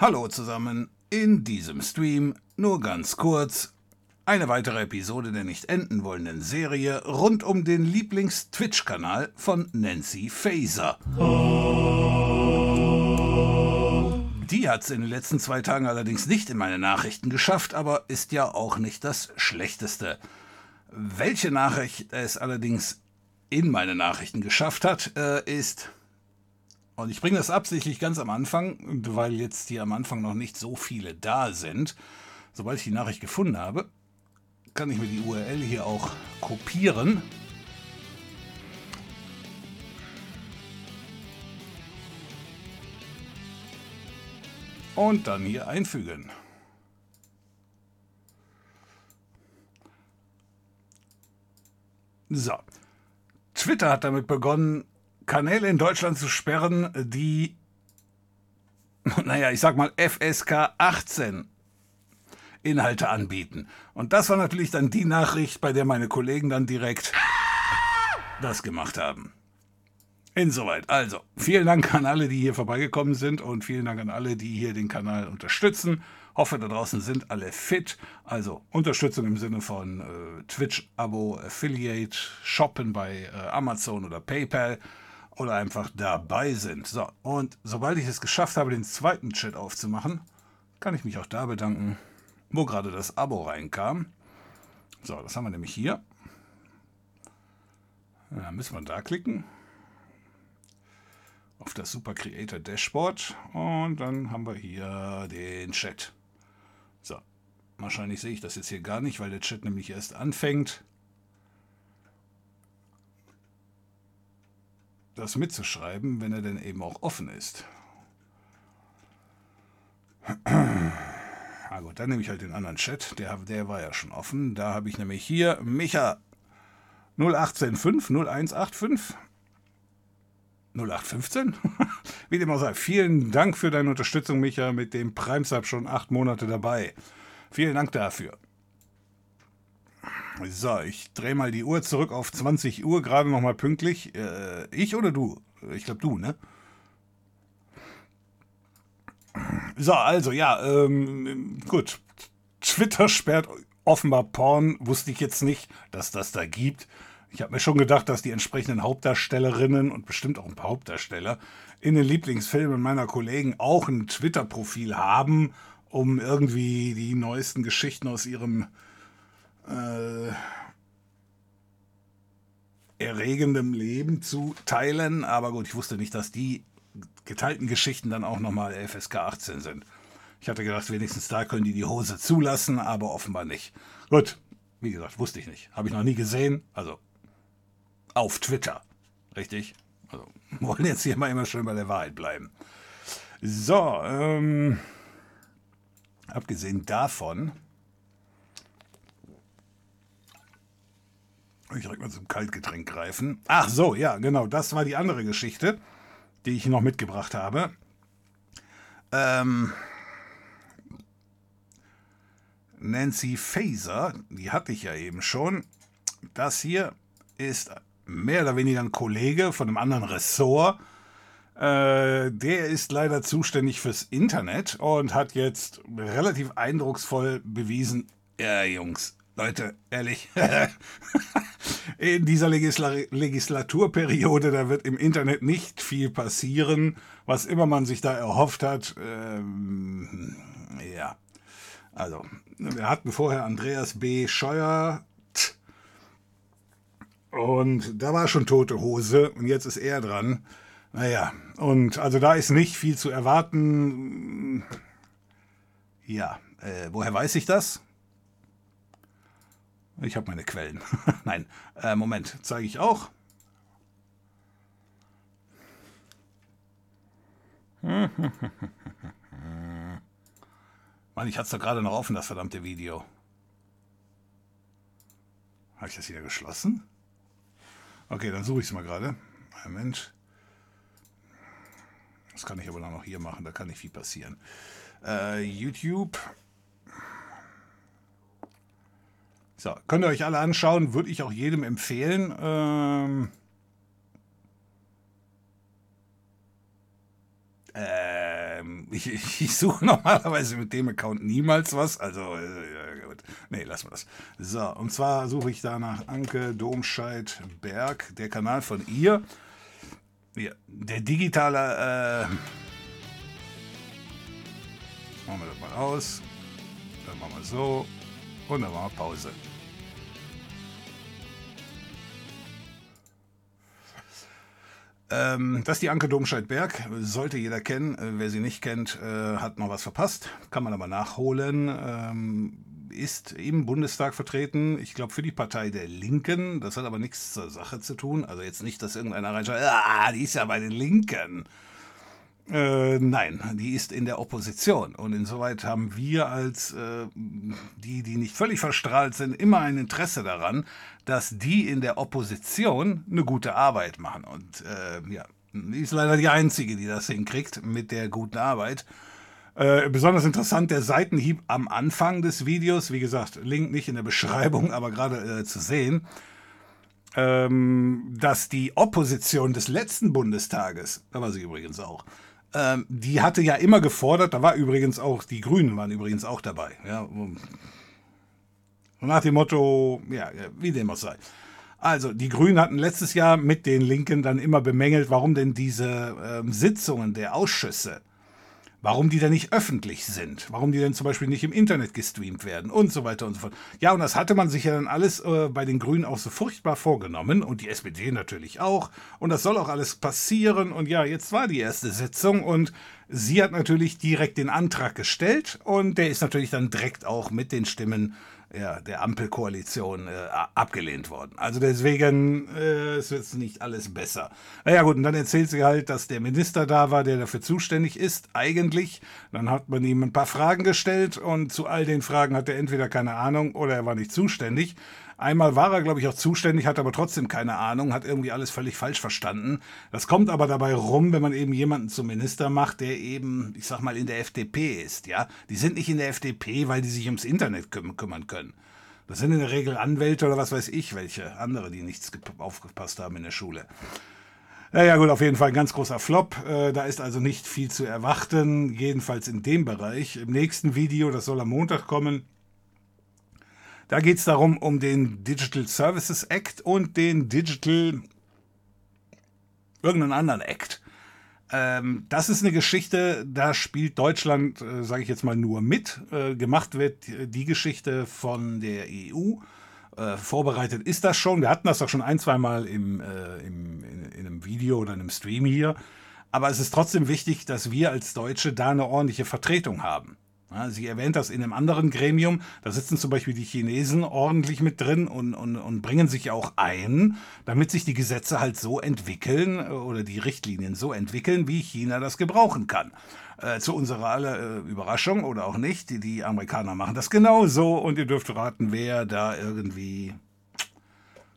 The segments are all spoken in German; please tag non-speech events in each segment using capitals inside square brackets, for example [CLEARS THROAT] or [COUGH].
Hallo zusammen, in diesem Stream nur ganz kurz eine weitere Episode der nicht enden wollenden Serie rund um den Lieblings-Twitch-Kanal von Nancy Faser. Die hat es in den letzten zwei Tagen allerdings nicht in meine Nachrichten geschafft, aber ist ja auch nicht das Schlechteste. Welche Nachricht es allerdings in meine Nachrichten geschafft hat, äh, ist, und ich bringe das absichtlich ganz am Anfang, weil jetzt hier am Anfang noch nicht so viele da sind. Sobald ich die Nachricht gefunden habe, kann ich mir die URL hier auch kopieren. Und dann hier einfügen. So. Twitter hat damit begonnen, Kanäle in Deutschland zu sperren, die, naja, ich sag mal FSK 18 Inhalte anbieten. Und das war natürlich dann die Nachricht, bei der meine Kollegen dann direkt das gemacht haben. Insoweit. Also, vielen Dank an alle, die hier vorbeigekommen sind und vielen Dank an alle, die hier den Kanal unterstützen. Hoffe, da draußen sind alle fit. Also Unterstützung im Sinne von äh, Twitch-Abo, Affiliate, Shoppen bei äh, Amazon oder PayPal oder einfach dabei sind. So, und sobald ich es geschafft habe, den zweiten Chat aufzumachen, kann ich mich auch da bedanken wo gerade das Abo reinkam. So, das haben wir nämlich hier. Da müssen wir da klicken. Auf das Super Creator Dashboard. Und dann haben wir hier den Chat. So, wahrscheinlich sehe ich das jetzt hier gar nicht, weil der Chat nämlich erst anfängt. Das mitzuschreiben, wenn er denn eben auch offen ist. [CLEARS THROAT] Ah gut, dann nehme ich halt den anderen Chat. Der, der war ja schon offen. Da habe ich nämlich hier Micha 0185 0185 0815? Wie dem auch sei. Vielen Dank für deine Unterstützung, Micha, mit dem Prime-Sub schon acht Monate dabei. Vielen Dank dafür. So, ich drehe mal die Uhr zurück auf 20 Uhr, gerade noch mal pünktlich. Äh, ich oder du? Ich glaube du, ne? So, also ja, ähm, gut. Twitter sperrt offenbar Porn, wusste ich jetzt nicht, dass das da gibt. Ich habe mir schon gedacht, dass die entsprechenden Hauptdarstellerinnen und bestimmt auch ein paar Hauptdarsteller in den Lieblingsfilmen meiner Kollegen auch ein Twitter-Profil haben, um irgendwie die neuesten Geschichten aus ihrem äh, erregendem Leben zu teilen. Aber gut, ich wusste nicht, dass die geteilten Geschichten dann auch nochmal FSK 18 sind. Ich hatte gedacht, wenigstens da können die die Hose zulassen, aber offenbar nicht. Gut, wie gesagt, wusste ich nicht. Habe ich noch nie gesehen. Also auf Twitter. Richtig? Also [LAUGHS] wollen jetzt hier mal immer schön bei der Wahrheit bleiben. So, ähm, abgesehen davon, ich direkt mal zum Kaltgetränk greifen. Ach so, ja, genau, das war die andere Geschichte die ich noch mitgebracht habe. Ähm, Nancy Faser, die hatte ich ja eben schon. Das hier ist mehr oder weniger ein Kollege von einem anderen Ressort. Äh, der ist leider zuständig fürs Internet und hat jetzt relativ eindrucksvoll bewiesen, ja, Jungs, Leute, ehrlich, [LAUGHS] in dieser Legisla Legislaturperiode, da wird im Internet nicht viel passieren, was immer man sich da erhofft hat. Ähm, ja, also, wir hatten vorher Andreas B. Scheuer und da war schon tote Hose und jetzt ist er dran. Naja, und also da ist nicht viel zu erwarten. Ja, äh, woher weiß ich das? Ich habe meine Quellen. [LAUGHS] Nein, äh, Moment, zeige ich auch. [LAUGHS] Mann, ich hatte es doch gerade noch offen, das verdammte Video. Habe ich das wieder geschlossen? Okay, dann suche ich es mal gerade. Moment. Das kann ich aber noch hier machen, da kann nicht viel passieren. Äh, YouTube. So, könnt ihr euch alle anschauen, würde ich auch jedem empfehlen. Ähm, ähm, ich, ich suche [LAUGHS] normalerweise mit dem Account niemals was. Also, äh, gut. Nee, lassen wir das. So, und zwar suche ich da nach Anke Domscheit Berg, der Kanal von ihr. Ja, der digitale. Äh, machen wir das mal aus. Dann machen wir so. Und dann machen wir Pause. Ähm, das ist die Anke Domscheit-Berg, sollte jeder kennen. Äh, wer sie nicht kennt, äh, hat noch was verpasst. Kann man aber nachholen. Ähm, ist im Bundestag vertreten, ich glaube für die Partei der Linken. Das hat aber nichts zur Sache zu tun. Also jetzt nicht, dass irgendeiner reinschreibt, ah, die ist ja bei den Linken. Äh, nein, die ist in der Opposition. Und insoweit haben wir als äh, die, die nicht völlig verstrahlt sind, immer ein Interesse daran, dass die in der Opposition eine gute Arbeit machen. Und äh, ja, die ist leider die Einzige, die das hinkriegt mit der guten Arbeit. Äh, besonders interessant der Seitenhieb am Anfang des Videos. Wie gesagt, Link nicht in der Beschreibung, [LAUGHS] aber gerade äh, zu sehen ähm, dass die Opposition des letzten Bundestages, da war sie übrigens auch, ähm, die hatte ja immer gefordert, da war übrigens auch, die Grünen waren übrigens auch dabei. Ja, nach dem Motto, ja, wie dem auch sei. Also, die Grünen hatten letztes Jahr mit den Linken dann immer bemängelt, warum denn diese ähm, Sitzungen der Ausschüsse warum die denn nicht öffentlich sind, warum die denn zum Beispiel nicht im Internet gestreamt werden und so weiter und so fort. Ja, und das hatte man sich ja dann alles äh, bei den Grünen auch so furchtbar vorgenommen und die SPD natürlich auch. Und das soll auch alles passieren. Und ja, jetzt war die erste Sitzung und sie hat natürlich direkt den Antrag gestellt und der ist natürlich dann direkt auch mit den Stimmen ja, der Ampelkoalition äh, abgelehnt worden. Also deswegen äh, es wird nicht alles besser. Naja gut, und dann erzählt sie halt, dass der Minister da war, der dafür zuständig ist, eigentlich. Dann hat man ihm ein paar Fragen gestellt und zu all den Fragen hat er entweder keine Ahnung oder er war nicht zuständig. Einmal war er, glaube ich, auch zuständig, hat aber trotzdem keine Ahnung, hat irgendwie alles völlig falsch verstanden. Das kommt aber dabei rum, wenn man eben jemanden zum Minister macht, der eben, ich sag mal, in der FDP ist, ja. Die sind nicht in der FDP, weil die sich ums Internet küm kümmern können. Das sind in der Regel Anwälte oder was weiß ich, welche andere, die nichts aufgepasst haben in der Schule. Naja gut, auf jeden Fall ein ganz großer Flop. Äh, da ist also nicht viel zu erwarten, jedenfalls in dem Bereich. Im nächsten Video, das soll am Montag kommen, da geht es darum, um den Digital Services Act und den Digital irgendeinen anderen Act. Ähm, das ist eine Geschichte, da spielt Deutschland, äh, sage ich jetzt mal, nur mit. Äh, gemacht wird die Geschichte von der EU. Äh, vorbereitet ist das schon. Wir hatten das doch schon ein, zwei Mal im, äh, im, in, in einem Video oder einem Stream hier. Aber es ist trotzdem wichtig, dass wir als Deutsche da eine ordentliche Vertretung haben. Sie erwähnt das in einem anderen Gremium. Da sitzen zum Beispiel die Chinesen ordentlich mit drin und, und, und bringen sich auch ein, damit sich die Gesetze halt so entwickeln äh, oder die Richtlinien so entwickeln, wie China das gebrauchen kann. Äh, zu unserer aller äh, Überraschung oder auch nicht, die, die Amerikaner machen das genauso und ihr dürft raten, wer da irgendwie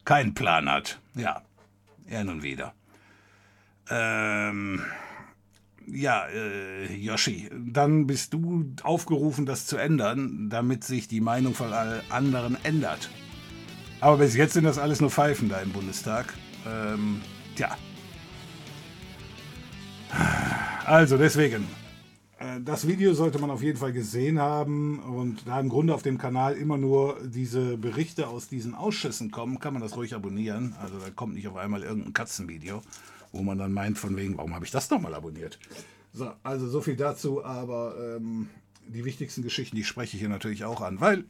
keinen Plan hat. Ja, er nun wieder. Ähm ja, äh, Yoshi, dann bist du aufgerufen, das zu ändern, damit sich die Meinung von allen anderen ändert. Aber bis jetzt sind das alles nur Pfeifen da im Bundestag. Ähm, tja. Also deswegen, äh, das Video sollte man auf jeden Fall gesehen haben und da im Grunde auf dem Kanal immer nur diese Berichte aus diesen Ausschüssen kommen, kann man das ruhig abonnieren. Also da kommt nicht auf einmal irgendein Katzenvideo wo man dann meint, von wegen, warum habe ich das nochmal abonniert? So, also so viel dazu, aber ähm, die wichtigsten Geschichten, die spreche ich hier natürlich auch an, weil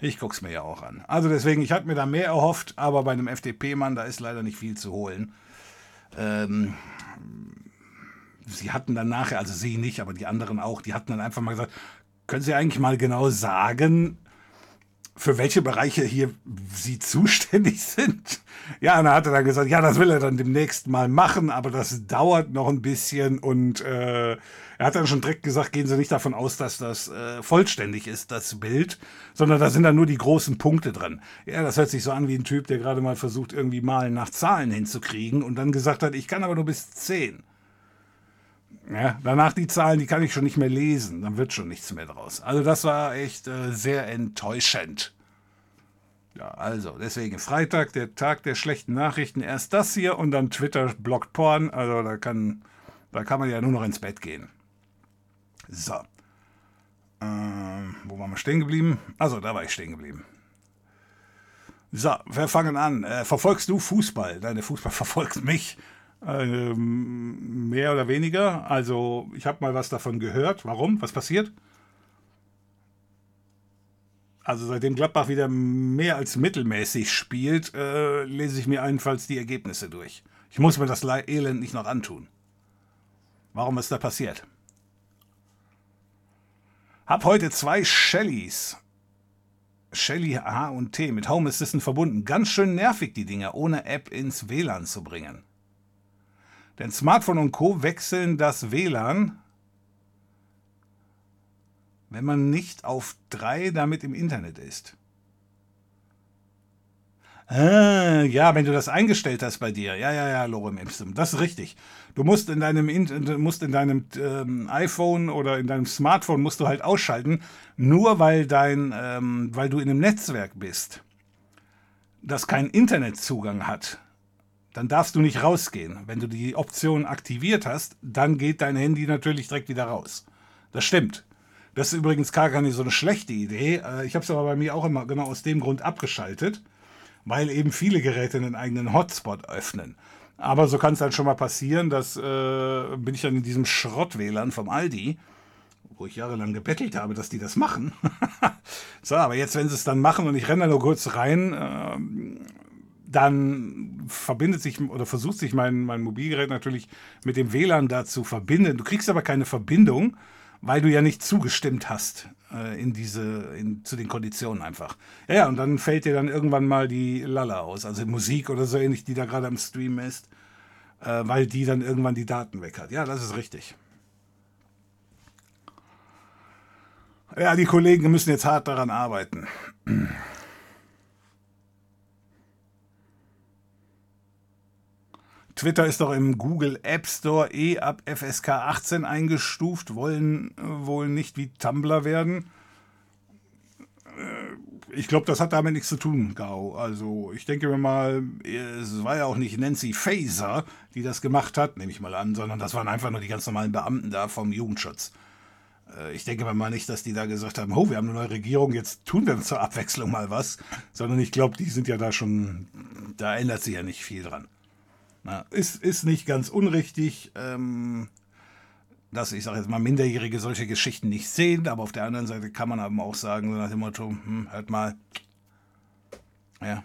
ich gucke es mir ja auch an. Also deswegen, ich hatte mir da mehr erhofft, aber bei einem FDP-Mann, da ist leider nicht viel zu holen. Ähm, sie hatten dann nachher, also sie nicht, aber die anderen auch, die hatten dann einfach mal gesagt, können Sie eigentlich mal genau sagen, für welche Bereiche hier Sie zuständig [LAUGHS] sind. Ja, und er hatte dann gesagt, ja, das will er dann demnächst mal machen, aber das dauert noch ein bisschen und äh, er hat dann schon direkt gesagt, gehen Sie nicht davon aus, dass das äh, vollständig ist, das Bild, sondern da sind dann nur die großen Punkte drin. Ja, das hört sich so an wie ein Typ, der gerade mal versucht, irgendwie Malen nach Zahlen hinzukriegen und dann gesagt hat, ich kann aber nur bis zehn. Ja, danach die Zahlen, die kann ich schon nicht mehr lesen. Dann wird schon nichts mehr draus. Also das war echt äh, sehr enttäuschend. Ja, also deswegen Freitag, der Tag der schlechten Nachrichten. Erst das hier und dann Twitter blockt Porn. Also da kann, da kann man ja nur noch ins Bett gehen. So. Ähm, wo waren wir stehen geblieben? Also, da war ich stehen geblieben. So, wir fangen an. Äh, verfolgst du Fußball? Deine Fußball [LAUGHS] verfolgt mich. Ähm, mehr oder weniger. Also, ich habe mal was davon gehört. Warum? Was passiert? Also, seitdem Gladbach wieder mehr als mittelmäßig spielt, äh, lese ich mir allenfalls die Ergebnisse durch. Ich muss mir das Elend nicht noch antun. Warum ist da passiert? Hab heute zwei Shellys. Shelly H und T mit Home Assistant verbunden. Ganz schön nervig, die Dinger, ohne App ins WLAN zu bringen. Denn Smartphone und Co. wechseln das WLAN, wenn man nicht auf drei damit im Internet ist. Ah, ja, wenn du das eingestellt hast bei dir. Ja, ja, ja, Lorem Ipsum. Das ist richtig. Du musst in deinem, du musst in deinem ähm, iPhone oder in deinem Smartphone musst du halt ausschalten, nur weil dein, ähm, weil du in einem Netzwerk bist, das keinen Internetzugang hat. Dann darfst du nicht rausgehen. Wenn du die Option aktiviert hast, dann geht dein Handy natürlich direkt wieder raus. Das stimmt. Das ist übrigens gar keine so eine schlechte Idee. Äh, ich habe es aber bei mir auch immer genau aus dem Grund abgeschaltet weil eben viele Geräte einen eigenen Hotspot öffnen. Aber so kann es dann schon mal passieren, dass äh, bin ich dann in diesem Schrott-WLAN vom Aldi, wo ich jahrelang gebettelt habe, dass die das machen. [LAUGHS] so, aber jetzt, wenn sie es dann machen und ich renne da nur kurz rein, äh, dann verbindet sich oder versucht sich mein, mein Mobilgerät natürlich mit dem WLAN da zu verbinden. Du kriegst aber keine Verbindung, weil du ja nicht zugestimmt hast äh, in diese, in, zu den Konditionen einfach. Ja, ja, und dann fällt dir dann irgendwann mal die Lalla aus, also Musik oder so ähnlich, die da gerade am Stream ist, äh, weil die dann irgendwann die Daten weg hat. Ja, das ist richtig. Ja, die Kollegen müssen jetzt hart daran arbeiten. Twitter ist doch im Google App Store eh ab FSK 18 eingestuft, wollen äh, wohl nicht wie Tumblr werden. Äh, ich glaube, das hat damit nichts zu tun, Gau. Also ich denke mir mal, es war ja auch nicht Nancy Faser, die das gemacht hat, nehme ich mal an, sondern das waren einfach nur die ganz normalen Beamten da vom Jugendschutz. Äh, ich denke mir mal nicht, dass die da gesagt haben, oh, wir haben eine neue Regierung, jetzt tun wir zur Abwechslung mal was, sondern ich glaube, die sind ja da schon, da ändert sich ja nicht viel dran. Na, ist, ist nicht ganz unrichtig, ähm, dass ich sage jetzt mal Minderjährige solche Geschichten nicht sehen, aber auf der anderen Seite kann man aber auch sagen, so nach dem Motto, hm, hört mal, ja,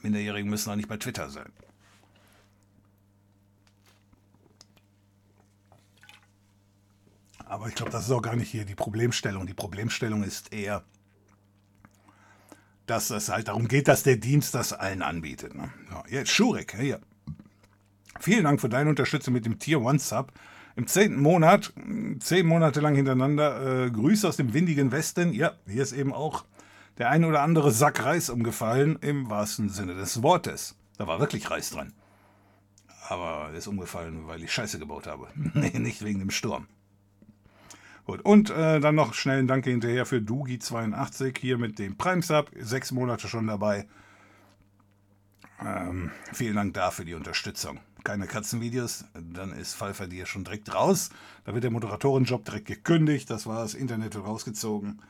Minderjährige müssen auch nicht bei Twitter sein. Aber ich glaube, das ist auch gar nicht hier die Problemstellung. Die Problemstellung ist eher, dass es halt darum geht, dass der Dienst das allen anbietet. Ne? Ja, jetzt Schurek, hier. Vielen Dank für deine Unterstützung mit dem Tier One Sub. Im zehnten Monat, zehn Monate lang hintereinander, äh, Grüße aus dem windigen Westen. Ja, hier ist eben auch der ein oder andere Sack Reis umgefallen, im wahrsten Sinne des Wortes. Da war wirklich Reis dran. Aber er ist umgefallen, weil ich Scheiße gebaut habe. [LAUGHS] nee, nicht wegen dem Sturm. Gut, und äh, dann noch schnell ein Danke hinterher für Dugi82 hier mit dem Prime Sub. Sechs Monate schon dabei. Ähm, vielen Dank dafür die Unterstützung. Keine Katzenvideos, dann ist Pfeiffer dir schon direkt raus. Da wird der Moderatorenjob direkt gekündigt. Das war das Internet rausgezogen.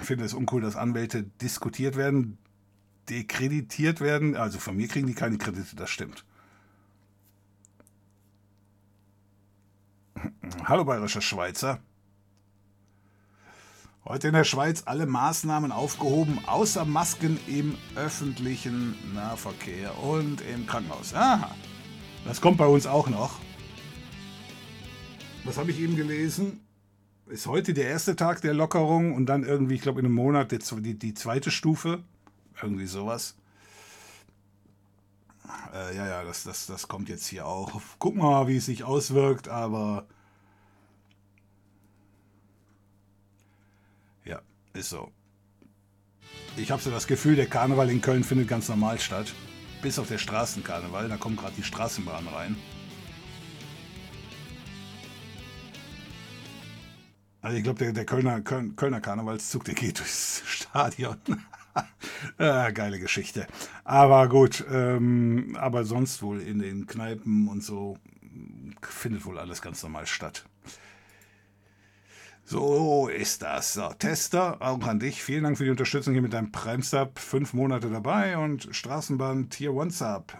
Ich finde es uncool, dass Anwälte diskutiert werden, dekreditiert werden. Also von mir kriegen die keine Kredite, das stimmt. Hallo bayerischer Schweizer. Heute in der Schweiz alle Maßnahmen aufgehoben, außer Masken im öffentlichen Nahverkehr und im Krankenhaus. Aha, das kommt bei uns auch noch. Was habe ich eben gelesen? Ist heute der erste Tag der Lockerung und dann irgendwie, ich glaube, in einem Monat die, die zweite Stufe. Irgendwie sowas. Äh, ja, ja, das, das, das kommt jetzt hier auch. Gucken wir mal, wie es sich auswirkt, aber ja, ist so. Ich habe so das Gefühl, der Karneval in Köln findet ganz normal statt. Bis auf der Straßenkarneval, da kommt gerade die Straßenbahn rein. Also ich glaube, der, der Kölner, Köln, Kölner Karnevalszug, der geht durchs [LAUGHS] Stadion. [LAUGHS] ah, geile Geschichte. Aber gut, ähm, aber sonst wohl in den Kneipen und so findet wohl alles ganz normal statt. So ist das. So, Tester, auch an dich. Vielen Dank für die Unterstützung hier mit deinem Prime Sub. Fünf Monate dabei und Straßenbahn Tier One Sub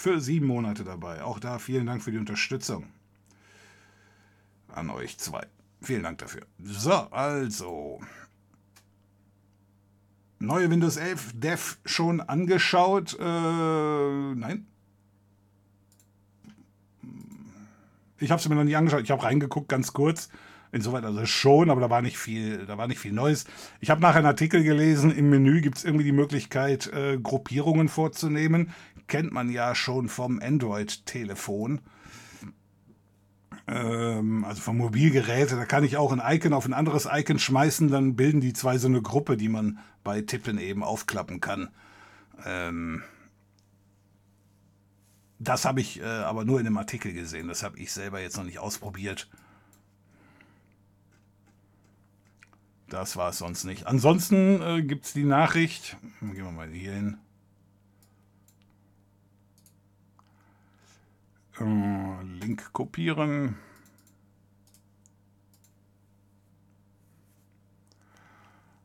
für sieben Monate dabei. Auch da vielen Dank für die Unterstützung. An euch zwei. Vielen Dank dafür. So, also. Neue Windows 11 Dev schon angeschaut? Äh, nein. Ich habe es mir noch nie angeschaut. Ich habe reingeguckt, ganz kurz. Insoweit also schon, aber da war nicht viel, da war nicht viel Neues. Ich habe nachher einen Artikel gelesen, im Menü gibt es irgendwie die Möglichkeit, äh, Gruppierungen vorzunehmen. Kennt man ja schon vom Android-Telefon. Ähm, also vom Mobilgerät, da kann ich auch ein Icon auf ein anderes Icon schmeißen, dann bilden die zwei so eine Gruppe, die man bei Tippen eben aufklappen kann. Ähm, das habe ich äh, aber nur in einem Artikel gesehen. Das habe ich selber jetzt noch nicht ausprobiert. Das war es sonst nicht. Ansonsten äh, gibt es die Nachricht. Gehen wir mal hier hin. Link kopieren.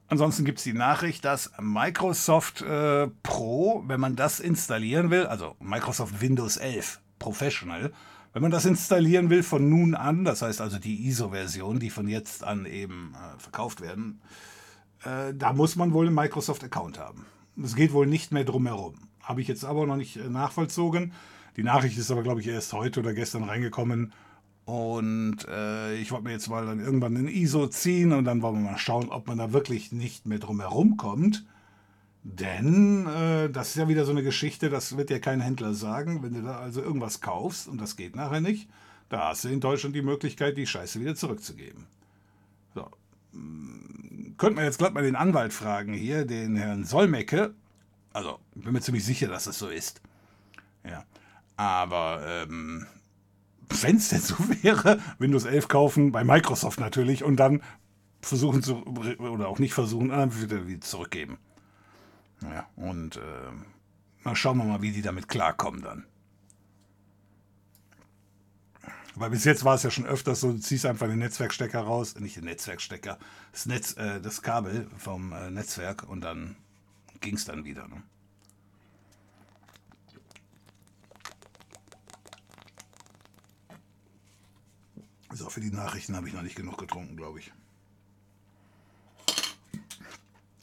Ansonsten gibt es die Nachricht, dass Microsoft äh, Pro, wenn man das installieren will, also Microsoft Windows 11 Professional, wenn man das installieren will von nun an, das heißt also die ISO-Version, die von jetzt an eben äh, verkauft werden, äh, da muss man wohl einen Microsoft-Account haben. Das geht wohl nicht mehr drumherum. Habe ich jetzt aber noch nicht äh, nachvollzogen. Die Nachricht ist aber, glaube ich, erst heute oder gestern reingekommen. Und äh, ich wollte mir jetzt mal dann irgendwann ein ISO ziehen und dann wollen wir mal schauen, ob man da wirklich nicht mehr drumherum kommt. Denn äh, das ist ja wieder so eine Geschichte, das wird ja kein Händler sagen, wenn du da also irgendwas kaufst und das geht nachher nicht, da hast du in Deutschland die Möglichkeit, die Scheiße wieder zurückzugeben. So. Hm, könnte man jetzt glatt mal den Anwalt fragen hier, den Herrn Solmecke. Also, ich bin mir ziemlich sicher, dass das so ist. Aber ähm, wenn es denn [LAUGHS] so wäre, Windows 11 kaufen, bei Microsoft natürlich, und dann versuchen zu, oder auch nicht versuchen, dann wieder, wieder zurückgeben. Ja, und äh, mal schauen wir mal, wie die damit klarkommen dann. Weil bis jetzt war es ja schon öfters so, du ziehst einfach den Netzwerkstecker raus, nicht den Netzwerkstecker, das Netz, äh, das Kabel vom äh, Netzwerk und dann ging es dann wieder. Ne? So, für die Nachrichten habe ich noch nicht genug getrunken, glaube ich.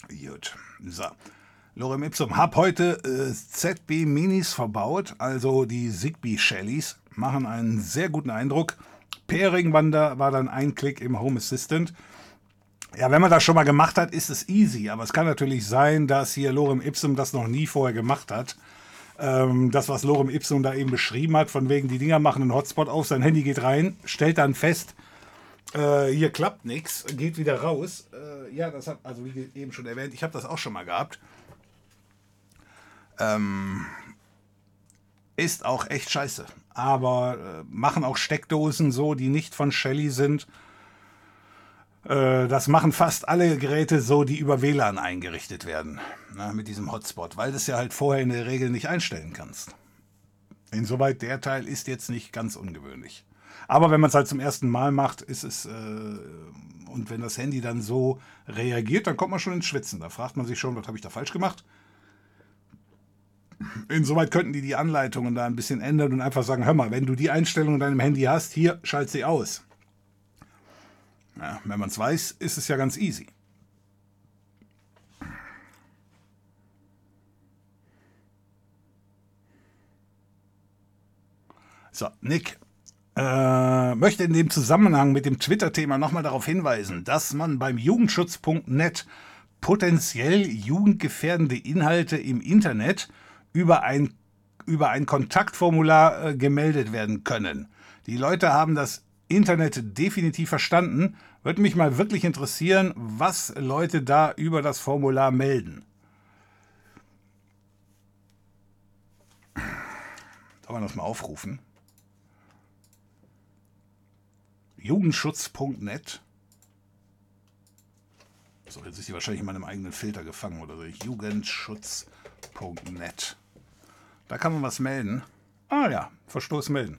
Gut. So. Lorem Ipsum, hab heute äh, ZB Minis verbaut, also die Zigbee Shellys, machen einen sehr guten Eindruck. Pairing Wander war dann ein Klick im Home Assistant. Ja, wenn man das schon mal gemacht hat, ist es easy, aber es kann natürlich sein, dass hier Lorem Ipsum das noch nie vorher gemacht hat. Ähm, das, was Lorem Ipsum da eben beschrieben hat, von wegen, die Dinger machen einen Hotspot auf, sein Handy geht rein, stellt dann fest, äh, hier klappt nichts, geht wieder raus. Äh, ja, das hat, also wie eben schon erwähnt, ich habe das auch schon mal gehabt. Ähm, ist auch echt scheiße. Aber äh, machen auch Steckdosen so, die nicht von Shelly sind. Äh, das machen fast alle Geräte so, die über WLAN eingerichtet werden. Na, mit diesem Hotspot, weil du es ja halt vorher in der Regel nicht einstellen kannst. Insoweit der Teil ist jetzt nicht ganz ungewöhnlich. Aber wenn man es halt zum ersten Mal macht, ist es. Äh, und wenn das Handy dann so reagiert, dann kommt man schon ins Schwitzen. Da fragt man sich schon, was habe ich da falsch gemacht? Insoweit könnten die die Anleitungen da ein bisschen ändern und einfach sagen, hör mal, wenn du die Einstellung in deinem Handy hast, hier, schalt sie aus. Ja, wenn man es weiß, ist es ja ganz easy. So, Nick äh, möchte in dem Zusammenhang mit dem Twitter-Thema nochmal darauf hinweisen, dass man beim Jugendschutz.net potenziell jugendgefährdende Inhalte im Internet über ein, über ein Kontaktformular äh, gemeldet werden können. Die Leute haben das Internet definitiv verstanden. Würde mich mal wirklich interessieren, was Leute da über das Formular melden. Soll man das mal aufrufen? Jugendschutz.net So, jetzt ist sie wahrscheinlich in meinem eigenen Filter gefangen oder so. Jugendschutz.net. Da kann man was melden. Ah ja, Verstoß melden.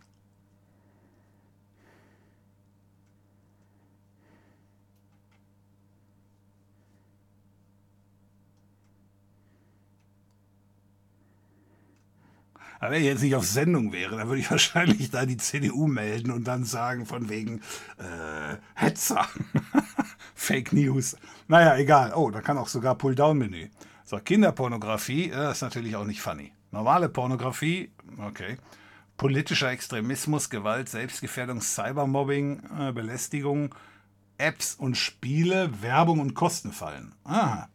Aber wenn ich jetzt nicht auf Sendung wäre, dann würde ich [LAUGHS] wahrscheinlich da die CDU melden und dann sagen von wegen äh, Hetzer. [LAUGHS] Fake News. Naja, egal. Oh, da kann auch sogar Pull-Down-Menü. So, Kinderpornografie, äh, ist natürlich auch nicht funny. Normale Pornografie, okay. Politischer Extremismus, Gewalt, Selbstgefährdung, Cybermobbing, äh, Belästigung, Apps und Spiele, Werbung und Kostenfallen. Aha.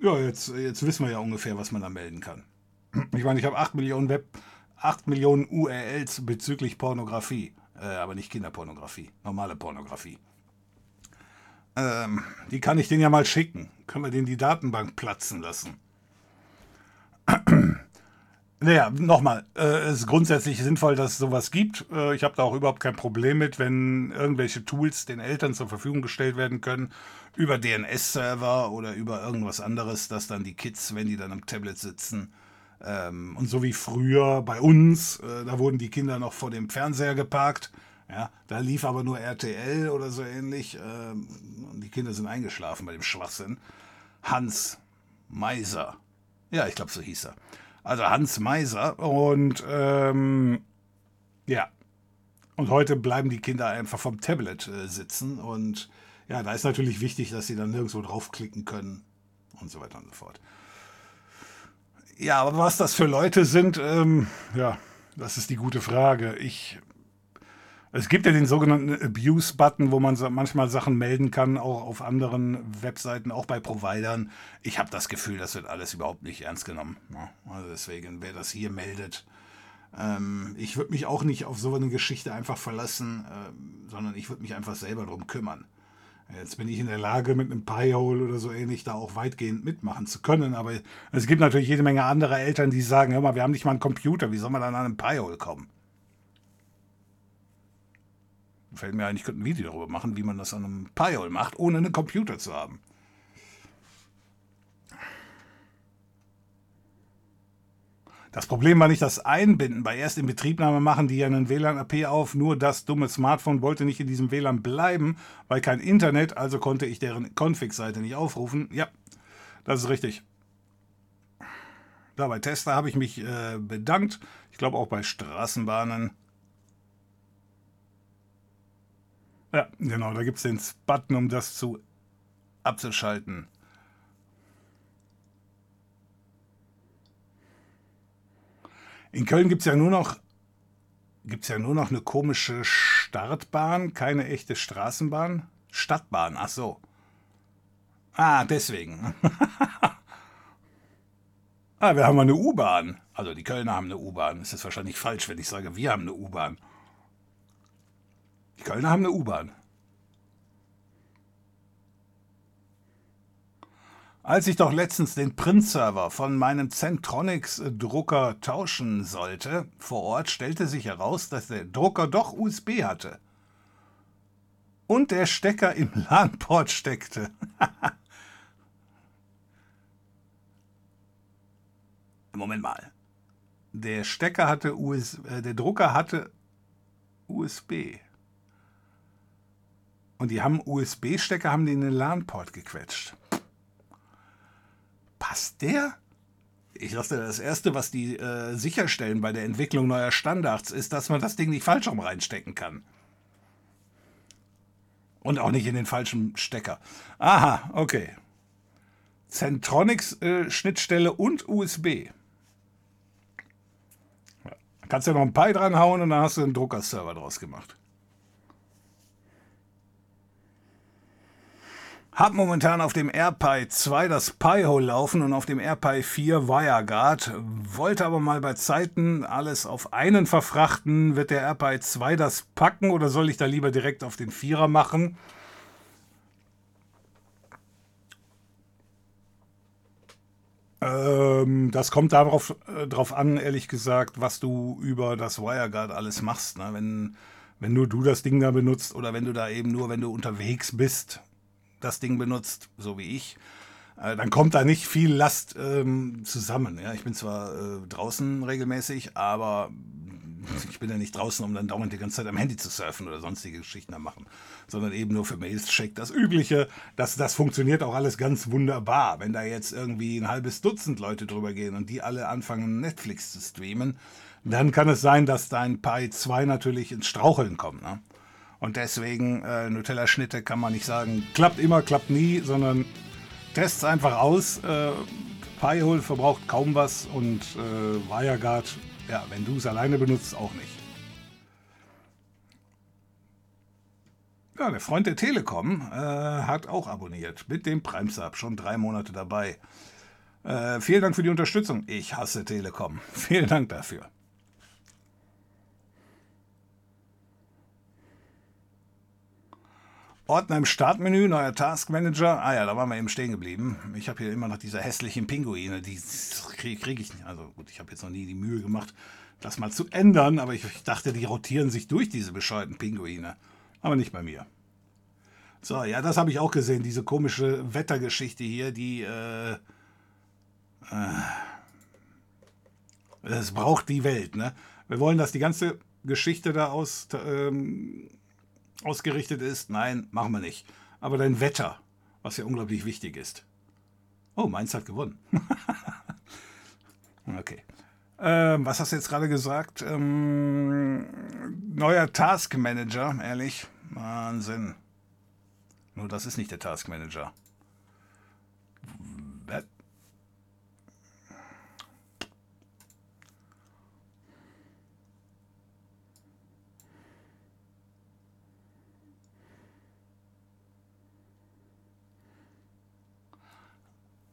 Ja, jetzt, jetzt wissen wir ja ungefähr, was man da melden kann. Ich meine, ich habe 8 Millionen Web, 8 Millionen URLs bezüglich Pornografie, äh, aber nicht Kinderpornografie, normale Pornografie. Ähm, die kann ich denen ja mal schicken. Können wir denen die Datenbank platzen lassen? [CLEARS THROAT] naja, nochmal, äh, es ist grundsätzlich sinnvoll, dass es sowas gibt. Äh, ich habe da auch überhaupt kein Problem mit, wenn irgendwelche Tools den Eltern zur Verfügung gestellt werden können, über DNS-Server oder über irgendwas anderes, dass dann die Kids, wenn die dann am Tablet sitzen, ähm, und so wie früher bei uns, äh, da wurden die Kinder noch vor dem Fernseher geparkt. Ja, da lief aber nur RTL oder so ähnlich. Ähm, die Kinder sind eingeschlafen bei dem Schwachsinn. Hans Meiser. Ja, ich glaube, so hieß er. Also Hans Meiser. Und ähm, ja. Und heute bleiben die Kinder einfach vom Tablet äh, sitzen. Und ja, da ist natürlich wichtig, dass sie dann nirgendwo draufklicken können. Und so weiter und so fort. Ja, aber was das für Leute sind, ähm, ja, das ist die gute Frage. Ich, es gibt ja den sogenannten Abuse-Button, wo man manchmal Sachen melden kann, auch auf anderen Webseiten, auch bei Providern. Ich habe das Gefühl, das wird alles überhaupt nicht ernst genommen. Ja, also deswegen, wer das hier meldet, ähm, ich würde mich auch nicht auf so eine Geschichte einfach verlassen, äh, sondern ich würde mich einfach selber darum kümmern. Jetzt bin ich in der Lage, mit einem Pi-Hole oder so ähnlich da auch weitgehend mitmachen zu können. Aber es gibt natürlich jede Menge andere Eltern, die sagen, hör mal, wir haben nicht mal einen Computer, wie soll man dann an einen Pi-Hole kommen? Fällt mir ein, ich könnte ein Video darüber machen, wie man das an einem Pi-Hole macht, ohne einen Computer zu haben. Das Problem war nicht das Einbinden. Bei erst in Betriebnahme machen die ja einen WLAN-AP auf. Nur das dumme Smartphone wollte nicht in diesem WLAN bleiben, weil kein Internet, also konnte ich deren Config-Seite nicht aufrufen. Ja, das ist richtig. Da bei Tesla habe ich mich äh, bedankt. Ich glaube auch bei Straßenbahnen. Ja, genau, da gibt es den Button, um das zu abzuschalten. In Köln gibt es ja nur noch gibt's ja nur noch eine komische Startbahn, keine echte Straßenbahn. Stadtbahn, ach so. Ah, deswegen. [LAUGHS] ah, wir haben eine U-Bahn. Also die Kölner haben eine U-Bahn. Ist wahrscheinlich falsch, wenn ich sage, wir haben eine U-Bahn. Die Kölner haben eine U-Bahn. Als ich doch letztens den Print-Server von meinem Centronics-Drucker tauschen sollte, vor Ort stellte sich heraus, dass der Drucker doch USB hatte. Und der Stecker im [LAUGHS] LAN-Port steckte. [LAUGHS] Moment mal. Der Stecker hatte USB, äh, der Drucker hatte USB. Und die haben USB-Stecker, haben die in den LAN-Port gequetscht. Passt der? Ich dachte, das Erste, was die äh, sicherstellen bei der Entwicklung neuer Standards, ist, dass man das Ding nicht falsch rum reinstecken kann. Und auch nicht in den falschen Stecker. Aha, okay. Centronics äh, und USB. Kannst ja noch ein Pi dranhauen und dann hast du einen Druckerserver draus gemacht. Hab momentan auf dem AirPi 2 das Pi-Hole laufen und auf dem AirPi 4 WireGuard. Wollte aber mal bei Zeiten alles auf einen verfrachten. Wird der AirPi 2 das packen oder soll ich da lieber direkt auf den Vierer machen? Ähm, das kommt darauf äh, drauf an, ehrlich gesagt, was du über das WireGuard alles machst. Ne? Wenn, wenn nur du das Ding da benutzt oder wenn du da eben nur, wenn du unterwegs bist, das Ding benutzt, so wie ich, äh, dann kommt da nicht viel Last ähm, zusammen. Ja? Ich bin zwar äh, draußen regelmäßig, aber ich bin ja nicht draußen, um dann dauernd die ganze Zeit am Handy zu surfen oder sonstige Geschichten zu machen, sondern eben nur für Mails check das Übliche. Das, das funktioniert auch alles ganz wunderbar. Wenn da jetzt irgendwie ein halbes Dutzend Leute drüber gehen und die alle anfangen, Netflix zu streamen, dann kann es sein, dass dein Pi 2 natürlich ins Straucheln kommt. Ne? Und deswegen, äh, Nutella-Schnitte kann man nicht sagen, klappt immer, klappt nie, sondern test's einfach aus. Äh, Pi-Hole verbraucht kaum was und äh, WireGuard ja, wenn du es alleine benutzt, auch nicht. Ja, der Freund der Telekom äh, hat auch abonniert mit dem Prime Sub, schon drei Monate dabei. Äh, vielen Dank für die Unterstützung. Ich hasse Telekom. [LAUGHS] Vielen Dank dafür. Ordner im Startmenü, neuer Task Manager. Ah ja, da waren wir eben stehen geblieben. Ich habe hier immer noch diese hässlichen Pinguine, die kriege krieg ich nicht. Also gut, ich habe jetzt noch nie die Mühe gemacht, das mal zu ändern, aber ich, ich dachte, die rotieren sich durch diese bescheuerten Pinguine. Aber nicht bei mir. So, ja, das habe ich auch gesehen, diese komische Wettergeschichte hier, die äh, äh, es braucht die Welt, ne? Wir wollen, dass die ganze Geschichte da aus ähm, ausgerichtet ist. Nein, machen wir nicht. Aber dein Wetter, was ja unglaublich wichtig ist. Oh, Mainz hat gewonnen. [LAUGHS] okay. Ähm, was hast du jetzt gerade gesagt? Ähm, neuer Task Manager, ehrlich. Wahnsinn. Nur das ist nicht der Task Manager.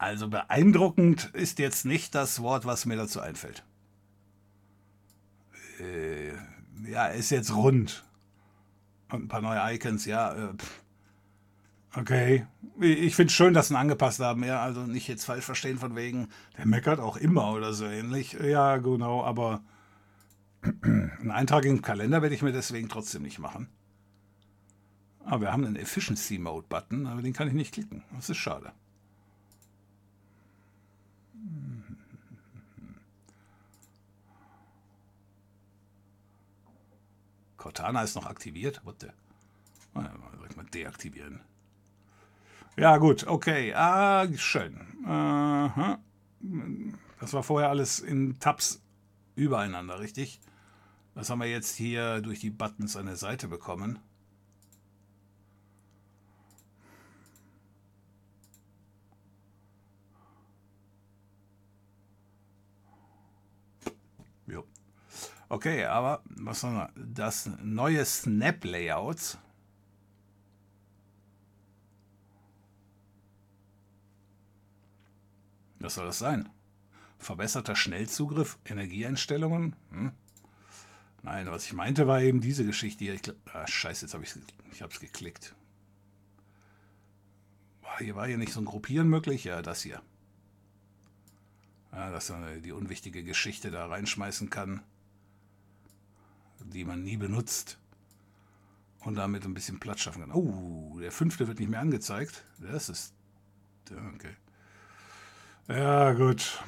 Also beeindruckend ist jetzt nicht das Wort, was mir dazu einfällt. Äh, ja, ist jetzt rund. Und ein paar neue Icons, ja. Äh, okay. Ich finde es schön, dass sie ihn angepasst haben. Ja, also nicht jetzt falsch verstehen von wegen, der meckert auch immer oder so ähnlich. Ja, genau, aber [CLEARS THROAT] einen Eintrag im Kalender werde ich mir deswegen trotzdem nicht machen. Aber wir haben einen Efficiency Mode Button, aber den kann ich nicht klicken. Das ist schade. Cortana ist noch aktiviert. What the? Direkt mal deaktivieren. Ja, gut, okay. Ah, schön. Aha. Das war vorher alles in Tabs übereinander, richtig? Das haben wir jetzt hier durch die Buttons an der Seite bekommen. Okay, aber was haben wir? Das neue Snap-Layouts. Was soll das sein? Verbesserter Schnellzugriff, Energieeinstellungen? Hm? Nein, was ich meinte, war eben diese Geschichte hier. Ich, ah, scheiße, jetzt habe ich ich es geklickt. Hier war hier nicht so ein Gruppieren möglich? Ja, das hier. Ja, dass man die unwichtige Geschichte da reinschmeißen kann die man nie benutzt und damit ein bisschen Platz schaffen kann. Oh, der fünfte wird nicht mehr angezeigt. Das ist. Okay. Ja, gut.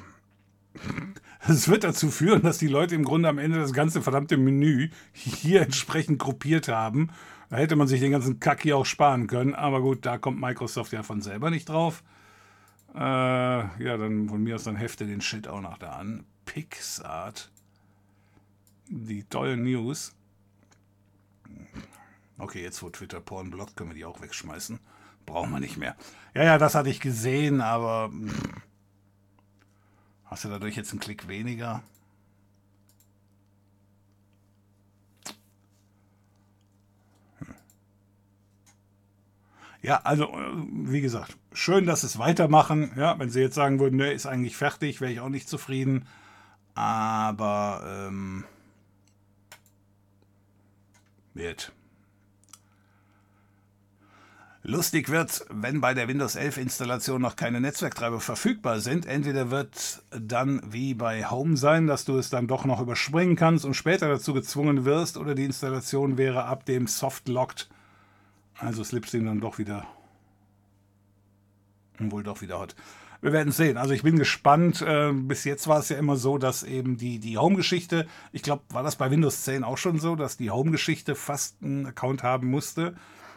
Es wird dazu führen, dass die Leute im Grunde am Ende das ganze verdammte Menü hier entsprechend gruppiert haben. Da hätte man sich den ganzen Kack hier auch sparen können. Aber gut, da kommt Microsoft ja von selber nicht drauf. Äh, ja, dann von mir aus dann hefte den Shit auch noch da an. Pixart die tollen News. Okay, jetzt wo Twitter Porn blockt, können wir die auch wegschmeißen. Brauchen wir nicht mehr. Ja, ja, das hatte ich gesehen, aber hm, hast du dadurch jetzt einen Klick weniger? Hm. Ja, also wie gesagt, schön, dass sie es weitermachen. Ja, wenn sie jetzt sagen würden, ne, ist eigentlich fertig, wäre ich auch nicht zufrieden. Aber ähm, wird. Lustig wird, wenn bei der Windows 11 Installation noch keine Netzwerktreiber verfügbar sind. Entweder wird dann wie bei Home sein, dass du es dann doch noch überspringen kannst und später dazu gezwungen wirst, oder die Installation wäre ab dem Soft Locked, also Slipstream dann doch wieder wohl doch wieder hot. Wir werden sehen. Also ich bin gespannt. Äh, bis jetzt war es ja immer so, dass eben die, die Home-Geschichte, ich glaube, war das bei Windows 10 auch schon so, dass die Home-Geschichte fast einen Account haben musste.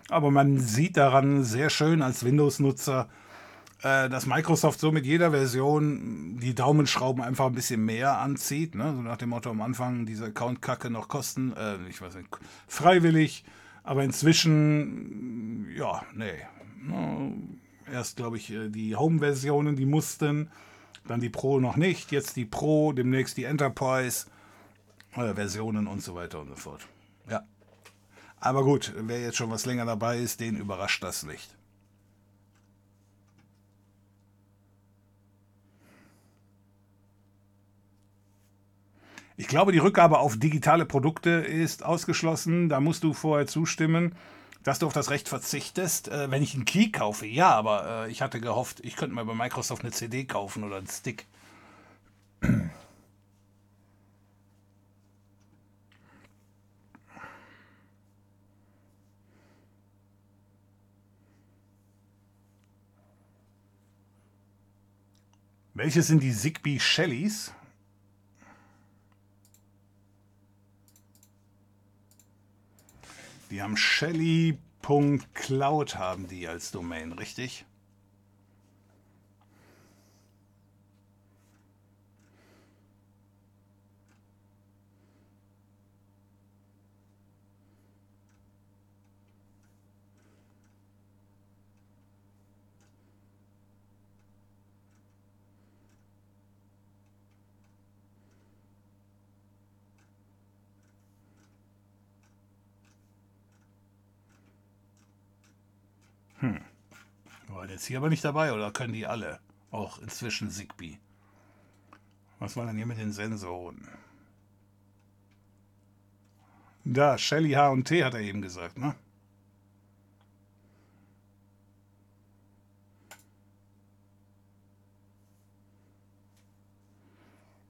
Aber man sieht daran sehr schön als Windows-Nutzer, äh, dass Microsoft so mit jeder Version die Daumenschrauben einfach ein bisschen mehr anzieht. Ne? So nach dem Motto am Anfang diese Account-Kacke noch kosten, äh, ich weiß nicht, freiwillig. Aber inzwischen, ja, nee. Erst, glaube ich, äh, die Home-Versionen, die mussten. Dann die Pro noch nicht. Jetzt die Pro, demnächst die Enterprise-Versionen und so weiter und so fort. Ja. Aber gut, wer jetzt schon was länger dabei ist, den überrascht das nicht. Ich glaube, die Rückgabe auf digitale Produkte ist ausgeschlossen. Da musst du vorher zustimmen, dass du auf das Recht verzichtest. Äh, wenn ich einen Key kaufe, ja, aber äh, ich hatte gehofft, ich könnte mal bei Microsoft eine CD kaufen oder einen Stick. [CLEARS THROAT] Welche sind die Zigbee Shellys? Die haben Shelly.cloud haben die als Domain, richtig? Hm. War jetzt hier aber nicht dabei oder können die alle? Auch inzwischen Zigbee. Was war denn hier mit den Sensoren? Da, Shelly H und T hat er eben gesagt, ne?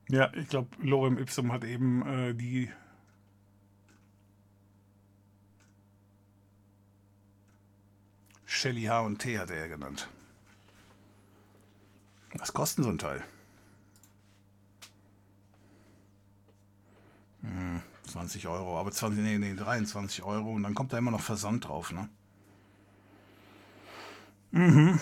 Ja, ich glaube, Lorem Ipsum hat eben äh, die Shelly H und T hat er ja genannt. Was kostet so ein Teil? Hm, 20 Euro, aber 20, nee, nee, 23 Euro und dann kommt da immer noch Versand drauf, ne? Mhm.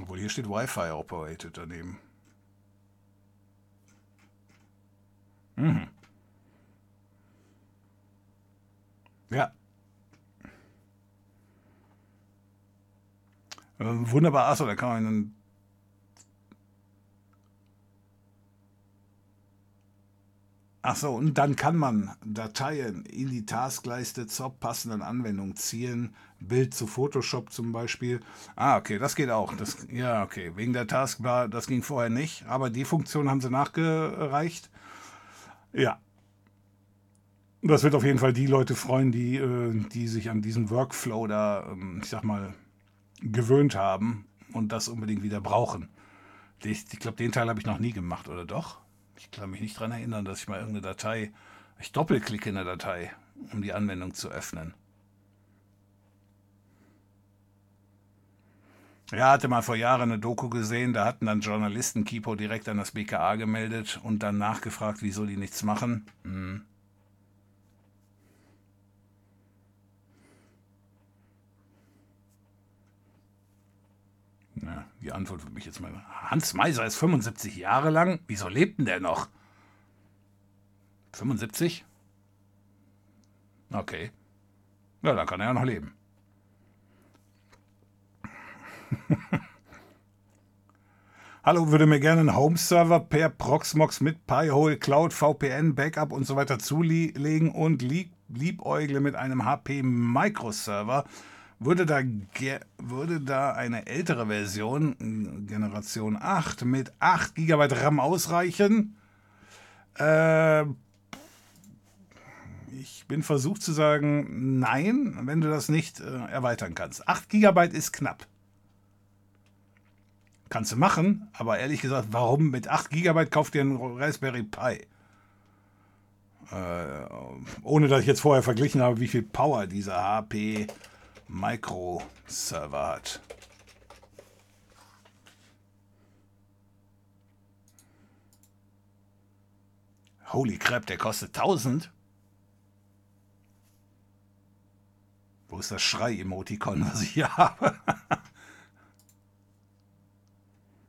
Obwohl hier steht Wi-Fi operated daneben. Mhm. Ja. Äh, wunderbar, achso, da kann man dann. Achso, und dann kann man Dateien in die Taskleiste zur passenden Anwendung ziehen. Bild zu Photoshop zum Beispiel. Ah, okay, das geht auch. Das, ja, okay. Wegen der Taskbar, das ging vorher nicht, aber die Funktion haben sie nachgereicht. Ja. Das wird auf jeden Fall die Leute freuen, die, äh, die sich an diesen Workflow da, ähm, ich sag mal, gewöhnt haben und das unbedingt wieder brauchen. Ich, ich glaube, den Teil habe ich noch nie gemacht, oder doch? Ich kann mich nicht daran erinnern, dass ich mal irgendeine Datei, ich doppelklicke in der Datei, um die Anwendung zu öffnen. Ja, hatte mal vor Jahren eine Doku gesehen, da hatten dann Journalisten Kipo direkt an das BKA gemeldet und dann nachgefragt, wieso die nichts machen. Hm. Ja, die Antwort würde mich jetzt mal. Hans Meiser ist 75 Jahre lang. Wieso lebt denn der noch? 75? Okay. Ja, dann kann er ja noch leben. [LAUGHS] Hallo, würde mir gerne einen Home-Server per Proxmox mit Pi-hole, Cloud, VPN, Backup und so weiter zulegen und lieb liebäugle mit einem HP Microserver. Würde da, würde da eine ältere Version, Generation 8, mit 8 GB RAM ausreichen? Äh, ich bin versucht zu sagen, nein, wenn du das nicht äh, erweitern kannst. 8 GB ist knapp. Kannst du machen, aber ehrlich gesagt, warum mit 8 GB kauft ihr einen Raspberry Pi? Äh, ohne dass ich jetzt vorher verglichen habe, wie viel Power dieser HP Micro Server hat. Holy crap, der kostet 1000? Wo ist das Schrei-Emotikon, was ich hier habe? [LAUGHS]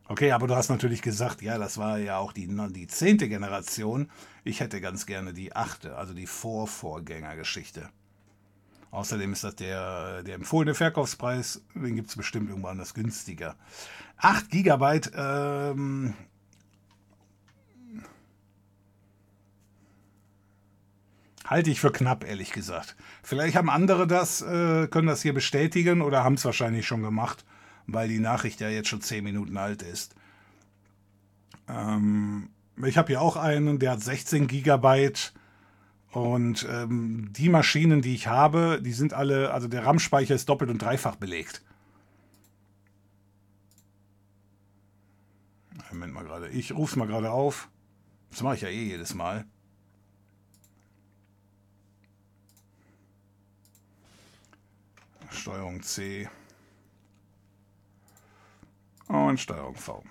okay, aber du hast natürlich gesagt, ja, das war ja auch die, die zehnte Generation. Ich hätte ganz gerne die achte, also die Vorvorgängergeschichte. Außerdem ist das der, der empfohlene Verkaufspreis, den gibt es bestimmt irgendwo anders günstiger. 8 GB, ähm, Halte ich für knapp, ehrlich gesagt. Vielleicht haben andere das, äh, können das hier bestätigen oder haben es wahrscheinlich schon gemacht, weil die Nachricht ja jetzt schon 10 Minuten alt ist. Ähm, ich habe hier auch einen, der hat 16 Gigabyte. Und ähm, die Maschinen, die ich habe, die sind alle, also der RAM-Speicher ist doppelt und dreifach belegt. Moment mal gerade. Ich rufe es mal gerade auf. Das mache ich ja eh jedes Mal. Steuerung C und Steuerung V.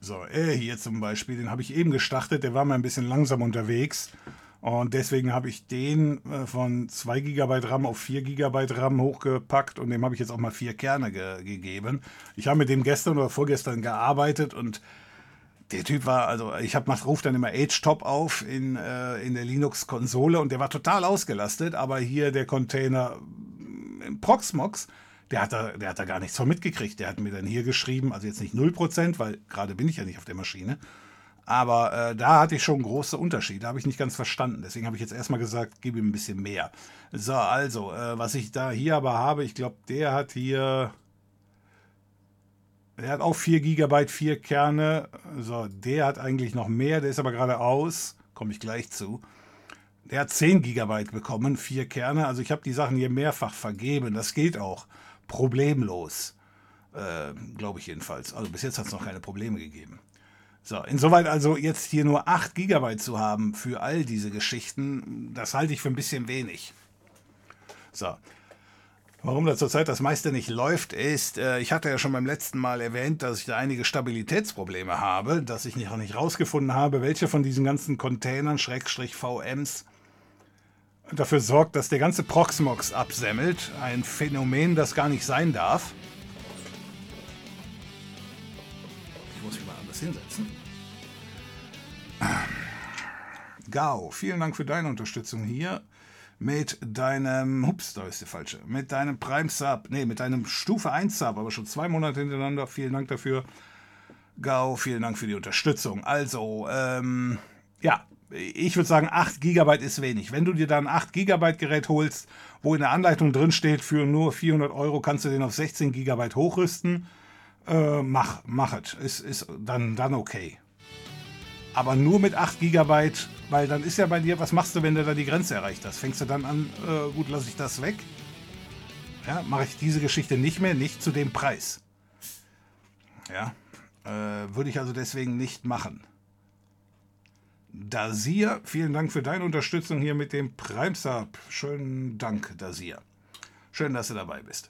So, er hier zum Beispiel, den habe ich eben gestartet, der war mal ein bisschen langsam unterwegs. Und deswegen habe ich den äh, von 2 GB RAM auf 4 GB RAM hochgepackt und dem habe ich jetzt auch mal vier Kerne ge gegeben. Ich habe mit dem gestern oder vorgestern gearbeitet und der Typ war, also ich habe ruft dann immer H-Top auf in, äh, in der Linux-Konsole und der war total ausgelastet, aber hier der Container im Proxmox, der hat, da, der hat da gar nichts von mitgekriegt. Der hat mir dann hier geschrieben, also jetzt nicht 0%, weil gerade bin ich ja nicht auf der Maschine, aber äh, da hatte ich schon große Unterschiede, habe ich nicht ganz verstanden. Deswegen habe ich jetzt erstmal gesagt, gib ihm ein bisschen mehr. So, also, äh, was ich da hier aber habe, ich glaube, der hat hier. Der hat auch 4 GB, 4 Kerne. So, der hat eigentlich noch mehr, der ist aber gerade aus. Komme ich gleich zu. Der hat 10 GB bekommen, 4 Kerne. Also ich habe die Sachen hier mehrfach vergeben. Das geht auch problemlos. Äh, Glaube ich jedenfalls. Also bis jetzt hat es noch keine Probleme gegeben. So, insoweit also jetzt hier nur 8 GB zu haben für all diese Geschichten, das halte ich für ein bisschen wenig. So. Warum da zurzeit das meiste nicht läuft, ist, äh, ich hatte ja schon beim letzten Mal erwähnt, dass ich da einige Stabilitätsprobleme habe, dass ich noch nicht rausgefunden habe, welche von diesen ganzen Containern, Schrägstrich VMs, dafür sorgt, dass der ganze Proxmox absemmelt. Ein Phänomen, das gar nicht sein darf. Ich muss mich mal anders hinsetzen. Gao, vielen Dank für deine Unterstützung hier mit deinem, hups, da ist der falsche, mit deinem Prime Sub, nee, mit deinem Stufe 1 Sub, aber schon zwei Monate hintereinander. Vielen Dank dafür. Gao, vielen Dank für die Unterstützung. Also, ähm, ja, ich würde sagen, 8 GB ist wenig. Wenn du dir dann ein 8 GB Gerät holst, wo in der Anleitung drin steht, für nur 400 Euro kannst du den auf 16 GB hochrüsten, äh, mach, mach es. Ist, ist dann, dann okay aber nur mit 8 GB, weil dann ist ja bei dir, was machst du, wenn du da die Grenze erreicht hast? Fängst du dann an, äh, gut, lasse ich das weg? Ja, mache ich diese Geschichte nicht mehr, nicht zu dem Preis. Ja, äh, würde ich also deswegen nicht machen. Dasir, vielen Dank für deine Unterstützung hier mit dem Prime Sub. Schönen Dank, Dasir. Schön, dass du dabei bist.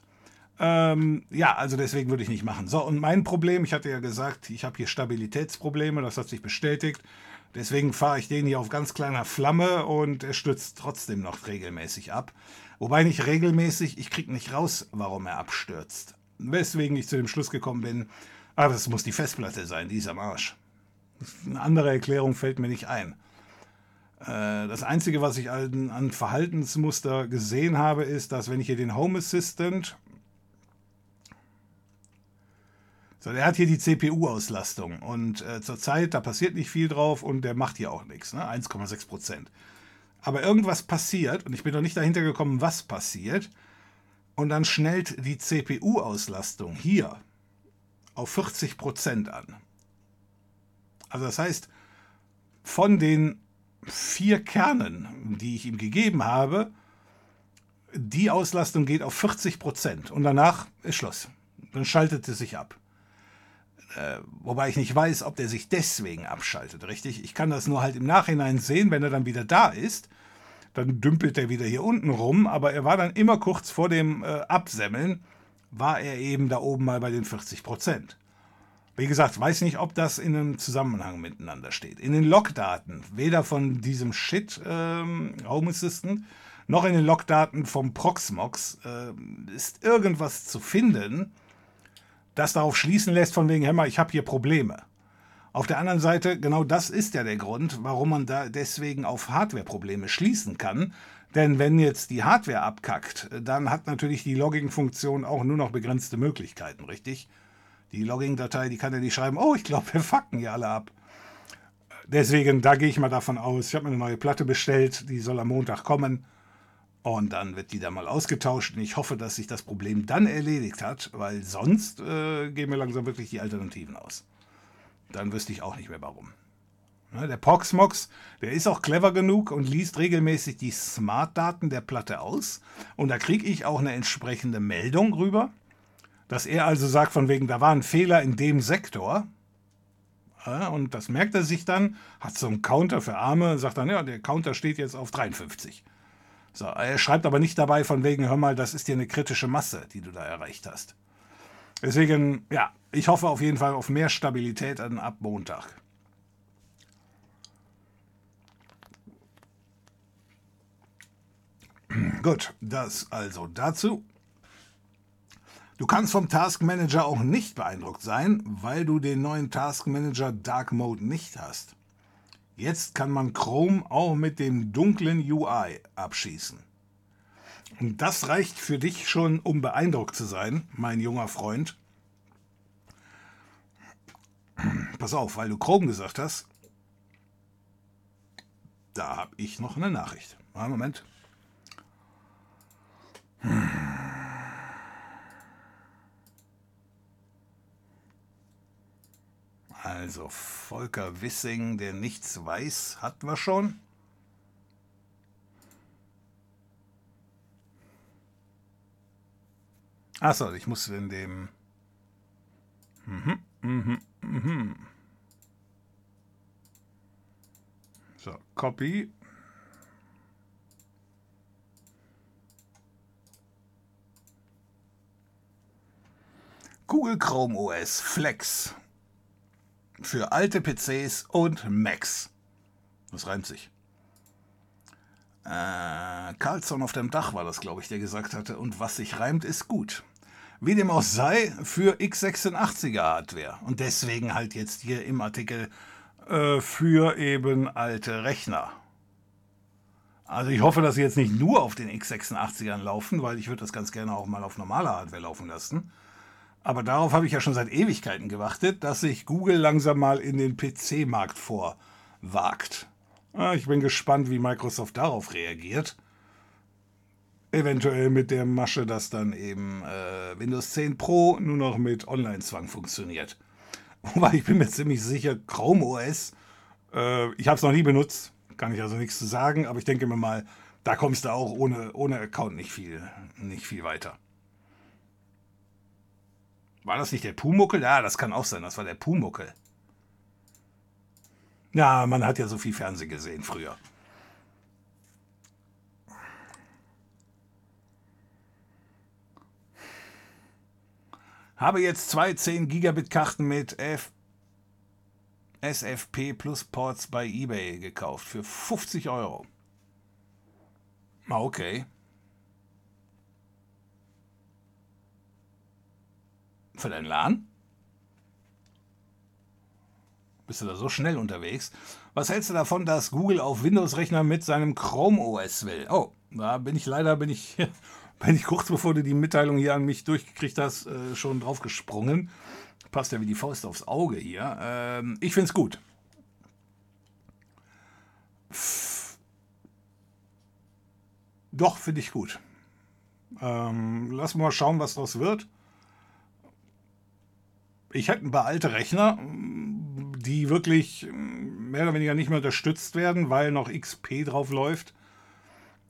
Ähm, ja, also deswegen würde ich nicht machen. So, und mein Problem, ich hatte ja gesagt, ich habe hier Stabilitätsprobleme, das hat sich bestätigt. Deswegen fahre ich den hier auf ganz kleiner Flamme und er stürzt trotzdem noch regelmäßig ab. Wobei nicht regelmäßig, ich kriege nicht raus, warum er abstürzt. Weswegen ich zu dem Schluss gekommen bin, ah, das muss die Festplatte sein, die ist am Arsch. Eine andere Erklärung fällt mir nicht ein. Äh, das Einzige, was ich an Verhaltensmuster gesehen habe, ist, dass wenn ich hier den Home Assistant So, der hat hier die CPU-Auslastung und äh, zurzeit, da passiert nicht viel drauf und der macht hier auch nichts, ne? 1,6 Prozent. Aber irgendwas passiert und ich bin noch nicht dahinter gekommen, was passiert. Und dann schnellt die CPU-Auslastung hier auf 40 Prozent an. Also das heißt, von den vier Kernen, die ich ihm gegeben habe, die Auslastung geht auf 40 Prozent und danach ist Schluss. Dann schaltet es sich ab. Äh, wobei ich nicht weiß, ob der sich deswegen abschaltet, richtig? Ich kann das nur halt im Nachhinein sehen, wenn er dann wieder da ist. Dann dümpelt er wieder hier unten rum, aber er war dann immer kurz vor dem äh, Absemmeln, war er eben da oben mal bei den 40 Prozent. Wie gesagt, weiß nicht, ob das in einem Zusammenhang miteinander steht. In den Logdaten, weder von diesem Shit ähm, Home Assistant, noch in den Logdaten vom Proxmox äh, ist irgendwas zu finden, das darauf schließen lässt, von wegen, Hämmer, ich habe hier Probleme. Auf der anderen Seite, genau das ist ja der Grund, warum man da deswegen auf Hardware-Probleme schließen kann. Denn wenn jetzt die Hardware abkackt, dann hat natürlich die Logging-Funktion auch nur noch begrenzte Möglichkeiten, richtig? Die Logging-Datei, die kann ja nicht schreiben, oh, ich glaube, wir fucken hier alle ab. Deswegen, da gehe ich mal davon aus, ich habe mir eine neue Platte bestellt, die soll am Montag kommen. Und dann wird die da mal ausgetauscht und ich hoffe, dass sich das Problem dann erledigt hat, weil sonst äh, gehen mir langsam wirklich die Alternativen aus. Dann wüsste ich auch nicht mehr warum. Ne, der Proxmox, der ist auch clever genug und liest regelmäßig die Smart-Daten der Platte aus. Und da kriege ich auch eine entsprechende Meldung rüber, dass er also sagt, von wegen, da war ein Fehler in dem Sektor. Ja, und das merkt er sich dann, hat so einen Counter für Arme, sagt dann, ja, der Counter steht jetzt auf 53. So, er schreibt aber nicht dabei von wegen, hör mal, das ist dir eine kritische Masse, die du da erreicht hast. Deswegen, ja, ich hoffe auf jeden Fall auf mehr Stabilität ab Montag. Gut, das also dazu. Du kannst vom Task Manager auch nicht beeindruckt sein, weil du den neuen Task Manager Dark Mode nicht hast. Jetzt kann man Chrome auch mit dem dunklen UI abschießen. Und das reicht für dich schon, um beeindruckt zu sein, mein junger Freund. Pass auf, weil du Chrome gesagt hast. Da habe ich noch eine Nachricht. Moment. Also Volker Wissing, der nichts weiß, hatten wir schon. Achso, ich muss in dem... Mhm, mhm, mhm. So, Copy. Google Chrome OS Flex für alte PCs und Macs. Das reimt sich. Äh, Carlson auf dem Dach war das, glaube ich, der gesagt hatte. Und was sich reimt, ist gut. Wie dem auch sei, für x86er Hardware. Und deswegen halt jetzt hier im Artikel äh, für eben alte Rechner. Also ich hoffe, dass sie jetzt nicht nur auf den x86ern laufen, weil ich würde das ganz gerne auch mal auf normaler Hardware laufen lassen. Aber darauf habe ich ja schon seit Ewigkeiten gewartet, dass sich Google langsam mal in den PC-Markt vorwagt. Ich bin gespannt, wie Microsoft darauf reagiert. Eventuell mit der Masche, dass dann eben äh, Windows 10 Pro nur noch mit Online-Zwang funktioniert. [LAUGHS] Wobei ich bin mir ziemlich sicher, Chrome OS, äh, ich habe es noch nie benutzt, kann ich also nichts zu sagen, aber ich denke mir mal, da kommst du auch ohne, ohne Account nicht viel, nicht viel weiter. War das nicht der Pumuckel? Ja, das kann auch sein, das war der Pumuckel. Ja, man hat ja so viel Fernsehen gesehen früher. Habe jetzt zwei 10 Gigabit Karten mit F SFP Plus Ports bei eBay gekauft für 50 Euro. Ah, okay. Für deinen LAN? Bist du da so schnell unterwegs? Was hältst du davon, dass Google auf Windows-Rechner mit seinem Chrome OS will? Oh, da bin ich leider, bin ich, [LAUGHS] bin ich kurz bevor du die Mitteilung hier an mich durchgekriegt hast, äh, schon drauf gesprungen. Passt ja wie die Faust aufs Auge hier. Ähm, ich finde es gut. Doch, finde ich gut. Ähm, lass mal schauen, was daraus wird ich hätte ein paar alte Rechner, die wirklich mehr oder weniger nicht mehr unterstützt werden, weil noch XP drauf läuft.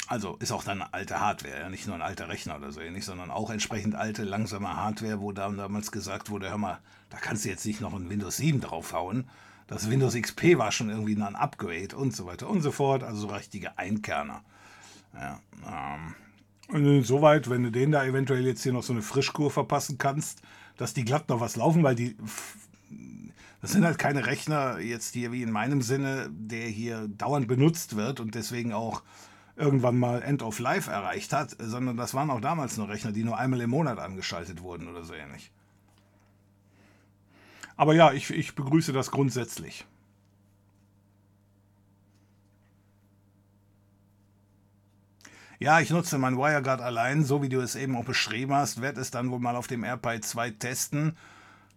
Also ist auch dann alte Hardware, ja, nicht nur ein alter Rechner oder so ähnlich, sondern auch entsprechend alte, langsame Hardware, wo damals gesagt wurde, hör mal, da kannst du jetzt nicht noch ein Windows 7 draufhauen. Das Windows XP war schon irgendwie ein Upgrade und so weiter und so fort. Also so richtige Einkerner. Ja, ähm, insoweit, wenn du denen da eventuell jetzt hier noch so eine Frischkur verpassen kannst, dass die glatt noch was laufen, weil die. Das sind halt keine Rechner jetzt hier wie in meinem Sinne, der hier dauernd benutzt wird und deswegen auch irgendwann mal End of Life erreicht hat, sondern das waren auch damals nur Rechner, die nur einmal im Monat angeschaltet wurden oder so ähnlich. Aber ja, ich, ich begrüße das grundsätzlich. Ja, ich nutze mein WireGuard allein, so wie du es eben auch beschrieben hast, werde es dann wohl mal auf dem AirPi 2 testen.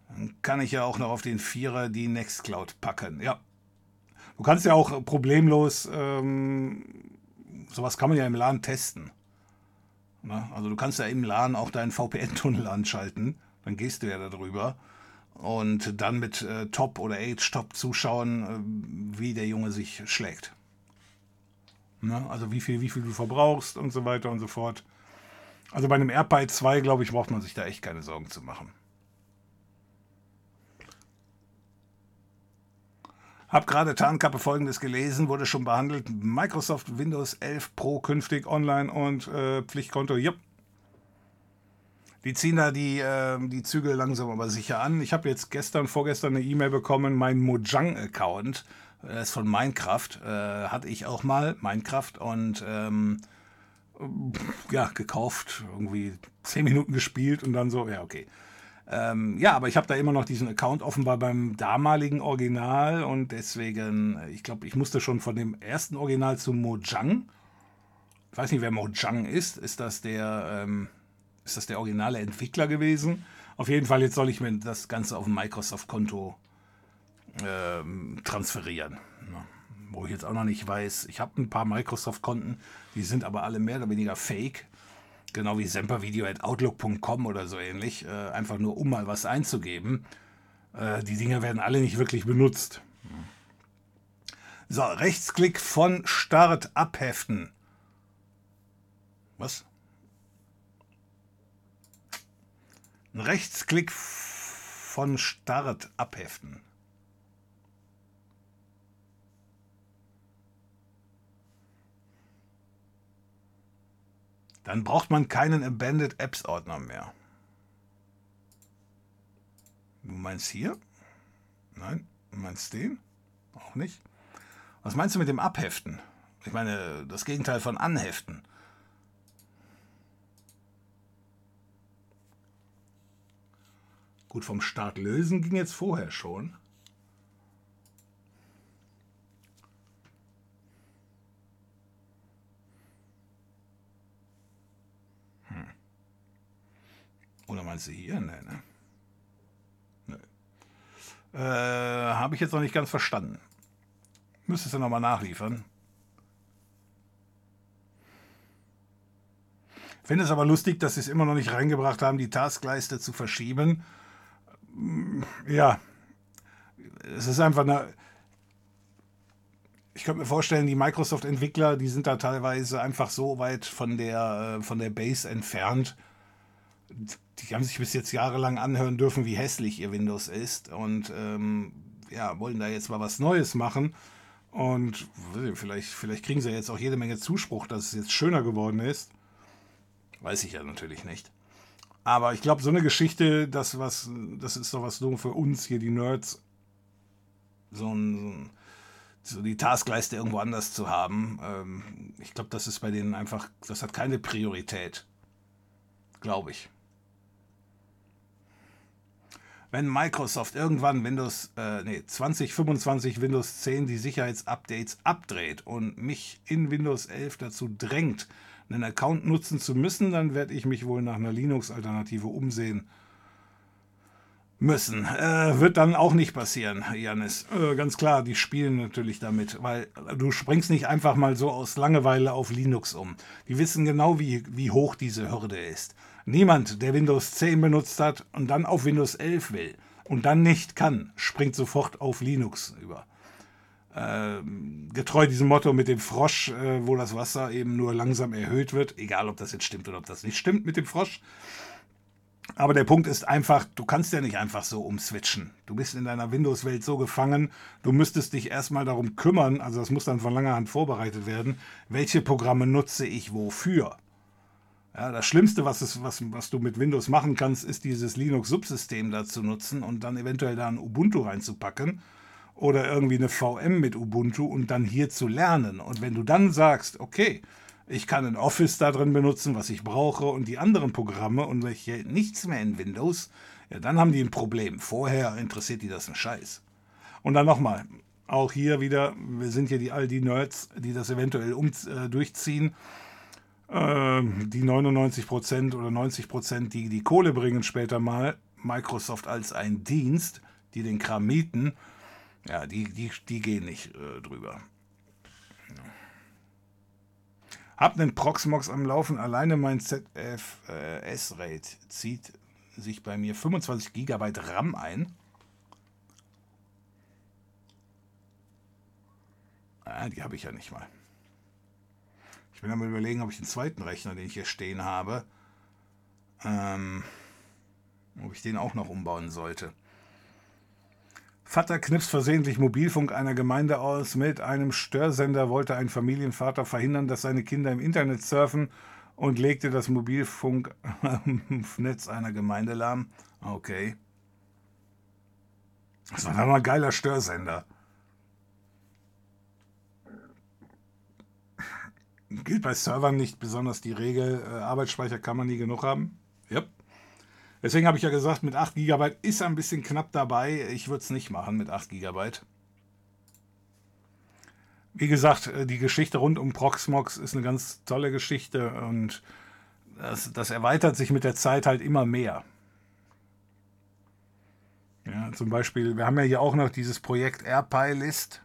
Dann kann ich ja auch noch auf den Vierer die Nextcloud packen. Ja. Du kannst ja auch problemlos ähm, sowas kann man ja im LAN testen. Na, also du kannst ja im LAN auch deinen VPN-Tunnel anschalten, dann gehst du ja darüber und dann mit äh, Top oder Age-Top zuschauen, äh, wie der Junge sich schlägt. Na, also wie viel, wie viel du verbrauchst und so weiter und so fort. Also bei einem AirPi 2, glaube ich, braucht man sich da echt keine Sorgen zu machen. Hab gerade Tarnkappe folgendes gelesen, wurde schon behandelt. Microsoft Windows 11 Pro künftig online und äh, Pflichtkonto. Jupp. Die ziehen da die, äh, die Zügel langsam aber sicher an. Ich habe jetzt gestern, vorgestern eine E-Mail bekommen, mein Mojang-Account, das ist von Minecraft, äh, hatte ich auch mal, Minecraft, und ähm, ja, gekauft, irgendwie 10 Minuten gespielt und dann so, ja, okay. Ähm, ja, aber ich habe da immer noch diesen Account offenbar beim damaligen Original und deswegen, äh, ich glaube, ich musste schon von dem ersten Original zu Mojang. Ich weiß nicht, wer Mojang ist. Ist das der, ähm, ist das der originale Entwickler gewesen? Auf jeden Fall, jetzt soll ich mir das Ganze auf ein Microsoft-Konto ähm, transferieren. Wo ich jetzt auch noch nicht weiß. Ich habe ein paar Microsoft-Konten, die sind aber alle mehr oder weniger fake genau wie sempervideo.outlook.com oder so ähnlich, äh, einfach nur um mal was einzugeben. Äh, die Dinger werden alle nicht wirklich benutzt. So, Rechtsklick von Start abheften. Was? Ein Rechtsklick von Start abheften. Dann braucht man keinen Abandoned Apps Ordner mehr. Du meinst hier? Nein, du meinst den? Auch nicht. Was meinst du mit dem Abheften? Ich meine, das Gegenteil von Anheften. Gut, vom Start lösen ging jetzt vorher schon. Oder meinst du hier? Nee, ne? Nee. Äh, Habe ich jetzt noch nicht ganz verstanden. Müsstest du nochmal nachliefern. Finde es aber lustig, dass sie es immer noch nicht reingebracht haben, die Taskleiste zu verschieben. Ja, es ist einfach eine. Ich könnte mir vorstellen, die Microsoft-Entwickler, die sind da teilweise einfach so weit von der, äh, von der Base entfernt, die haben sich bis jetzt jahrelang anhören dürfen, wie hässlich ihr Windows ist und ähm, ja, wollen da jetzt mal was Neues machen. Und vielleicht, vielleicht kriegen sie jetzt auch jede Menge Zuspruch, dass es jetzt schöner geworden ist. Weiß ich ja natürlich nicht. Aber ich glaube, so eine Geschichte, das, was, das ist doch was nur für uns hier, die Nerds, so, ein, so die Taskleiste irgendwo anders zu haben. Ähm, ich glaube, das ist bei denen einfach, das hat keine Priorität. Glaube ich wenn Microsoft irgendwann Windows, äh, nee, 2025 Windows 10 die Sicherheitsupdates abdreht und mich in Windows 11 dazu drängt, einen Account nutzen zu müssen, dann werde ich mich wohl nach einer Linux-Alternative umsehen müssen. Äh, wird dann auch nicht passieren, Janis. Äh, ganz klar, die spielen natürlich damit, weil du springst nicht einfach mal so aus Langeweile auf Linux um. Die wissen genau, wie, wie hoch diese Hürde ist. Niemand, der Windows 10 benutzt hat und dann auf Windows 11 will und dann nicht kann, springt sofort auf Linux über. äh, getreu diesem Motto mit dem Frosch, äh, wo das Wasser eben nur langsam erhöht wird, egal ob das jetzt stimmt oder ob das nicht stimmt mit dem Frosch. Aber der Punkt ist einfach, du kannst ja nicht einfach so umswitchen. Du bist in deiner Windows-Welt so gefangen, du müsstest dich erstmal darum kümmern, also das muss dann von langer Hand vorbereitet werden, welche Programme nutze ich wofür. Ja, das Schlimmste, was, es, was, was du mit Windows machen kannst, ist dieses Linux-Subsystem da zu nutzen und dann eventuell da ein Ubuntu reinzupacken oder irgendwie eine VM mit Ubuntu und dann hier zu lernen. Und wenn du dann sagst, okay, ich kann ein Office da drin benutzen, was ich brauche und die anderen Programme und welche nichts mehr in Windows, ja, dann haben die ein Problem. Vorher interessiert die das ein Scheiß. Und dann nochmal, auch hier wieder, wir sind hier die, all die Nerds, die das eventuell um, äh, durchziehen die 99% oder 90 die die Kohle bringen später mal, Microsoft als ein Dienst, die den Kram mieten, ja, die, die, die gehen nicht äh, drüber. Hab einen Proxmox am Laufen, alleine mein ZFS-Rate zieht sich bei mir 25 GB RAM ein. Ah, die habe ich ja nicht mal. Ich will mal überlegen, ob ich einen zweiten Rechner, den ich hier stehen habe, ähm, ob ich den auch noch umbauen sollte. Vater knipst versehentlich Mobilfunk einer Gemeinde aus. Mit einem Störsender wollte ein Familienvater verhindern, dass seine Kinder im Internet surfen und legte das Mobilfunknetz [LAUGHS] einer Gemeinde lahm. Okay. Das war dann mal ein geiler Störsender. Gilt bei Servern nicht besonders die Regel, äh, Arbeitsspeicher kann man nie genug haben. Yep. Deswegen habe ich ja gesagt, mit 8 GB ist ein bisschen knapp dabei. Ich würde es nicht machen mit 8 GB. Wie gesagt, äh, die Geschichte rund um Proxmox ist eine ganz tolle Geschichte und das, das erweitert sich mit der Zeit halt immer mehr. Ja, zum Beispiel, wir haben ja hier auch noch dieses Projekt AirPy-List.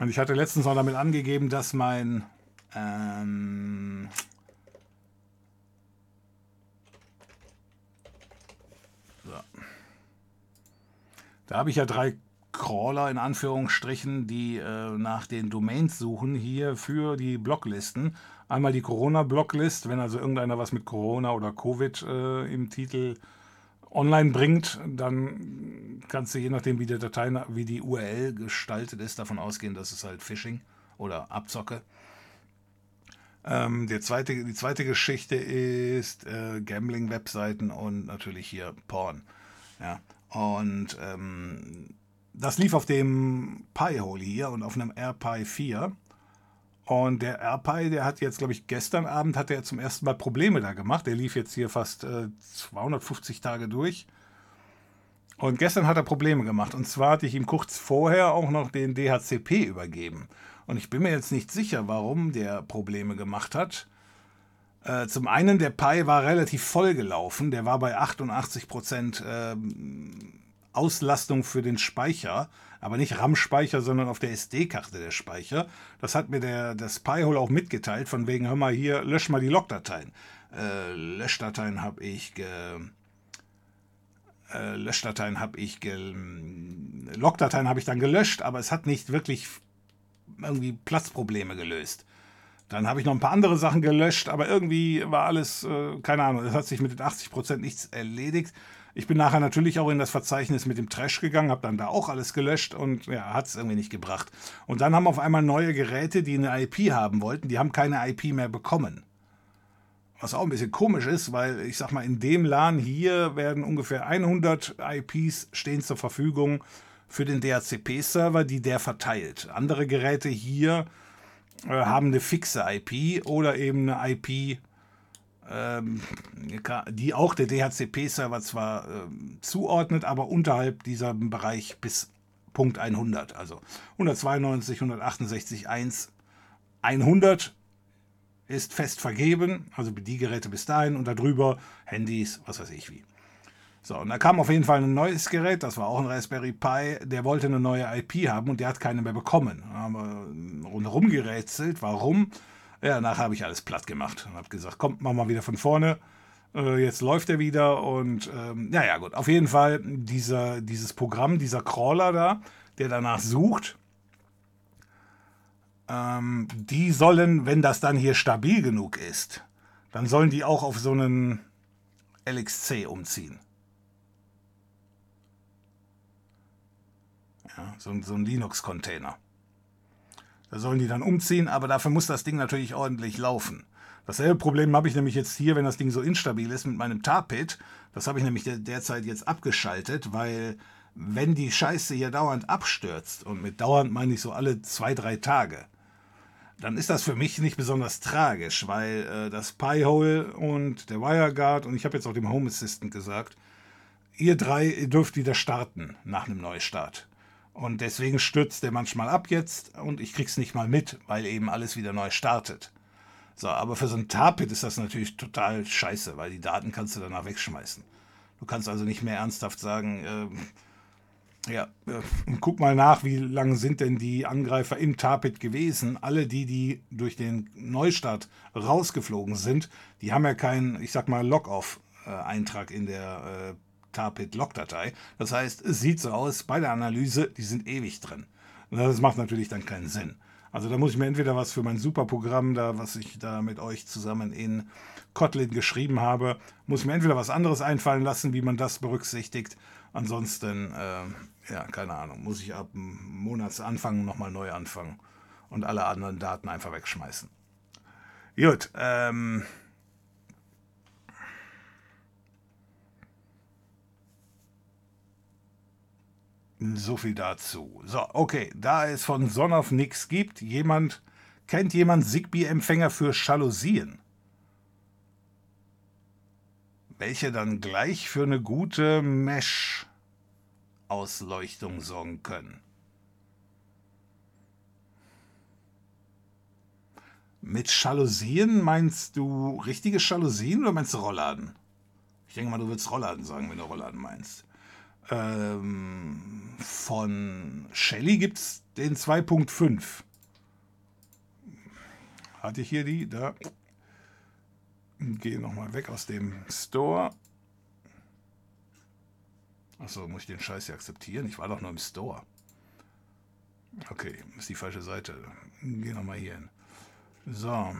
Und ich hatte letztens noch damit angegeben, dass mein ähm, so. Da habe ich ja drei Crawler in Anführungsstrichen, die äh, nach den Domains suchen hier für die Blocklisten. Einmal die Corona-Blocklist, wenn also irgendeiner was mit Corona oder Covid äh, im Titel online bringt, dann kannst du je nachdem, wie die Datei, wie die URL gestaltet ist, davon ausgehen, dass es halt Phishing oder Abzocke. Ähm, der zweite, die zweite Geschichte ist äh, Gambling-Webseiten und natürlich hier Porn. Ja. Und ähm, das lief auf dem Pi-Hole hier und auf einem AirPi 4. Und der AirPi, der hat jetzt, glaube ich, gestern Abend hat er zum ersten Mal Probleme da gemacht. Der lief jetzt hier fast äh, 250 Tage durch. Und gestern hat er Probleme gemacht. Und zwar hatte ich ihm kurz vorher auch noch den DHCP übergeben. Und ich bin mir jetzt nicht sicher, warum der Probleme gemacht hat. Äh, zum einen, der Pi war relativ voll gelaufen. Der war bei 88 Prozent, äh, Auslastung für den Speicher aber nicht RAM-Speicher, sondern auf der SD-Karte der Speicher. Das hat mir der, das Pi-Hole auch mitgeteilt, von wegen, hör mal hier, lösch mal die Logdateien. Äh, Löschdateien habe ich ge, äh, Löschdateien habe ich Logdateien habe ich dann gelöscht, aber es hat nicht wirklich irgendwie Platzprobleme gelöst. Dann habe ich noch ein paar andere Sachen gelöscht, aber irgendwie war alles, äh, keine Ahnung, es hat sich mit den 80% nichts erledigt. Ich bin nachher natürlich auch in das Verzeichnis mit dem Trash gegangen, habe dann da auch alles gelöscht und ja, hat es irgendwie nicht gebracht. Und dann haben auf einmal neue Geräte, die eine IP haben wollten, die haben keine IP mehr bekommen. Was auch ein bisschen komisch ist, weil ich sag mal, in dem LAN hier werden ungefähr 100 IPs stehen zur Verfügung für den DHCP-Server, die der verteilt. Andere Geräte hier äh, haben eine fixe IP oder eben eine IP, die auch der DHCP-Server zwar ähm, zuordnet, aber unterhalb dieser Bereich bis Punkt 100, also 192, 168, 1, 100 ist fest vergeben, also die Geräte bis dahin und darüber Handys, was weiß ich wie. So, und da kam auf jeden Fall ein neues Gerät, das war auch ein Raspberry Pi, der wollte eine neue IP haben und der hat keine mehr bekommen. Da haben wir rundherum gerätselt, warum? Ja, nachher habe ich alles platt gemacht und habe gesagt, komm, mach mal wieder von vorne. Äh, jetzt läuft er wieder und ähm, ja, ja, gut. Auf jeden Fall, dieser, dieses Programm, dieser Crawler da, der danach sucht, ähm, die sollen, wenn das dann hier stabil genug ist, dann sollen die auch auf so einen LXC umziehen. Ja, so, so ein Linux-Container. Da sollen die dann umziehen, aber dafür muss das Ding natürlich ordentlich laufen. Dasselbe Problem habe ich nämlich jetzt hier, wenn das Ding so instabil ist mit meinem Tarpit. Das habe ich nämlich derzeit jetzt abgeschaltet, weil wenn die Scheiße hier dauernd abstürzt, und mit dauernd meine ich so alle zwei, drei Tage, dann ist das für mich nicht besonders tragisch, weil äh, das Pi-Hole und der WireGuard und ich habe jetzt auch dem Home Assistant gesagt, ihr drei ihr dürft wieder starten nach einem Neustart. Und deswegen stürzt der manchmal ab jetzt und ich krieg's nicht mal mit, weil eben alles wieder neu startet. So, aber für so ein Tarpit ist das natürlich total scheiße, weil die Daten kannst du danach wegschmeißen. Du kannst also nicht mehr ernsthaft sagen, äh, ja, äh, guck mal nach, wie lange sind denn die Angreifer im Tarpit gewesen? Alle die, die durch den Neustart rausgeflogen sind, die haben ja keinen, ich sag mal, Log-Off-Eintrag in der äh, Tarpit-Log-Datei. Das heißt, es sieht so aus bei der Analyse, die sind ewig drin. Das macht natürlich dann keinen Sinn. Also da muss ich mir entweder was für mein Superprogramm, da was ich da mit euch zusammen in Kotlin geschrieben habe, muss mir entweder was anderes einfallen lassen, wie man das berücksichtigt. Ansonsten äh, ja, keine Ahnung, muss ich ab Monatsanfang nochmal neu anfangen und alle anderen Daten einfach wegschmeißen. Gut, ähm. So viel dazu. So, okay, da es von Sonoff nichts gibt, jemand, kennt jemand Zigbee-Empfänger für Jalousien? Welche dann gleich für eine gute Mesh Ausleuchtung sorgen können. Mit Jalousien meinst du richtige Jalousien oder meinst du Rollladen? Ich denke mal, du würdest Rollladen sagen, wenn du Rollladen meinst. Ähm, von Shelly gibt es den 2.5. Hatte ich hier die? Da. Gehe nochmal weg aus dem Store. Achso, muss ich den Scheiß hier akzeptieren? Ich war doch nur im Store. Okay, ist die falsche Seite. Geh nochmal hier hin. So.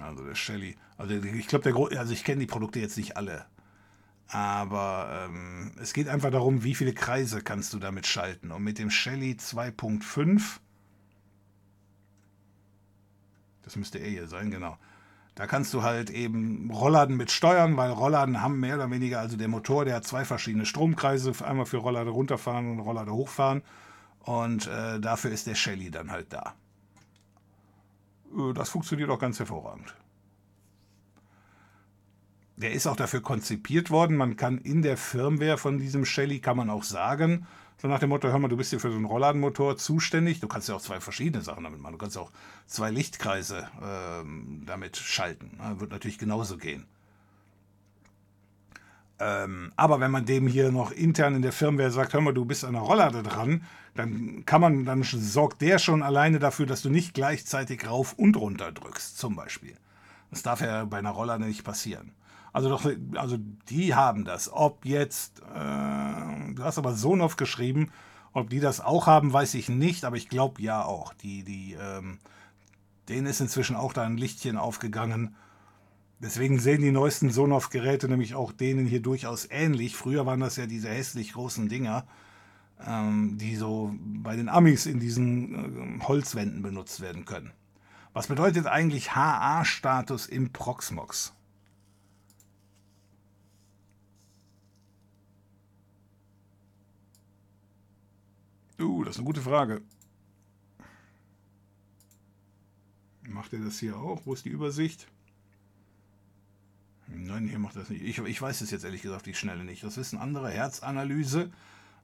Also der Shelly. Also ich glaube, der also ich kenne die Produkte jetzt nicht alle. Aber ähm, es geht einfach darum, wie viele Kreise kannst du damit schalten. Und mit dem Shelly 2.5, das müsste er hier sein, genau. Da kannst du halt eben Rollladen mit steuern, weil Rollladen haben mehr oder weniger, also der Motor, der hat zwei verschiedene Stromkreise, einmal für Rolllade runterfahren und Rolllade hochfahren. Und äh, dafür ist der Shelly dann halt da. Äh, das funktioniert auch ganz hervorragend. Der ist auch dafür konzipiert worden. Man kann in der Firmware von diesem Shelly, kann man auch sagen, so nach dem Motto, hör mal, du bist hier für so einen Rollladenmotor zuständig. Du kannst ja auch zwei verschiedene Sachen damit machen. Du kannst auch zwei Lichtkreise ähm, damit schalten. Ja, wird natürlich genauso gehen. Ähm, aber wenn man dem hier noch intern in der Firmware sagt, hör mal, du bist an der Rolllade dran, dann kann man, dann sorgt der schon alleine dafür, dass du nicht gleichzeitig rauf und runter drückst, zum Beispiel. Das darf ja bei einer Rolllade nicht passieren. Also doch, also die haben das. Ob jetzt, äh, du hast aber Sonoff geschrieben, ob die das auch haben, weiß ich nicht, aber ich glaube ja auch. Die, die, ähm, denen ist inzwischen auch da ein Lichtchen aufgegangen. Deswegen sehen die neuesten Sonoff-Geräte nämlich auch denen hier durchaus ähnlich. Früher waren das ja diese hässlich großen Dinger, ähm, die so bei den Amis in diesen äh, Holzwänden benutzt werden können. Was bedeutet eigentlich HA-Status im Proxmox? Uh, das ist eine gute Frage. Macht er das hier auch? Wo ist die Übersicht? Nein, hier macht das nicht. Ich, ich weiß es jetzt ehrlich gesagt die Schnelle nicht. Das wissen andere. Herzanalyse.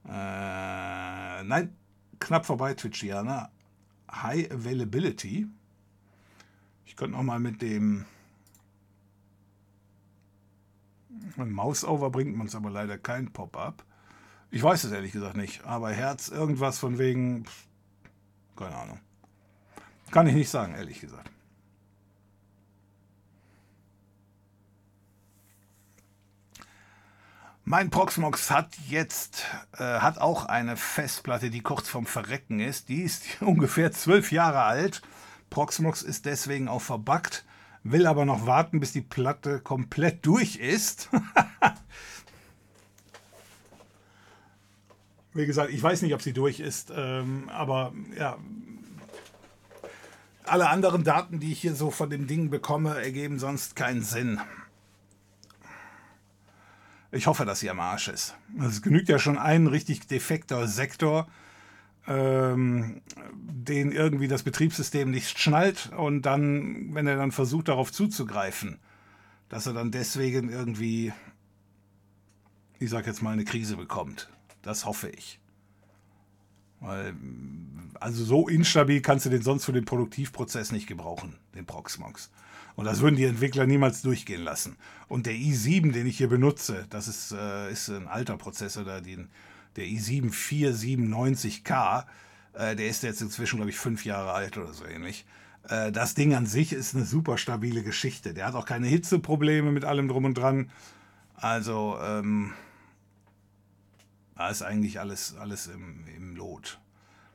Äh, nein, knapp vorbei, Twitchiana. High Availability. Ich könnte noch mal mit dem Mausover bringt man es aber leider kein Pop-up. Ich weiß es ehrlich gesagt nicht. Aber Herz, irgendwas von wegen. Keine Ahnung. Kann ich nicht sagen, ehrlich gesagt. Mein Proxmox hat jetzt, äh, hat auch eine Festplatte, die kurz vorm Verrecken ist. Die ist [LAUGHS] ungefähr zwölf Jahre alt. Proxmox ist deswegen auch verbuggt, will aber noch warten, bis die Platte komplett durch ist. [LAUGHS] Wie gesagt, ich weiß nicht, ob sie durch ist, ähm, aber ja, alle anderen Daten, die ich hier so von dem Ding bekomme, ergeben sonst keinen Sinn. Ich hoffe, dass sie am Arsch ist. Es genügt ja schon ein richtig defekter Sektor, ähm, den irgendwie das Betriebssystem nicht schnallt und dann, wenn er dann versucht, darauf zuzugreifen, dass er dann deswegen irgendwie, ich sag jetzt mal, eine Krise bekommt. Das hoffe ich. Weil, also so instabil kannst du den sonst für den Produktivprozess nicht gebrauchen, den Proxmox. Und das würden die Entwickler niemals durchgehen lassen. Und der i7, den ich hier benutze, das ist, äh, ist ein alter Prozessor, da, den, der i7 4790K, äh, der ist jetzt inzwischen, glaube ich, fünf Jahre alt oder so ähnlich. Äh, das Ding an sich ist eine super stabile Geschichte. Der hat auch keine Hitzeprobleme mit allem drum und dran. Also, ähm, da ist eigentlich alles, alles im, im Lot.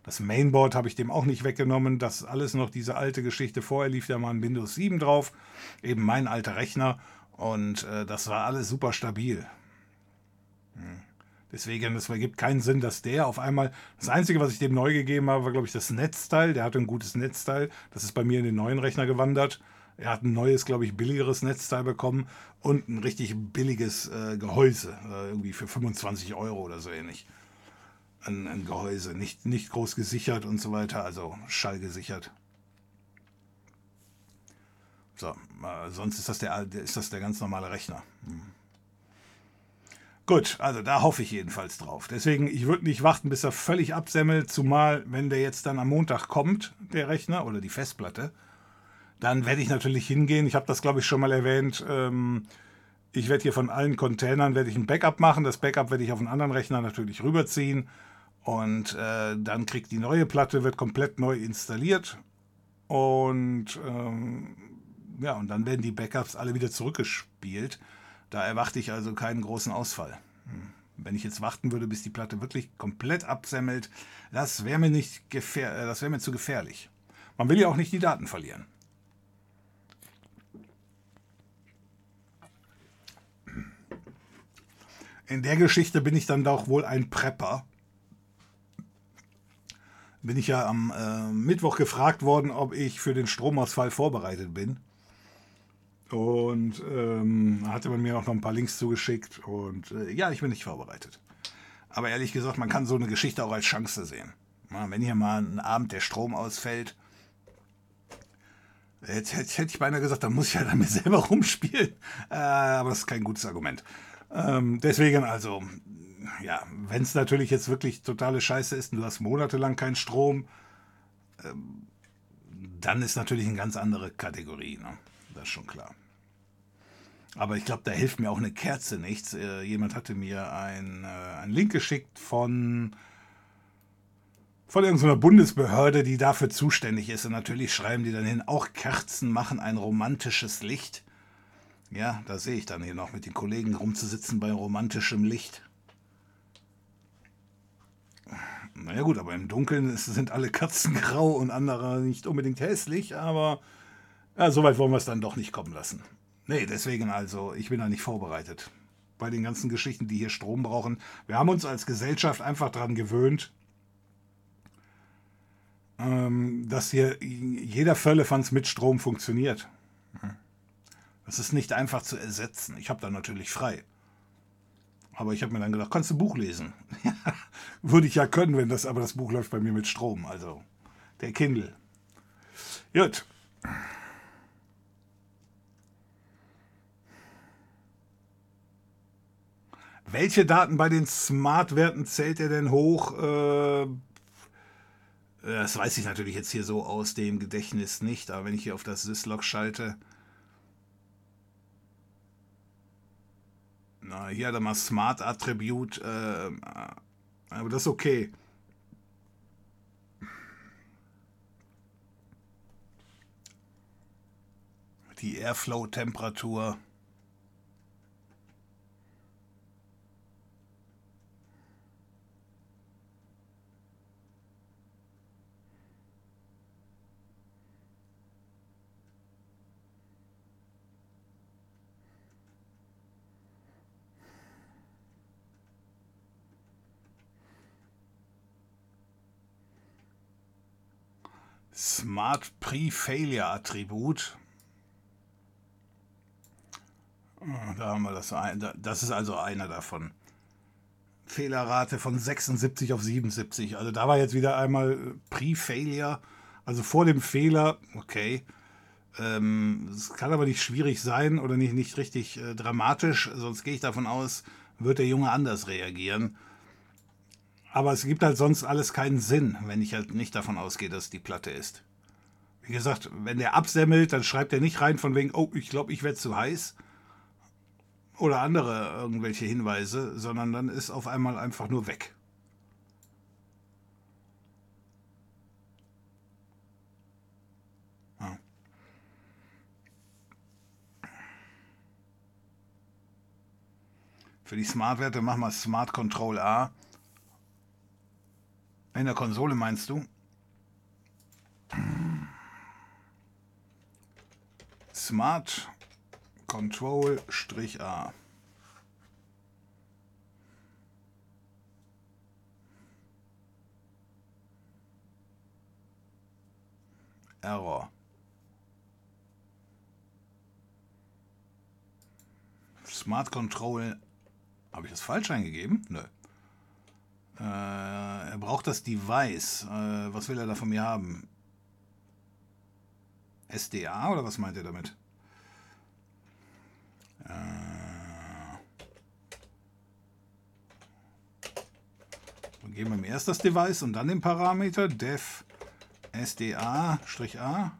Das Mainboard habe ich dem auch nicht weggenommen. Das alles noch diese alte Geschichte. Vorher lief ja mal ein Windows 7 drauf. Eben mein alter Rechner. Und äh, das war alles super stabil. Hm. Deswegen, es ergibt keinen Sinn, dass der auf einmal. Das Einzige, was ich dem neu gegeben habe, war, glaube ich, das Netzteil. Der hatte ein gutes Netzteil. Das ist bei mir in den neuen Rechner gewandert. Er hat ein neues, glaube ich, billigeres Netzteil bekommen und ein richtig billiges äh, Gehäuse. Äh, irgendwie für 25 Euro oder so ähnlich ein, ein Gehäuse, nicht, nicht groß gesichert und so weiter, also schallgesichert. So, äh, sonst ist das, der, ist das der ganz normale Rechner. Hm. Gut, also da hoffe ich jedenfalls drauf. Deswegen, ich würde nicht warten, bis er völlig absemmelt, zumal wenn der jetzt dann am Montag kommt, der Rechner oder die Festplatte, dann werde ich natürlich hingehen. Ich habe das, glaube ich, schon mal erwähnt. Ähm, ich werde hier von allen Containern werde ich ein Backup machen. Das Backup werde ich auf einen anderen Rechner natürlich rüberziehen und äh, dann kriegt die neue Platte, wird komplett neu installiert. Und ähm, ja, und dann werden die Backups alle wieder zurückgespielt. Da erwarte ich also keinen großen Ausfall. Hm. Wenn ich jetzt warten würde, bis die Platte wirklich komplett absemmelt, das wäre mir nicht gefähr äh, das wäre mir zu gefährlich. Man will ja auch nicht die Daten verlieren. In der Geschichte bin ich dann doch wohl ein Prepper bin ich ja am äh, Mittwoch gefragt worden, ob ich für den Stromausfall vorbereitet bin. Und ähm, hatte man mir auch noch ein paar Links zugeschickt. Und äh, ja, ich bin nicht vorbereitet. Aber ehrlich gesagt, man kann so eine Geschichte auch als Chance sehen. Ja, wenn hier mal ein Abend der Strom ausfällt, jetzt, jetzt hätte ich beinahe gesagt, dann muss ich ja damit selber [LAUGHS] rumspielen. Äh, aber das ist kein gutes Argument. Ähm, deswegen also, ja, wenn es natürlich jetzt wirklich totale Scheiße ist und du hast monatelang keinen Strom, ähm, dann ist natürlich eine ganz andere Kategorie. Ne? Das ist schon klar. Aber ich glaube, da hilft mir auch eine Kerze nichts. Äh, jemand hatte mir ein, äh, einen Link geschickt von, von irgendeiner Bundesbehörde, die dafür zuständig ist. Und natürlich schreiben die dann hin, auch Kerzen machen ein romantisches Licht. Ja, da sehe ich dann hier noch mit den Kollegen rumzusitzen bei romantischem Licht. Naja gut, aber im Dunkeln sind alle Katzen [LAUGHS] grau und andere nicht unbedingt hässlich, aber ja, so weit wollen wir es dann doch nicht kommen lassen. Nee, deswegen also, ich bin da nicht vorbereitet. Bei den ganzen Geschichten, die hier Strom brauchen. Wir haben uns als Gesellschaft einfach daran gewöhnt, ähm, dass hier jeder Völlefanz mit Strom funktioniert. Das ist nicht einfach zu ersetzen. Ich habe da natürlich frei. Aber ich habe mir dann gedacht, kannst du ein Buch lesen? [LAUGHS] Würde ich ja können, wenn das, aber das Buch läuft bei mir mit Strom, also der Kindle. Gut. Welche Daten bei den Smart-Werten zählt er denn hoch? Äh, das weiß ich natürlich jetzt hier so aus dem Gedächtnis nicht, aber wenn ich hier auf das Syslog schalte, Na, hier hat er mal Smart Attribute, äh, aber das ist okay. Die Airflow-Temperatur. Smart Pre-Failure Attribut. Ah, da haben wir das. Das ist also einer davon. Fehlerrate von 76 auf 77. Also da war jetzt wieder einmal Pre-Failure, also vor dem Fehler, okay. Ähm, es kann aber nicht schwierig sein oder nicht, nicht richtig äh, dramatisch, sonst gehe ich davon aus, wird der Junge anders reagieren. Aber es gibt halt sonst alles keinen Sinn, wenn ich halt nicht davon ausgehe, dass die Platte ist. Wie gesagt, wenn der absemmelt, dann schreibt er nicht rein von wegen, oh, ich glaube, ich werde zu heiß. Oder andere irgendwelche Hinweise, sondern dann ist auf einmal einfach nur weg. Für die Smart-Werte machen wir Smart Control A. In der Konsole meinst du? Smart Control A. Error. Smart Control. Habe ich das falsch eingegeben? Nö. Äh, er braucht das Device. Äh, was will er da von mir haben? SDA oder was meint er damit? Äh, wir geben wir erst das Device und dann den Parameter def SDA-A.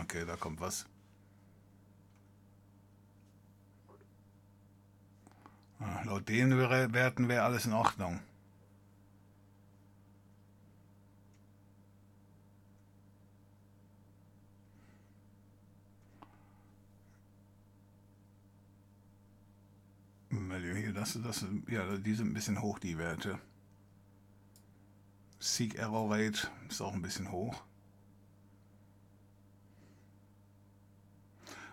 Okay, da kommt was. Ah, laut den Werten wäre alles in Ordnung. Das, das, ja, die sind ein bisschen hoch, die Werte. Seek Error Rate ist auch ein bisschen hoch.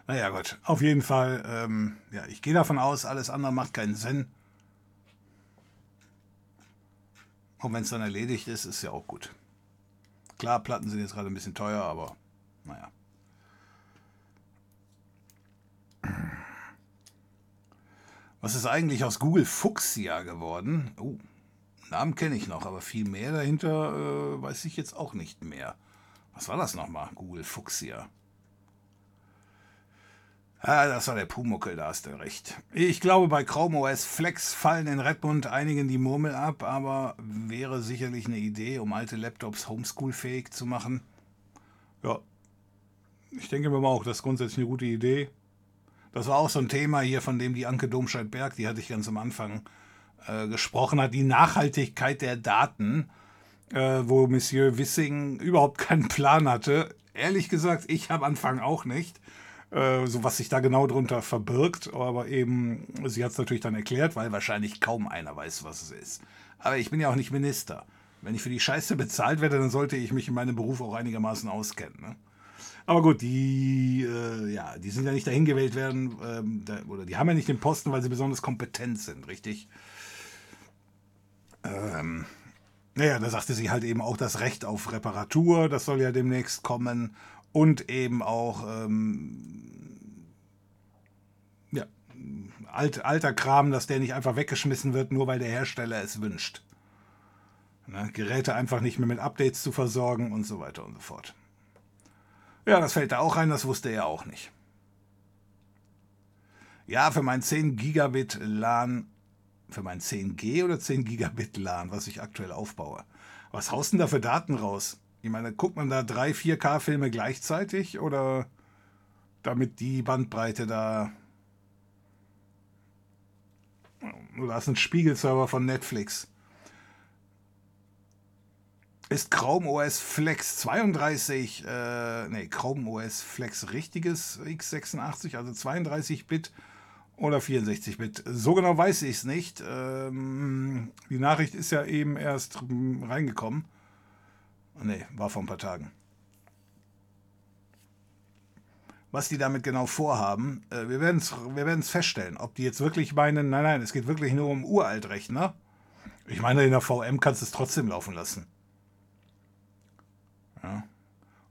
Naja gut, auf jeden Fall, ähm, ja, ich gehe davon aus, alles andere macht keinen Sinn. Und wenn es dann erledigt ist, ist ja auch gut. Klar, Platten sind jetzt gerade ein bisschen teuer, aber naja. Was ist eigentlich aus Google Fuchsia geworden? Oh, Namen kenne ich noch, aber viel mehr dahinter äh, weiß ich jetzt auch nicht mehr. Was war das nochmal? Google Fuchsia. Ah, das war der Pumuckel, da hast du recht. Ich glaube, bei Chrome OS Flex fallen in Redmond einigen die Murmel ab, aber wäre sicherlich eine Idee, um alte Laptops homeschool-fähig zu machen. Ja, ich denke mir mal auch, das ist grundsätzlich eine gute Idee. Das war auch so ein Thema hier, von dem die Anke Domscheit-Berg, die hatte ich ganz am Anfang äh, gesprochen hat, die Nachhaltigkeit der Daten, äh, wo Monsieur Wissing überhaupt keinen Plan hatte. Ehrlich gesagt, ich am Anfang auch nicht, äh, so was sich da genau drunter verbirgt. Aber eben, sie hat es natürlich dann erklärt, weil wahrscheinlich kaum einer weiß, was es ist. Aber ich bin ja auch nicht Minister. Wenn ich für die Scheiße bezahlt werde, dann sollte ich mich in meinem Beruf auch einigermaßen auskennen. Ne? Aber gut, die, äh, ja, die sind ja nicht dahin gewählt werden, ähm, da, oder die haben ja nicht den Posten, weil sie besonders kompetent sind, richtig? Ähm, naja, da sagte sie halt eben auch das Recht auf Reparatur, das soll ja demnächst kommen. Und eben auch, ähm, ja, alt, alter Kram, dass der nicht einfach weggeschmissen wird, nur weil der Hersteller es wünscht. Ne, Geräte einfach nicht mehr mit Updates zu versorgen und so weiter und so fort. Ja, das fällt da auch rein, das wusste er auch nicht. Ja, für mein 10 Gigabit LAN, für mein 10G oder 10 Gigabit LAN, was ich aktuell aufbaue. Was haust denn da für Daten raus? Ich meine, guckt man da drei 4K-Filme gleichzeitig oder damit die Bandbreite da. Oder ist ein Spiegelserver von Netflix ist Chrome OS Flex 32, äh, nee, Chrome OS Flex richtiges x86, also 32-Bit oder 64-Bit. So genau weiß ich es nicht. Ähm, die Nachricht ist ja eben erst reingekommen. Nee, war vor ein paar Tagen. Was die damit genau vorhaben, äh, wir werden es wir feststellen, ob die jetzt wirklich meinen, nein, nein, es geht wirklich nur um Uraltrechner. Ich meine, in der VM kannst du es trotzdem laufen lassen. Ja.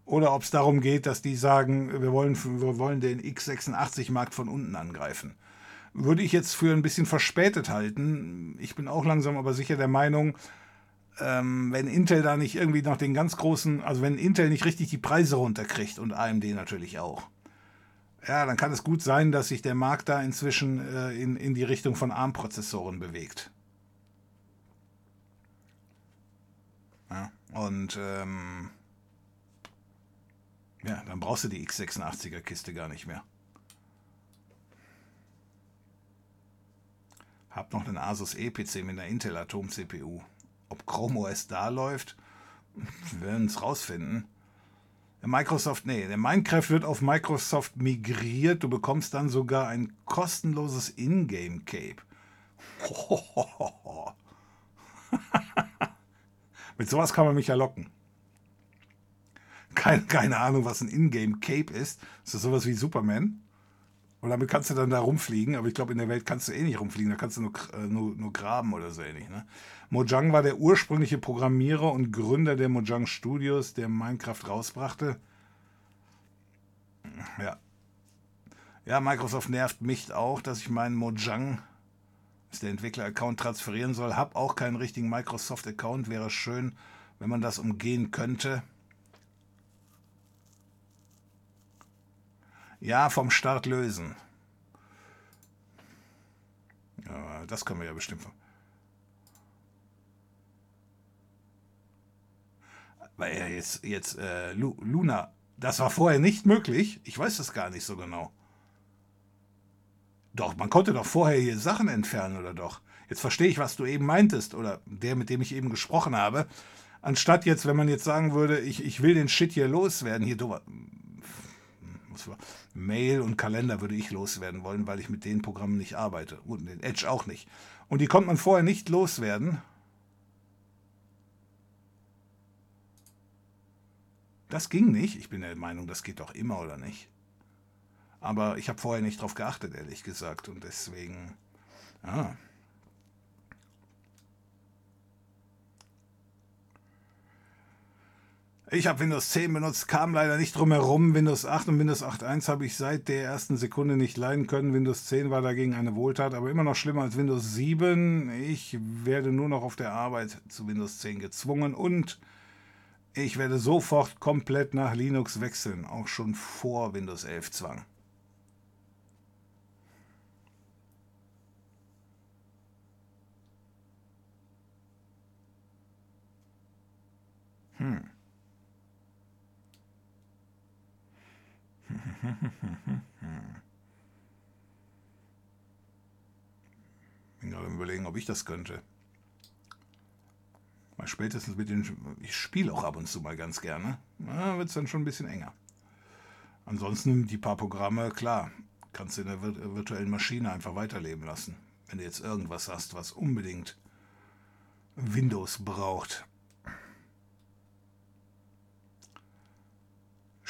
oder ob es darum geht, dass die sagen, wir wollen, wir wollen den x86-Markt von unten angreifen. Würde ich jetzt für ein bisschen verspätet halten. Ich bin auch langsam aber sicher der Meinung, ähm, wenn Intel da nicht irgendwie noch den ganz großen, also wenn Intel nicht richtig die Preise runterkriegt und AMD natürlich auch, ja, dann kann es gut sein, dass sich der Markt da inzwischen äh, in, in die Richtung von ARM-Prozessoren bewegt. Ja, und ähm, ja, dann brauchst du die x86er Kiste gar nicht mehr. Hab noch einen Asus E-PC mit einer Intel Atom CPU. Ob Chrome OS da läuft, wir werden es rausfinden. Microsoft, nee, der Minecraft wird auf Microsoft migriert. Du bekommst dann sogar ein kostenloses Ingame Cape. [LAUGHS] Mit sowas kann man mich ja locken. Keine, keine Ahnung, was ein Ingame Cape ist. Ist das sowas wie Superman? Und damit kannst du dann da rumfliegen, aber ich glaube, in der Welt kannst du eh nicht rumfliegen, da kannst du nur, äh, nur, nur graben oder so ähnlich. Ne? Mojang war der ursprüngliche Programmierer und Gründer der Mojang Studios, der Minecraft rausbrachte. Ja. Ja, Microsoft nervt mich auch, dass ich meinen Mojang, ist der Entwickler-Account, transferieren soll. Hab auch keinen richtigen Microsoft-Account. Wäre schön, wenn man das umgehen könnte. Ja, vom Start lösen. Ja, das können wir ja bestimmt. Weil ja jetzt, jetzt äh, Luna, das war vorher nicht möglich. Ich weiß das gar nicht so genau. Doch, man konnte doch vorher hier Sachen entfernen, oder doch? Jetzt verstehe ich, was du eben meintest, oder der, mit dem ich eben gesprochen habe. Anstatt jetzt, wenn man jetzt sagen würde, ich, ich will den Shit hier loswerden, hier, du, Mail und Kalender würde ich loswerden wollen, weil ich mit den Programmen nicht arbeite. Und den Edge auch nicht. Und die konnte man vorher nicht loswerden. Das ging nicht. Ich bin der Meinung, das geht doch immer oder nicht. Aber ich habe vorher nicht drauf geachtet, ehrlich gesagt. Und deswegen. Ja. Ich habe Windows 10 benutzt, kam leider nicht drum herum. Windows 8 und Windows 8.1 habe ich seit der ersten Sekunde nicht leiden können. Windows 10 war dagegen eine Wohltat, aber immer noch schlimmer als Windows 7. Ich werde nur noch auf der Arbeit zu Windows 10 gezwungen und ich werde sofort komplett nach Linux wechseln, auch schon vor Windows 11 Zwang. Hm. Bin gerade überlegen, ob ich das könnte. Mal spätestens mit den. Ich spiele auch ab und zu mal ganz gerne. Da wird es dann schon ein bisschen enger. Ansonsten die paar Programme, klar, kannst du in der virtuellen Maschine einfach weiterleben lassen. Wenn du jetzt irgendwas hast, was unbedingt Windows braucht.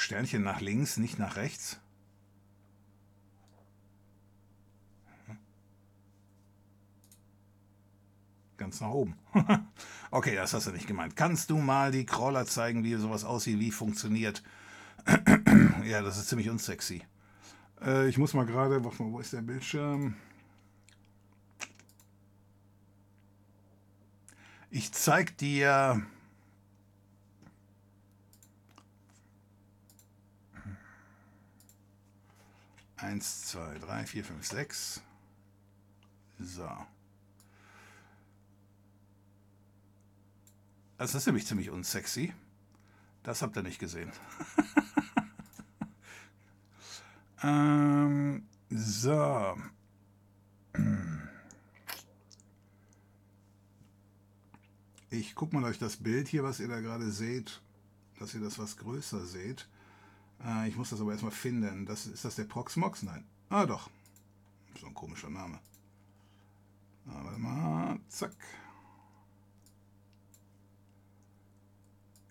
Sternchen nach links, nicht nach rechts. Ganz nach oben. [LAUGHS] okay, das hast du nicht gemeint. Kannst du mal die Crawler zeigen, wie sowas aussieht, wie funktioniert? [CLEARS THROAT] ja, das ist ziemlich unsexy. Äh, ich muss mal gerade, warte mal, wo ist der Bildschirm? Ich zeig dir Eins, zwei, drei, vier, fünf, sechs. So. Das ist nämlich ziemlich unsexy. Das habt ihr nicht gesehen. [LAUGHS] ähm, so. Ich gucke mal euch das Bild hier, was ihr da gerade seht, dass ihr das was größer seht. Äh, ich muss das aber erstmal finden. Das, ist das der Proxmox? Nein. Ah, doch. So ein komischer Name. Ah, warte mal. Zack.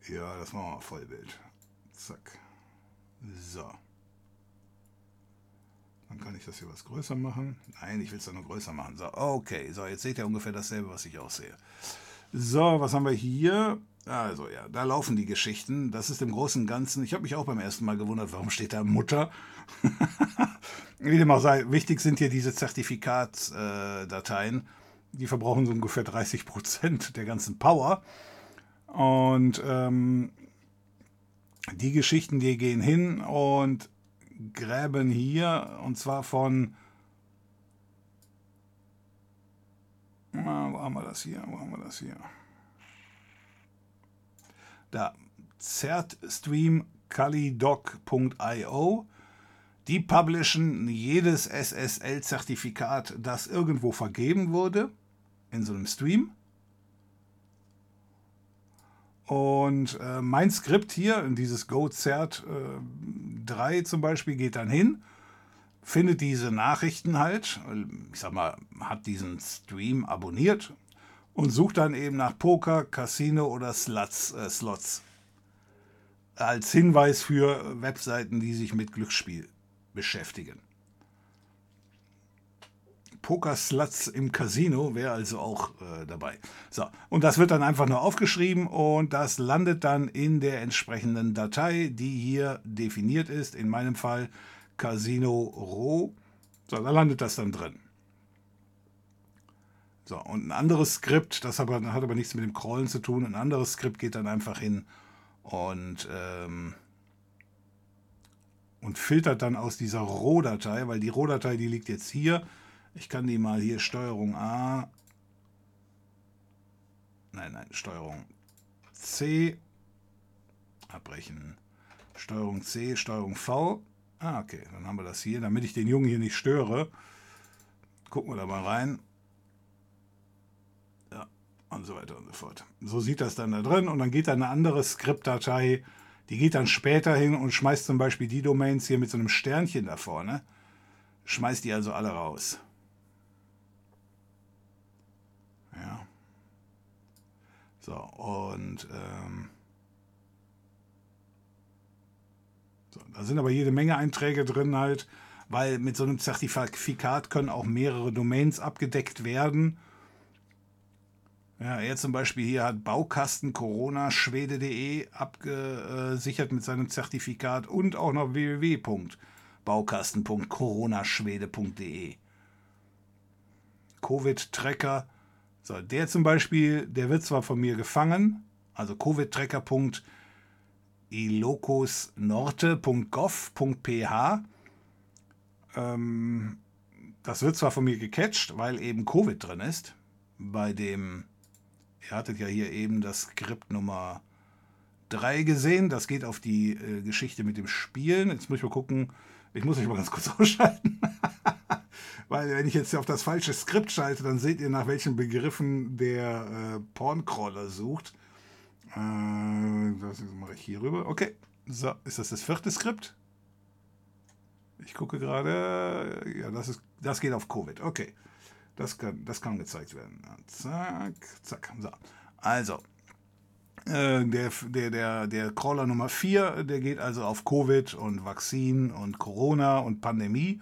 Ja, das machen wir Vollbild. Zack. So. Dann kann ich das hier was größer machen. Nein, ich will es dann nur größer machen. So, okay. So, jetzt seht ihr ungefähr dasselbe, was ich auch sehe. So, was haben wir hier? Also ja, da laufen die Geschichten. Das ist im Großen und Ganzen. Ich habe mich auch beim ersten Mal gewundert, warum steht da Mutter? [LAUGHS] Wie dem auch sei, wichtig sind hier diese Zertifikatsdateien. Äh, die verbrauchen so ungefähr 30 Prozent der ganzen Power. Und ähm, die Geschichten, die gehen hin und gräben hier, und zwar von. Ah, wo haben wir das hier? Wo haben wir das hier? Da. Certstreamcalidoc.io. Die publishen jedes SSL-Zertifikat, das irgendwo vergeben wurde, in so einem Stream. Und äh, mein Skript hier, dieses GoCert äh, 3 zum Beispiel, geht dann hin, findet diese Nachrichten halt, ich sag mal, hat diesen Stream abonniert und sucht dann eben nach Poker, Casino oder Sluts, äh, Slots als Hinweis für Webseiten, die sich mit Glücksspiel beschäftigen. Pokersluts im Casino wäre also auch äh, dabei. So, und das wird dann einfach nur aufgeschrieben und das landet dann in der entsprechenden Datei, die hier definiert ist. In meinem Fall Casino Roh. So, da landet das dann drin. So, und ein anderes Skript, das aber, hat aber nichts mit dem Crawlen zu tun, ein anderes Skript geht dann einfach hin und, ähm, und filtert dann aus dieser Rohdatei, weil die Rohdatei, die liegt jetzt hier ich kann die mal hier Steuerung A. Nein, nein, Steuerung C. Abbrechen. Steuerung C, Steuerung V. Ah, okay, dann haben wir das hier. Damit ich den Jungen hier nicht störe, gucken wir da mal rein. Ja, und so weiter und so fort. So sieht das dann da drin und dann geht da eine andere Skriptdatei, die geht dann später hin und schmeißt zum Beispiel die Domains hier mit so einem Sternchen da vorne. Schmeißt die also alle raus. So, und ähm, so, da sind aber jede Menge Einträge drin halt, weil mit so einem Zertifikat können auch mehrere Domains abgedeckt werden. Ja, er zum Beispiel hier hat Baukasten Corona Schwede.de abgesichert mit seinem Zertifikat und auch noch www.baukasten.coronaschwede.de. Covid-Tracker so, der zum Beispiel, der wird zwar von mir gefangen, also covidtracker.ilocosnorte.gov.ph. Ähm, das wird zwar von mir gecatcht, weil eben Covid drin ist. Bei dem, ihr hattet ja hier eben das Skript Nummer 3 gesehen. Das geht auf die äh, Geschichte mit dem Spielen. Jetzt muss ich mal gucken. Ich muss mich mal ganz kurz [LAUGHS] ausschalten. Weil wenn ich jetzt auf das falsche Skript schalte, dann seht ihr, nach welchen Begriffen der äh, Porncrawler sucht. Äh, das mache ich hier rüber. Okay, so, ist das das vierte Skript? Ich gucke gerade. Ja, das, ist, das geht auf Covid. Okay, das kann, das kann gezeigt werden. Zack, zack. So. Also, äh, der, der, der, der Crawler Nummer 4, der geht also auf Covid und Vakzin und Corona und Pandemie.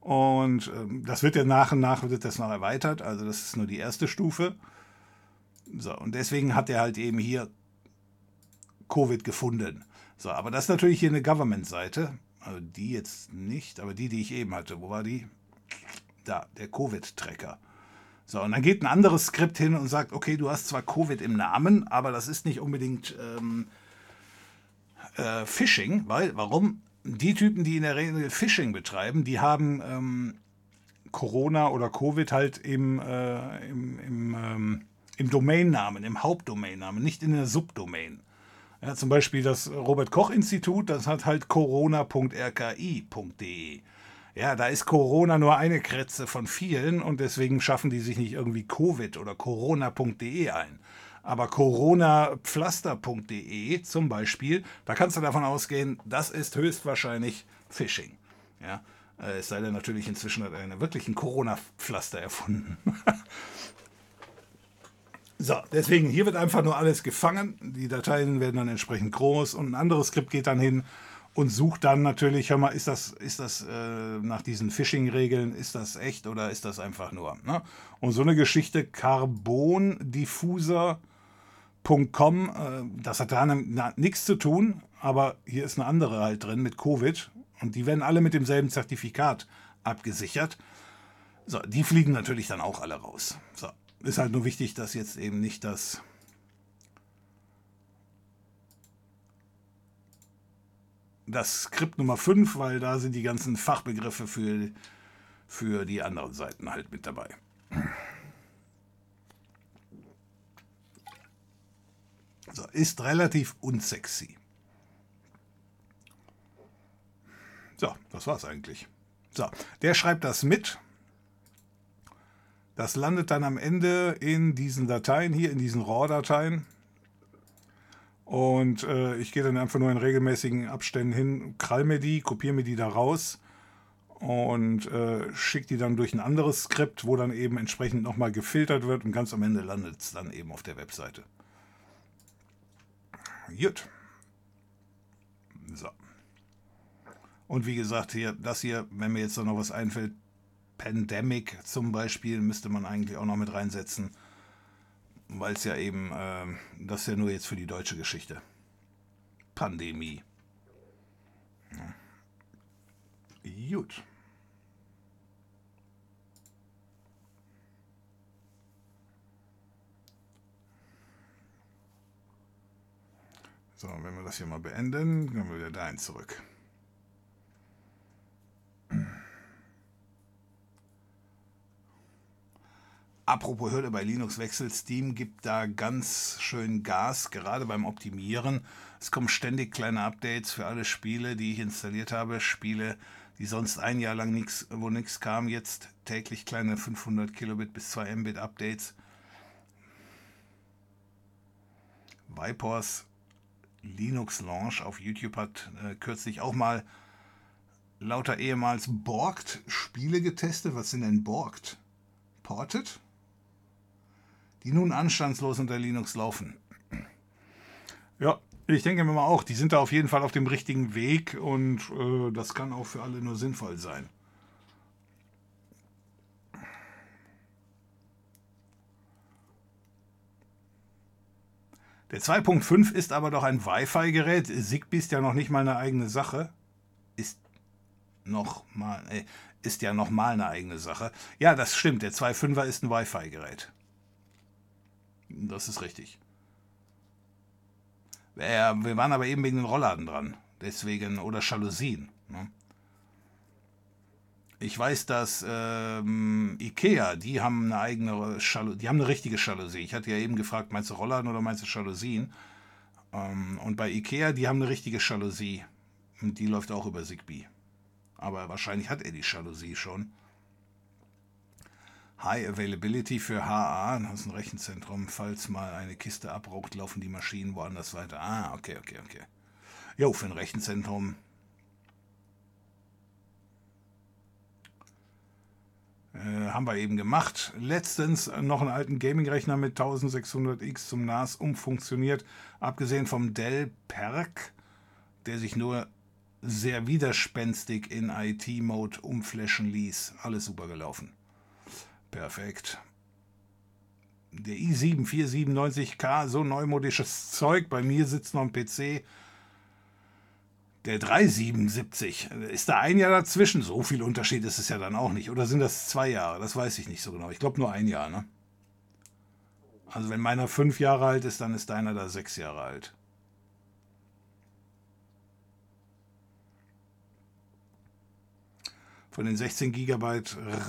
Und ähm, das wird ja nach und nach wird das noch erweitert. Also das ist nur die erste Stufe. So, und deswegen hat er halt eben hier Covid gefunden. So, aber das ist natürlich hier eine Government-Seite. Also die jetzt nicht, aber die, die ich eben hatte. Wo war die? Da, der Covid-Tracker. So, und dann geht ein anderes Skript hin und sagt, okay, du hast zwar Covid im Namen, aber das ist nicht unbedingt ähm, äh, Phishing, weil, warum? die Typen, die in der Regel Phishing betreiben, die haben ähm, Corona oder Covid halt im, äh, im, im, ähm, im Domainnamen, im Hauptdomainnamen, nicht in der Subdomain. Ja, zum Beispiel das Robert-Koch-Institut, das hat halt corona.rki.de. Ja, da ist Corona nur eine Kretze von vielen und deswegen schaffen die sich nicht irgendwie Covid oder corona.de ein. Aber coronapflaster.de zum Beispiel, da kannst du davon ausgehen, das ist höchstwahrscheinlich Phishing. Ja, äh, es sei denn natürlich inzwischen hat er wirklich ein Corona-Pflaster erfunden. [LAUGHS] so, deswegen, hier wird einfach nur alles gefangen. Die Dateien werden dann entsprechend groß und ein anderes Skript geht dann hin und sucht dann natürlich, hör mal, ist das, ist das äh, nach diesen Phishing-Regeln, ist das echt oder ist das einfach nur? Ne? Und so eine Geschichte, Carbon-Diffuser .com, äh, das hat da nichts zu tun, aber hier ist eine andere halt drin mit Covid und die werden alle mit demselben Zertifikat abgesichert. So, die fliegen natürlich dann auch alle raus. So, ist halt nur wichtig, dass jetzt eben nicht das das Skript Nummer 5, weil da sind die ganzen Fachbegriffe für, für die anderen Seiten halt mit dabei. So, ist relativ unsexy. So, das war's eigentlich. So, der schreibt das mit. Das landet dann am Ende in diesen Dateien hier, in diesen RAW-Dateien. Und äh, ich gehe dann einfach nur in regelmäßigen Abständen hin, krall mir die, kopiere mir die da raus und äh, schicke die dann durch ein anderes Skript, wo dann eben entsprechend nochmal gefiltert wird und ganz am Ende landet es dann eben auf der Webseite. Gut. So. Und wie gesagt, hier, das hier, wenn mir jetzt noch was einfällt, Pandemic zum Beispiel, müsste man eigentlich auch noch mit reinsetzen weil es ja eben, äh, das ist ja nur jetzt für die deutsche Geschichte. Pandemie. Ja. Gut. So, wenn wir das hier mal beenden, kommen wir wieder dahin zurück. Apropos Hürde bei Linux Wechsel, Steam gibt da ganz schön Gas, gerade beim Optimieren. Es kommen ständig kleine Updates für alle Spiele, die ich installiert habe. Spiele, die sonst ein Jahr lang nichts, wo nichts kam, jetzt täglich kleine 500 Kilobit bis 2 Mbit Updates. Vipers Linux Launch auf YouTube hat äh, kürzlich auch mal lauter ehemals Borgt Spiele getestet. Was sind denn Borgt? Ported? Die nun anstandslos unter Linux laufen. Ja, ich denke mir mal auch, die sind da auf jeden Fall auf dem richtigen Weg und äh, das kann auch für alle nur sinnvoll sein. Der 2.5 ist aber doch ein Wi-Fi-Gerät. Zigbee ist ja noch nicht mal eine eigene Sache. Ist noch mal, äh, ist ja noch mal eine eigene Sache. Ja, das stimmt. Der 2.5er ist ein Wi-Fi-Gerät. Das ist richtig. Wir waren aber eben wegen den Rollladen dran. Deswegen, oder Jalousien. Ne? Ich weiß, dass ähm, Ikea, die haben eine eigene Jalousie, die haben eine richtige Jalousie. Ich hatte ja eben gefragt, meinst du Rollladen oder meinst du Jalousien? Ähm, und bei Ikea, die haben eine richtige Jalousie. Und die läuft auch über Zigbee. Aber wahrscheinlich hat er die Jalousie schon. High Availability für HA, das ist ein Rechenzentrum. Falls mal eine Kiste abraucht, laufen die Maschinen woanders weiter. Ah, okay, okay, okay. Jo, für ein Rechenzentrum. Äh, haben wir eben gemacht. Letztens noch einen alten Gaming-Rechner mit 1600X zum NAS umfunktioniert. Abgesehen vom Dell Perk, der sich nur sehr widerspenstig in IT-Mode umflashen ließ. Alles super gelaufen. Perfekt. Der i7 497K, so neumodisches Zeug. Bei mir sitzt noch ein PC. Der 377, ist da ein Jahr dazwischen? So viel Unterschied ist es ja dann auch nicht. Oder sind das zwei Jahre? Das weiß ich nicht so genau. Ich glaube nur ein Jahr, ne? Also wenn meiner fünf Jahre alt ist, dann ist deiner da sechs Jahre alt. Von den 16 GB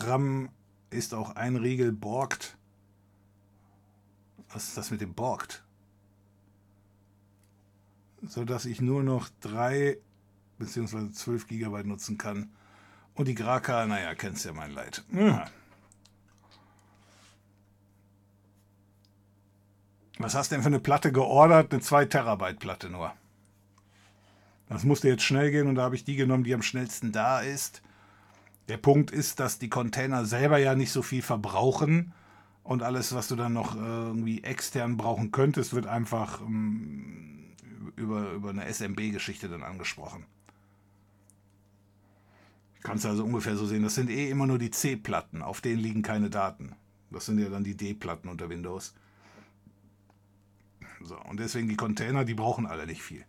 RAM ist auch ein Riegel borgt. Was ist das mit dem borgt? So dass ich nur noch 3 bzw. 12 GB nutzen kann. Und die Graka, naja, kennst ja mein Leid. Ja. Was hast du denn für eine Platte geordert? Eine 2 Terabyte Platte nur. Das musste jetzt schnell gehen und da habe ich die genommen, die am schnellsten da ist. Der Punkt ist, dass die Container selber ja nicht so viel verbrauchen und alles, was du dann noch äh, irgendwie extern brauchen könntest, wird einfach ähm, über, über eine SMB-Geschichte dann angesprochen. Kannst du also ungefähr so sehen, das sind eh immer nur die C-Platten, auf denen liegen keine Daten. Das sind ja dann die D-Platten unter Windows. So, und deswegen die Container, die brauchen alle nicht viel.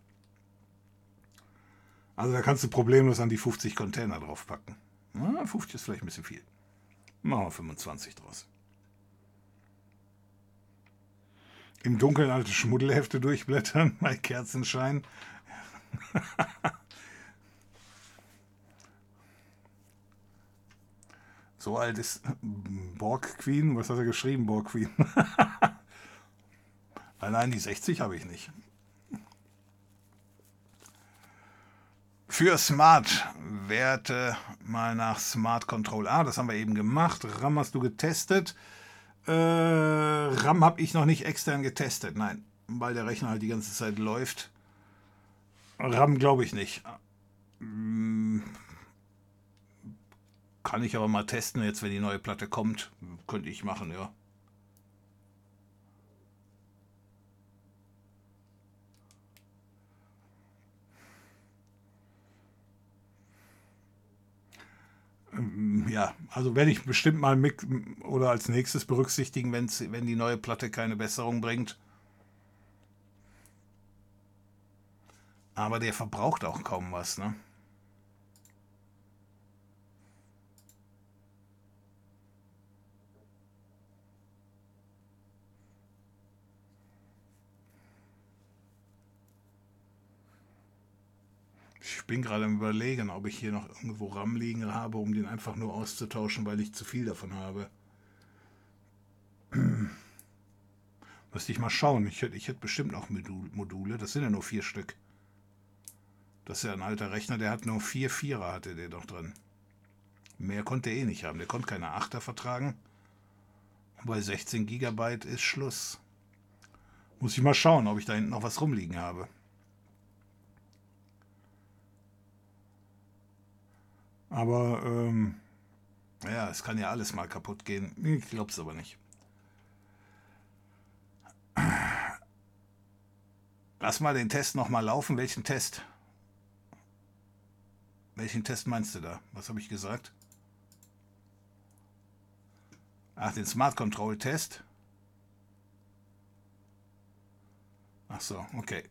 Also da kannst du problemlos an die 50 Container draufpacken. Na, 50 ist vielleicht ein bisschen viel. Machen wir 25 draus. Im Dunkeln alte Schmuddelhefte durchblättern [LAUGHS] bei Kerzenschein. [LAUGHS] so alt ist Borg Queen. Was hat er geschrieben, Borg Queen? [LAUGHS] nein, nein, die 60 habe ich nicht. Für Smart Werte mal nach Smart Control A. Das haben wir eben gemacht. RAM hast du getestet. Äh, RAM habe ich noch nicht extern getestet. Nein, weil der Rechner halt die ganze Zeit läuft. RAM glaube ich nicht. Hm, kann ich aber mal testen, jetzt wenn die neue Platte kommt. Könnte ich machen, ja. Ja, also werde ich bestimmt mal mit oder als nächstes berücksichtigen, wenn's, wenn die neue Platte keine Besserung bringt. Aber der verbraucht auch kaum was, ne? Ich bin gerade am Überlegen, ob ich hier noch irgendwo RAM liegen habe, um den einfach nur auszutauschen, weil ich zu viel davon habe. [CLEARS THROAT] Müsste ich mal schauen. Ich hätte, ich hätte bestimmt noch Module. Das sind ja nur vier Stück. Das ist ja ein alter Rechner, der hat nur vier Vierer, hatte der doch drin. Mehr konnte er eh nicht haben. Der konnte keine Achter vertragen. Und bei 16 GB ist Schluss. Muss ich mal schauen, ob ich da hinten noch was rumliegen habe. Aber ähm, ja, es kann ja alles mal kaputt gehen. Ich glaube es aber nicht. Lass mal den Test nochmal laufen. Welchen Test? Welchen Test meinst du da? Was habe ich gesagt? Ach, den Smart Control Test. Ach so, okay.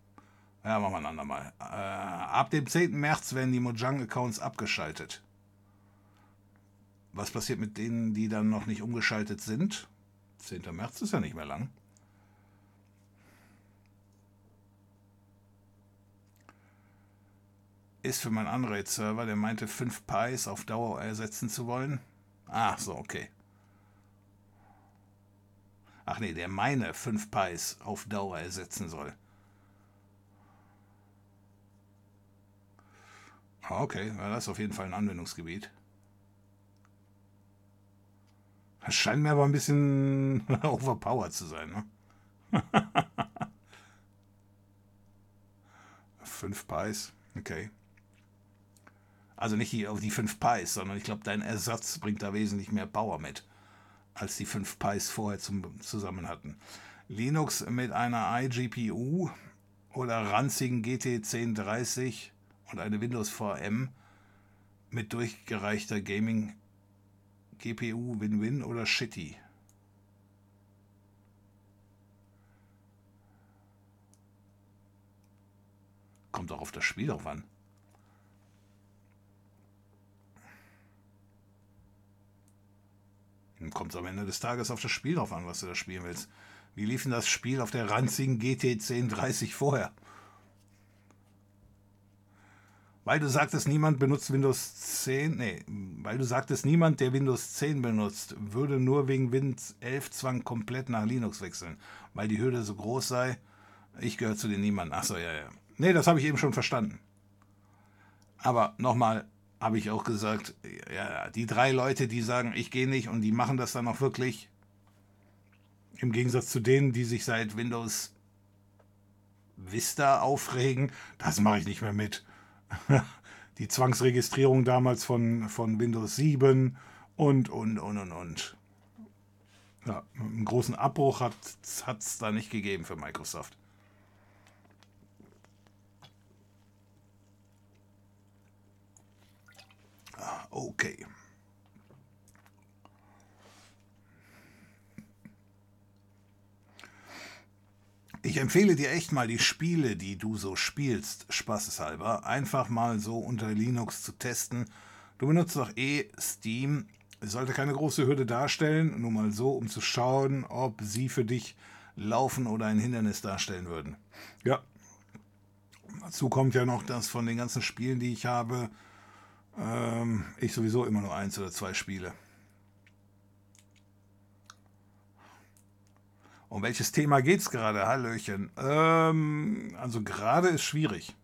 Ja, machen wir ein andermal. Äh, ab dem 10. März werden die Mojang-Accounts abgeschaltet. Was passiert mit denen, die dann noch nicht umgeschaltet sind? 10. März ist ja nicht mehr lang. Ist für meinen Unraid-Server, der meinte 5 Pies auf Dauer ersetzen zu wollen. Ach so, okay. Ach nee, der meine 5 Pies auf Dauer ersetzen soll. Okay, das ist auf jeden Fall ein Anwendungsgebiet. Scheint mir aber ein bisschen [LAUGHS] overpowered zu sein. Ne? [LAUGHS] fünf Pies, okay. Also nicht auf die fünf Pies, sondern ich glaube, dein Ersatz bringt da wesentlich mehr Power mit, als die fünf Pies vorher zum, zusammen hatten. Linux mit einer iGPU oder ranzigen GT 1030 und eine Windows VM mit durchgereichter Gaming GPU Win-Win oder Shitty? Kommt auch auf das Spiel drauf an. Kommt am Ende des Tages auf das Spiel drauf an, was du da spielen willst. Wie lief denn das Spiel auf der ranzigen GT 1030 vorher? Weil du sagtest, niemand benutzt Windows 10, nee, weil du sagtest, niemand, der Windows 10 benutzt, würde nur wegen Windows 11 Zwang komplett nach Linux wechseln, weil die Hürde so groß sei. Ich gehöre zu den niemanden. Achso, ja, ja. Nee, das habe ich eben schon verstanden. Aber nochmal habe ich auch gesagt, ja, die drei Leute, die sagen, ich gehe nicht und die machen das dann auch wirklich, im Gegensatz zu denen, die sich seit Windows Vista aufregen, das mache ich nicht mehr mit. [LAUGHS] die Zwangsregistrierung damals von, von Windows 7 und, und, und, und, und. Ja, einen großen Abbruch hat es da nicht gegeben für Microsoft. Ah, okay. Ich empfehle dir echt mal die Spiele, die du so spielst, spaßeshalber, einfach mal so unter Linux zu testen. Du benutzt doch eh Steam. Es sollte keine große Hürde darstellen, nur mal so, um zu schauen, ob sie für dich laufen oder ein Hindernis darstellen würden. Ja. Dazu kommt ja noch, dass von den ganzen Spielen, die ich habe, ähm, ich sowieso immer nur eins oder zwei spiele. Um welches Thema geht es gerade? Hallöchen. Ähm, also gerade ist schwierig.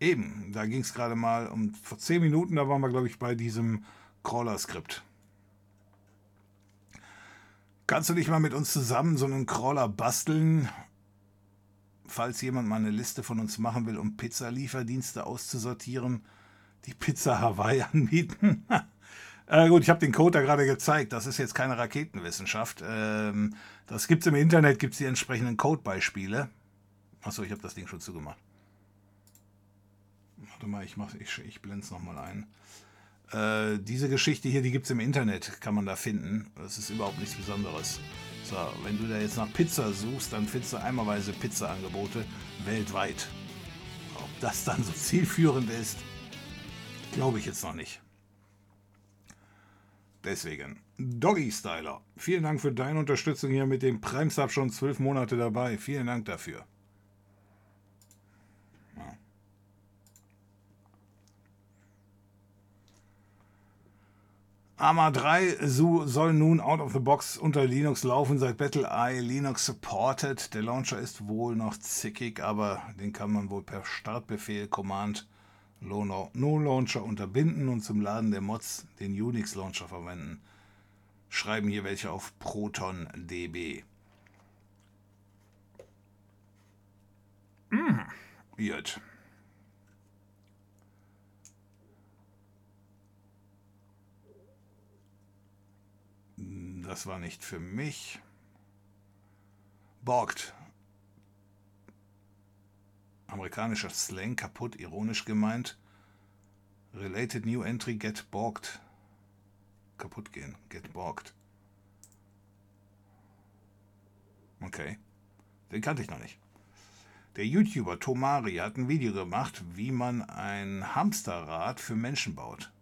Eben, da ging es gerade mal um vor zehn Minuten, da waren wir, glaube ich, bei diesem Crawler-Skript. Kannst du nicht mal mit uns zusammen so einen Crawler basteln? Falls jemand mal eine Liste von uns machen will, um Pizzalieferdienste auszusortieren, die Pizza Hawaii [LAUGHS] anbieten. Äh, gut, ich habe den Code da gerade gezeigt. Das ist jetzt keine Raketenwissenschaft. Ähm, das gibt es im Internet, gibt es die entsprechenden Codebeispiele. Achso, ich habe das Ding schon zugemacht. Warte mal, ich, ich, ich blende es nochmal ein. Äh, diese Geschichte hier, die gibt es im Internet, kann man da finden. Das ist überhaupt nichts Besonderes. So, wenn du da jetzt nach Pizza suchst, dann findest du einmalweise Pizza-Angebote weltweit. Ob das dann so [LAUGHS] zielführend ist, glaube ich jetzt noch nicht. Deswegen, Doggy Styler, vielen Dank für deine Unterstützung hier mit dem Prime Sub schon zwölf Monate dabei. Vielen Dank dafür. Ja. AMA 3 soll nun out of the box unter Linux laufen, seit BattleEye Linux supported. Der Launcher ist wohl noch zickig, aber den kann man wohl per Startbefehl Command No-Launcher unterbinden und zum Laden der Mods den Unix-Launcher verwenden. Schreiben hier welche auf ProtonDB. Mm, gut. Das war nicht für mich. Borgt amerikanischer Slang, kaputt, ironisch gemeint. Related New Entry, get borged. Kaputt gehen, get borged. Okay, den kannte ich noch nicht. Der YouTuber Tomari hat ein Video gemacht, wie man ein Hamsterrad für Menschen baut.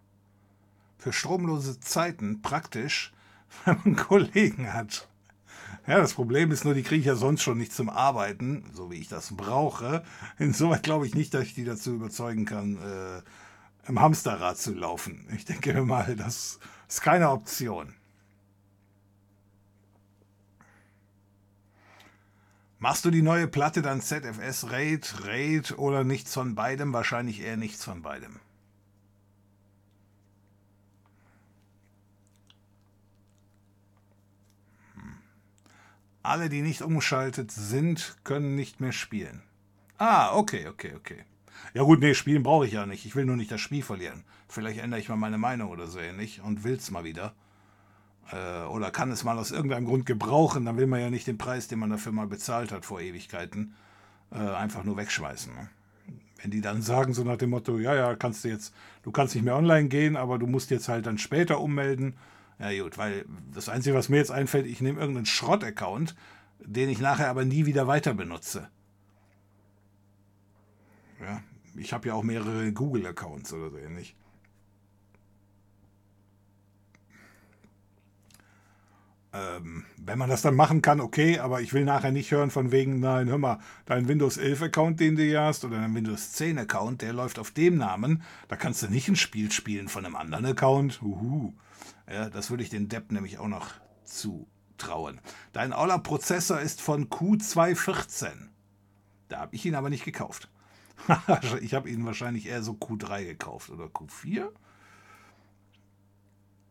Für stromlose Zeiten praktisch, [LAUGHS] wenn man Kollegen hat. Ja, das Problem ist nur, die kriege ich ja sonst schon nicht zum Arbeiten, so wie ich das brauche. Insoweit glaube ich nicht, dass ich die dazu überzeugen kann, äh, im Hamsterrad zu laufen. Ich denke mal, das ist keine Option. Machst du die neue Platte dann ZFS Raid, Raid oder nichts von beidem? Wahrscheinlich eher nichts von beidem. Alle, die nicht umgeschaltet sind, können nicht mehr spielen. Ah, okay, okay, okay. Ja gut, nee, spielen brauche ich ja nicht. Ich will nur nicht das Spiel verlieren. Vielleicht ändere ich mal meine Meinung oder so ähnlich und will es mal wieder. Äh, oder kann es mal aus irgendeinem Grund gebrauchen. Dann will man ja nicht den Preis, den man dafür mal bezahlt hat vor Ewigkeiten, äh, einfach nur wegschmeißen. Ne? Wenn die dann sagen, so nach dem Motto, ja, ja, kannst du jetzt, du kannst nicht mehr online gehen, aber du musst jetzt halt dann später ummelden ja gut, weil das Einzige, was mir jetzt einfällt, ich nehme irgendeinen Schrott-Account, den ich nachher aber nie wieder weiter benutze. Ja, ich habe ja auch mehrere Google-Accounts oder so ähnlich. Ähm, wenn man das dann machen kann, okay, aber ich will nachher nicht hören von wegen, nein, hör mal, dein Windows 11 Account, den du hier hast, oder dein Windows 10 Account, der läuft auf dem Namen, da kannst du nicht ein Spiel spielen von einem anderen Account. Uhu. Ja, das würde ich den Depp nämlich auch noch zutrauen. Dein Aula-Prozessor ist von Q214. Da habe ich ihn aber nicht gekauft. [LAUGHS] ich habe ihn wahrscheinlich eher so Q3 gekauft oder Q4.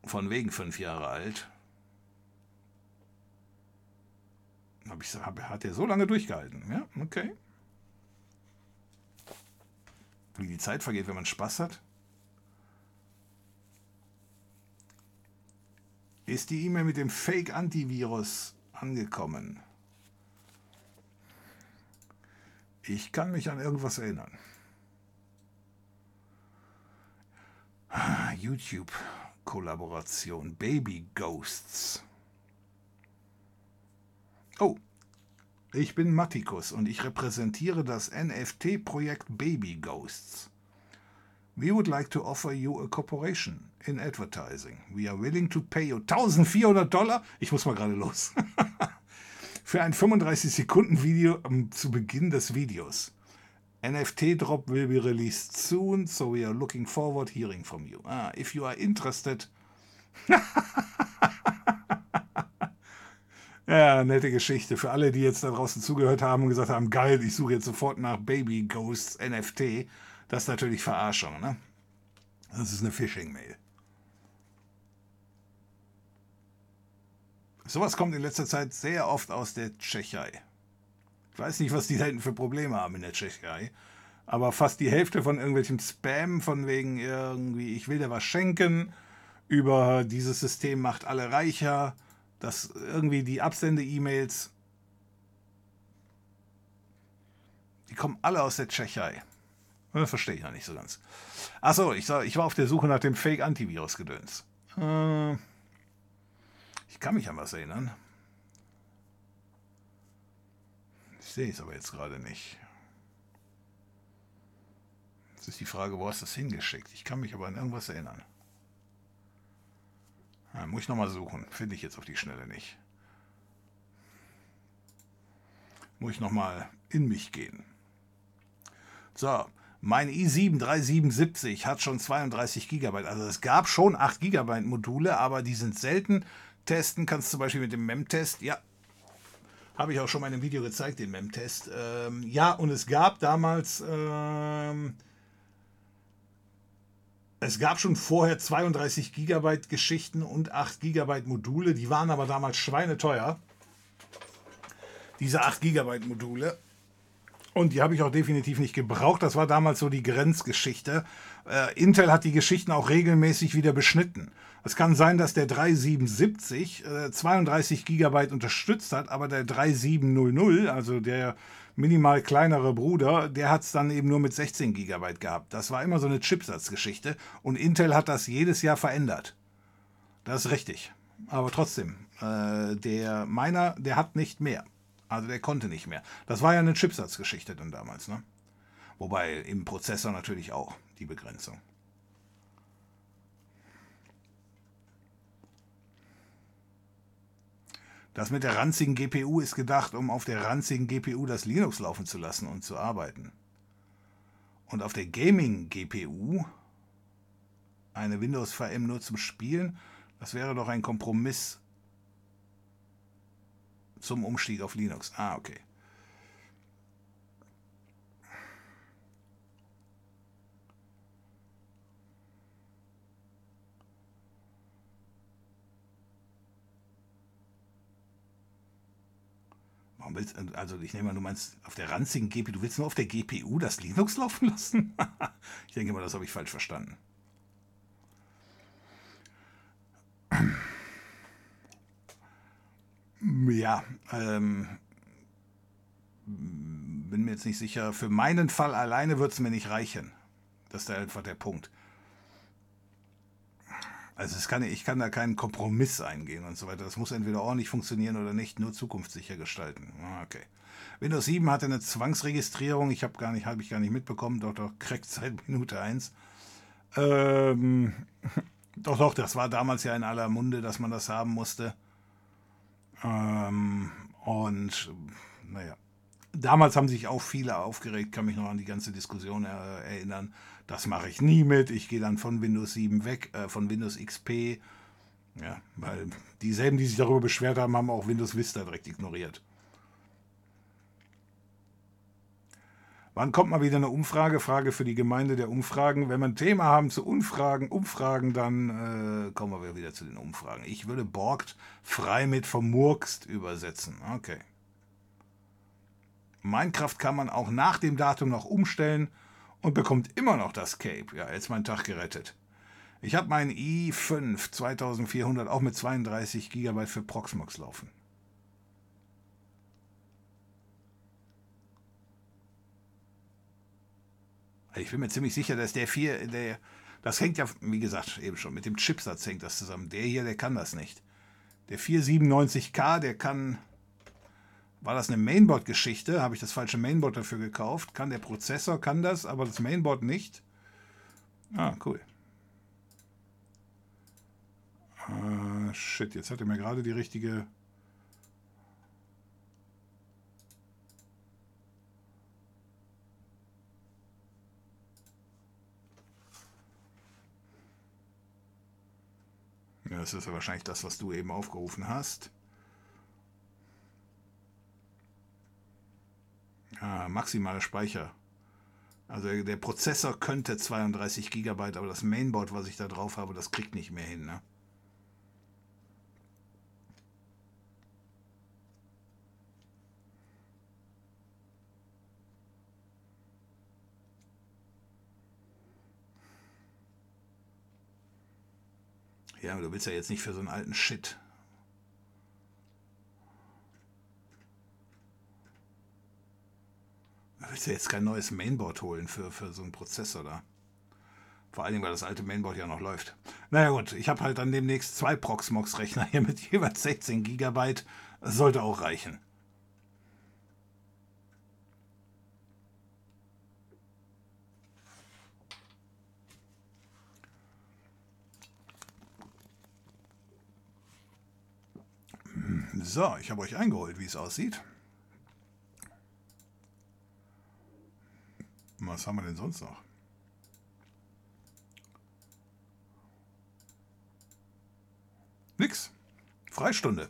Von wegen fünf Jahre alt. Hab ich, hab, hat er so lange durchgehalten? Ja, okay. Wie die Zeit vergeht, wenn man Spaß hat. Ist die E-Mail mit dem Fake-Antivirus angekommen? Ich kann mich an irgendwas erinnern. Ah, YouTube-Kollaboration Baby Ghosts. Oh, ich bin Mattikus und ich repräsentiere das NFT-Projekt Baby Ghosts. We would like to offer you a cooperation in advertising. We are willing to pay you 1400 Dollar. Ich muss mal gerade los. [LAUGHS] Für ein 35 Sekunden Video zu Beginn des Videos. NFT drop will be released soon, so we are looking forward hearing from you. Ah, if you are interested. [LAUGHS] Ja, nette Geschichte. Für alle, die jetzt da draußen zugehört haben und gesagt haben, geil, ich suche jetzt sofort nach Baby Ghosts NFT, das ist natürlich Verarschung, ne? Das ist eine Phishing-Mail. Sowas kommt in letzter Zeit sehr oft aus der Tschechei. Ich weiß nicht, was die da hinten für Probleme haben in der Tschechei. Aber fast die Hälfte von irgendwelchem Spam, von wegen irgendwie, ich will dir was schenken, über dieses System macht alle reicher, dass irgendwie die Absende-E-Mails, die kommen alle aus der Tschechei. Das verstehe ich noch nicht so ganz. Achso, ich, ich war auf der Suche nach dem Fake-Antivirus-Gedöns. Äh, kann mich an was erinnern. Ich sehe es aber jetzt gerade nicht. Jetzt ist die Frage, wo hast du es hingeschickt? Ich kann mich aber an irgendwas erinnern. Ja, muss ich nochmal suchen. Finde ich jetzt auf die Schnelle nicht. Muss ich nochmal in mich gehen. So, mein i7 3770 hat schon 32 GB. Also es gab schon 8 GB Module, aber die sind selten. Testen kannst du zum Beispiel mit dem MEM-Test. Ja, habe ich auch schon mal in einem Video gezeigt, den MEM-Test. Ähm, ja, und es gab damals... Ähm, es gab schon vorher 32 GB Geschichten und 8 GB Module, die waren aber damals schweineteuer. Diese 8 GB Module. Und die habe ich auch definitiv nicht gebraucht. Das war damals so die Grenzgeschichte. Äh, Intel hat die Geschichten auch regelmäßig wieder beschnitten. Es kann sein, dass der 3770 äh, 32 GB unterstützt hat, aber der 3700, also der minimal kleinere Bruder, der hat es dann eben nur mit 16 GB gehabt. Das war immer so eine Chipsatzgeschichte und Intel hat das jedes Jahr verändert. Das ist richtig. Aber trotzdem, äh, der meiner, der hat nicht mehr. Also der konnte nicht mehr. Das war ja eine Chipsatzgeschichte dann damals, ne? Wobei im Prozessor natürlich auch die Begrenzung. Das mit der ranzigen GPU ist gedacht, um auf der ranzigen GPU das Linux laufen zu lassen und zu arbeiten. Und auf der Gaming-GPU eine Windows VM nur zum Spielen, das wäre doch ein Kompromiss zum Umstieg auf Linux. Ah, okay. Warum willst also ich nehme mal, du meinst auf der ranzigen GPU, du willst nur auf der GPU das Linux [LAUGHS] laufen lassen? [LAUGHS] ich denke mal, das habe ich falsch verstanden. [CLEARS THROAT] Ja, ähm, bin mir jetzt nicht sicher. Für meinen Fall alleine wird es mir nicht reichen. Das ist einfach der Punkt. Also es kann, ich kann da keinen Kompromiss eingehen und so weiter. Das muss entweder ordentlich funktionieren oder nicht, nur zukunftssicher gestalten. Ah, okay. Windows 7 hatte eine Zwangsregistrierung, ich habe gar nicht, habe ich gar nicht mitbekommen, doch doch kriegt seit Minute 1. Ähm, [LAUGHS] doch, doch, das war damals ja in aller Munde, dass man das haben musste. Ähm, und naja, damals haben sich auch viele aufgeregt, kann mich noch an die ganze Diskussion erinnern. Das mache ich nie mit. Ich gehe dann von Windows 7 weg, äh, von Windows XP. Ja, weil dieselben, die sich darüber beschwert haben, haben auch Windows Vista direkt ignoriert. Wann kommt mal wieder eine Umfrage? Frage für die Gemeinde der Umfragen. Wenn wir ein Thema haben zu Umfragen, Umfragen, dann äh, kommen wir wieder zu den Umfragen. Ich würde Borgt frei mit vermurkst übersetzen. Okay. Minecraft kann man auch nach dem Datum noch umstellen und bekommt immer noch das Cape. Ja, jetzt mein Tag gerettet. Ich habe meinen i5 2400 auch mit 32 GB für Proxmox laufen. Ich bin mir ziemlich sicher, dass der 4, der, das hängt ja, wie gesagt, eben schon, mit dem Chipsatz hängt das zusammen. Der hier, der kann das nicht. Der 497K, der kann War das eine Mainboard-Geschichte? Habe ich das falsche Mainboard dafür gekauft? Kann der Prozessor, kann das, aber das Mainboard nicht? Ah, cool. Ah, shit, jetzt hat er mir gerade die richtige... Ja, das ist ja wahrscheinlich das, was du eben aufgerufen hast. Ah, maximaler Speicher. Also der Prozessor könnte 32 GB, aber das Mainboard, was ich da drauf habe, das kriegt nicht mehr hin. Ne? Ja, du willst ja jetzt nicht für so einen alten Shit willst ja jetzt kein neues Mainboard holen für, für so einen Prozessor da. Vor allen Dingen, weil das alte Mainboard ja noch läuft. Naja gut, ich habe halt dann demnächst zwei Proxmox-Rechner hier mit [LAUGHS] jeweils 16 GB. Das sollte auch reichen. So, ich habe euch eingeholt, wie es aussieht. Was haben wir denn sonst noch? Nix. Freistunde.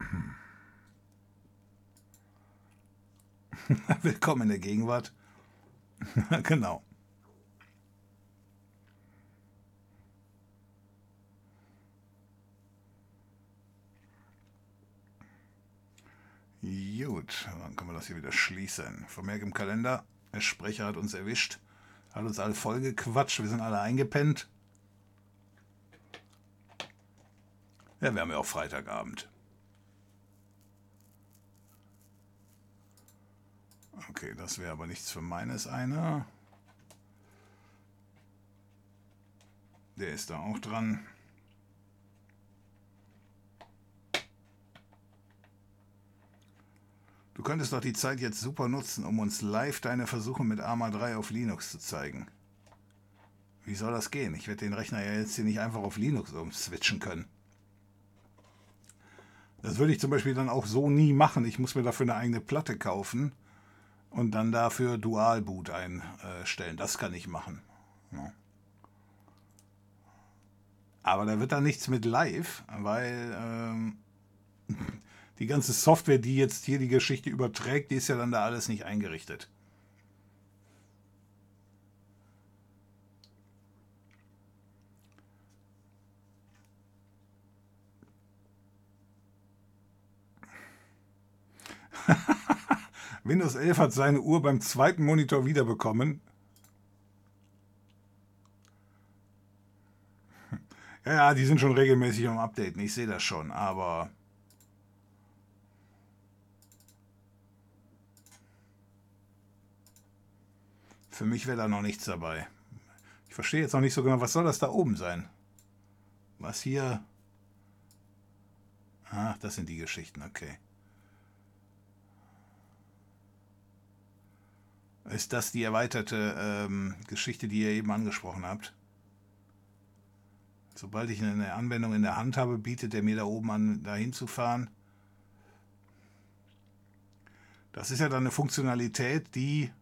[LAUGHS] Willkommen in der Gegenwart. [LAUGHS] genau. Gut, dann können wir das hier wieder schließen. Vermerk im Kalender, der Sprecher hat uns erwischt, hat uns alle vollgequatscht, wir sind alle eingepennt. Ja, wir haben ja auch Freitagabend. Okay, das wäre aber nichts für meines einer. Der ist da auch dran. Du könntest doch die Zeit jetzt super nutzen, um uns live deine Versuche mit Arma 3 auf Linux zu zeigen. Wie soll das gehen? Ich werde den Rechner ja jetzt hier nicht einfach auf Linux umswitchen können. Das würde ich zum Beispiel dann auch so nie machen. Ich muss mir dafür eine eigene Platte kaufen und dann dafür Dual Boot einstellen. Das kann ich machen. Ja. Aber da wird dann nichts mit live, weil ähm, die ganze Software, die jetzt hier die Geschichte überträgt, die ist ja dann da alles nicht eingerichtet. [LAUGHS] Windows 11 hat seine Uhr beim zweiten Monitor wiederbekommen. [LAUGHS] Ja, ja, die sind schon regelmäßig am Updaten, ich sehe das schon, aber Für mich wäre da noch nichts dabei. Ich verstehe jetzt noch nicht so genau, was soll das da oben sein? Was hier? Ah, das sind die Geschichten, okay. Ist das die erweiterte ähm, Geschichte, die ihr eben angesprochen habt? Sobald ich eine Anwendung in der Hand habe, bietet er mir da oben an, dahin zu fahren. Das ist ja dann eine Funktionalität, die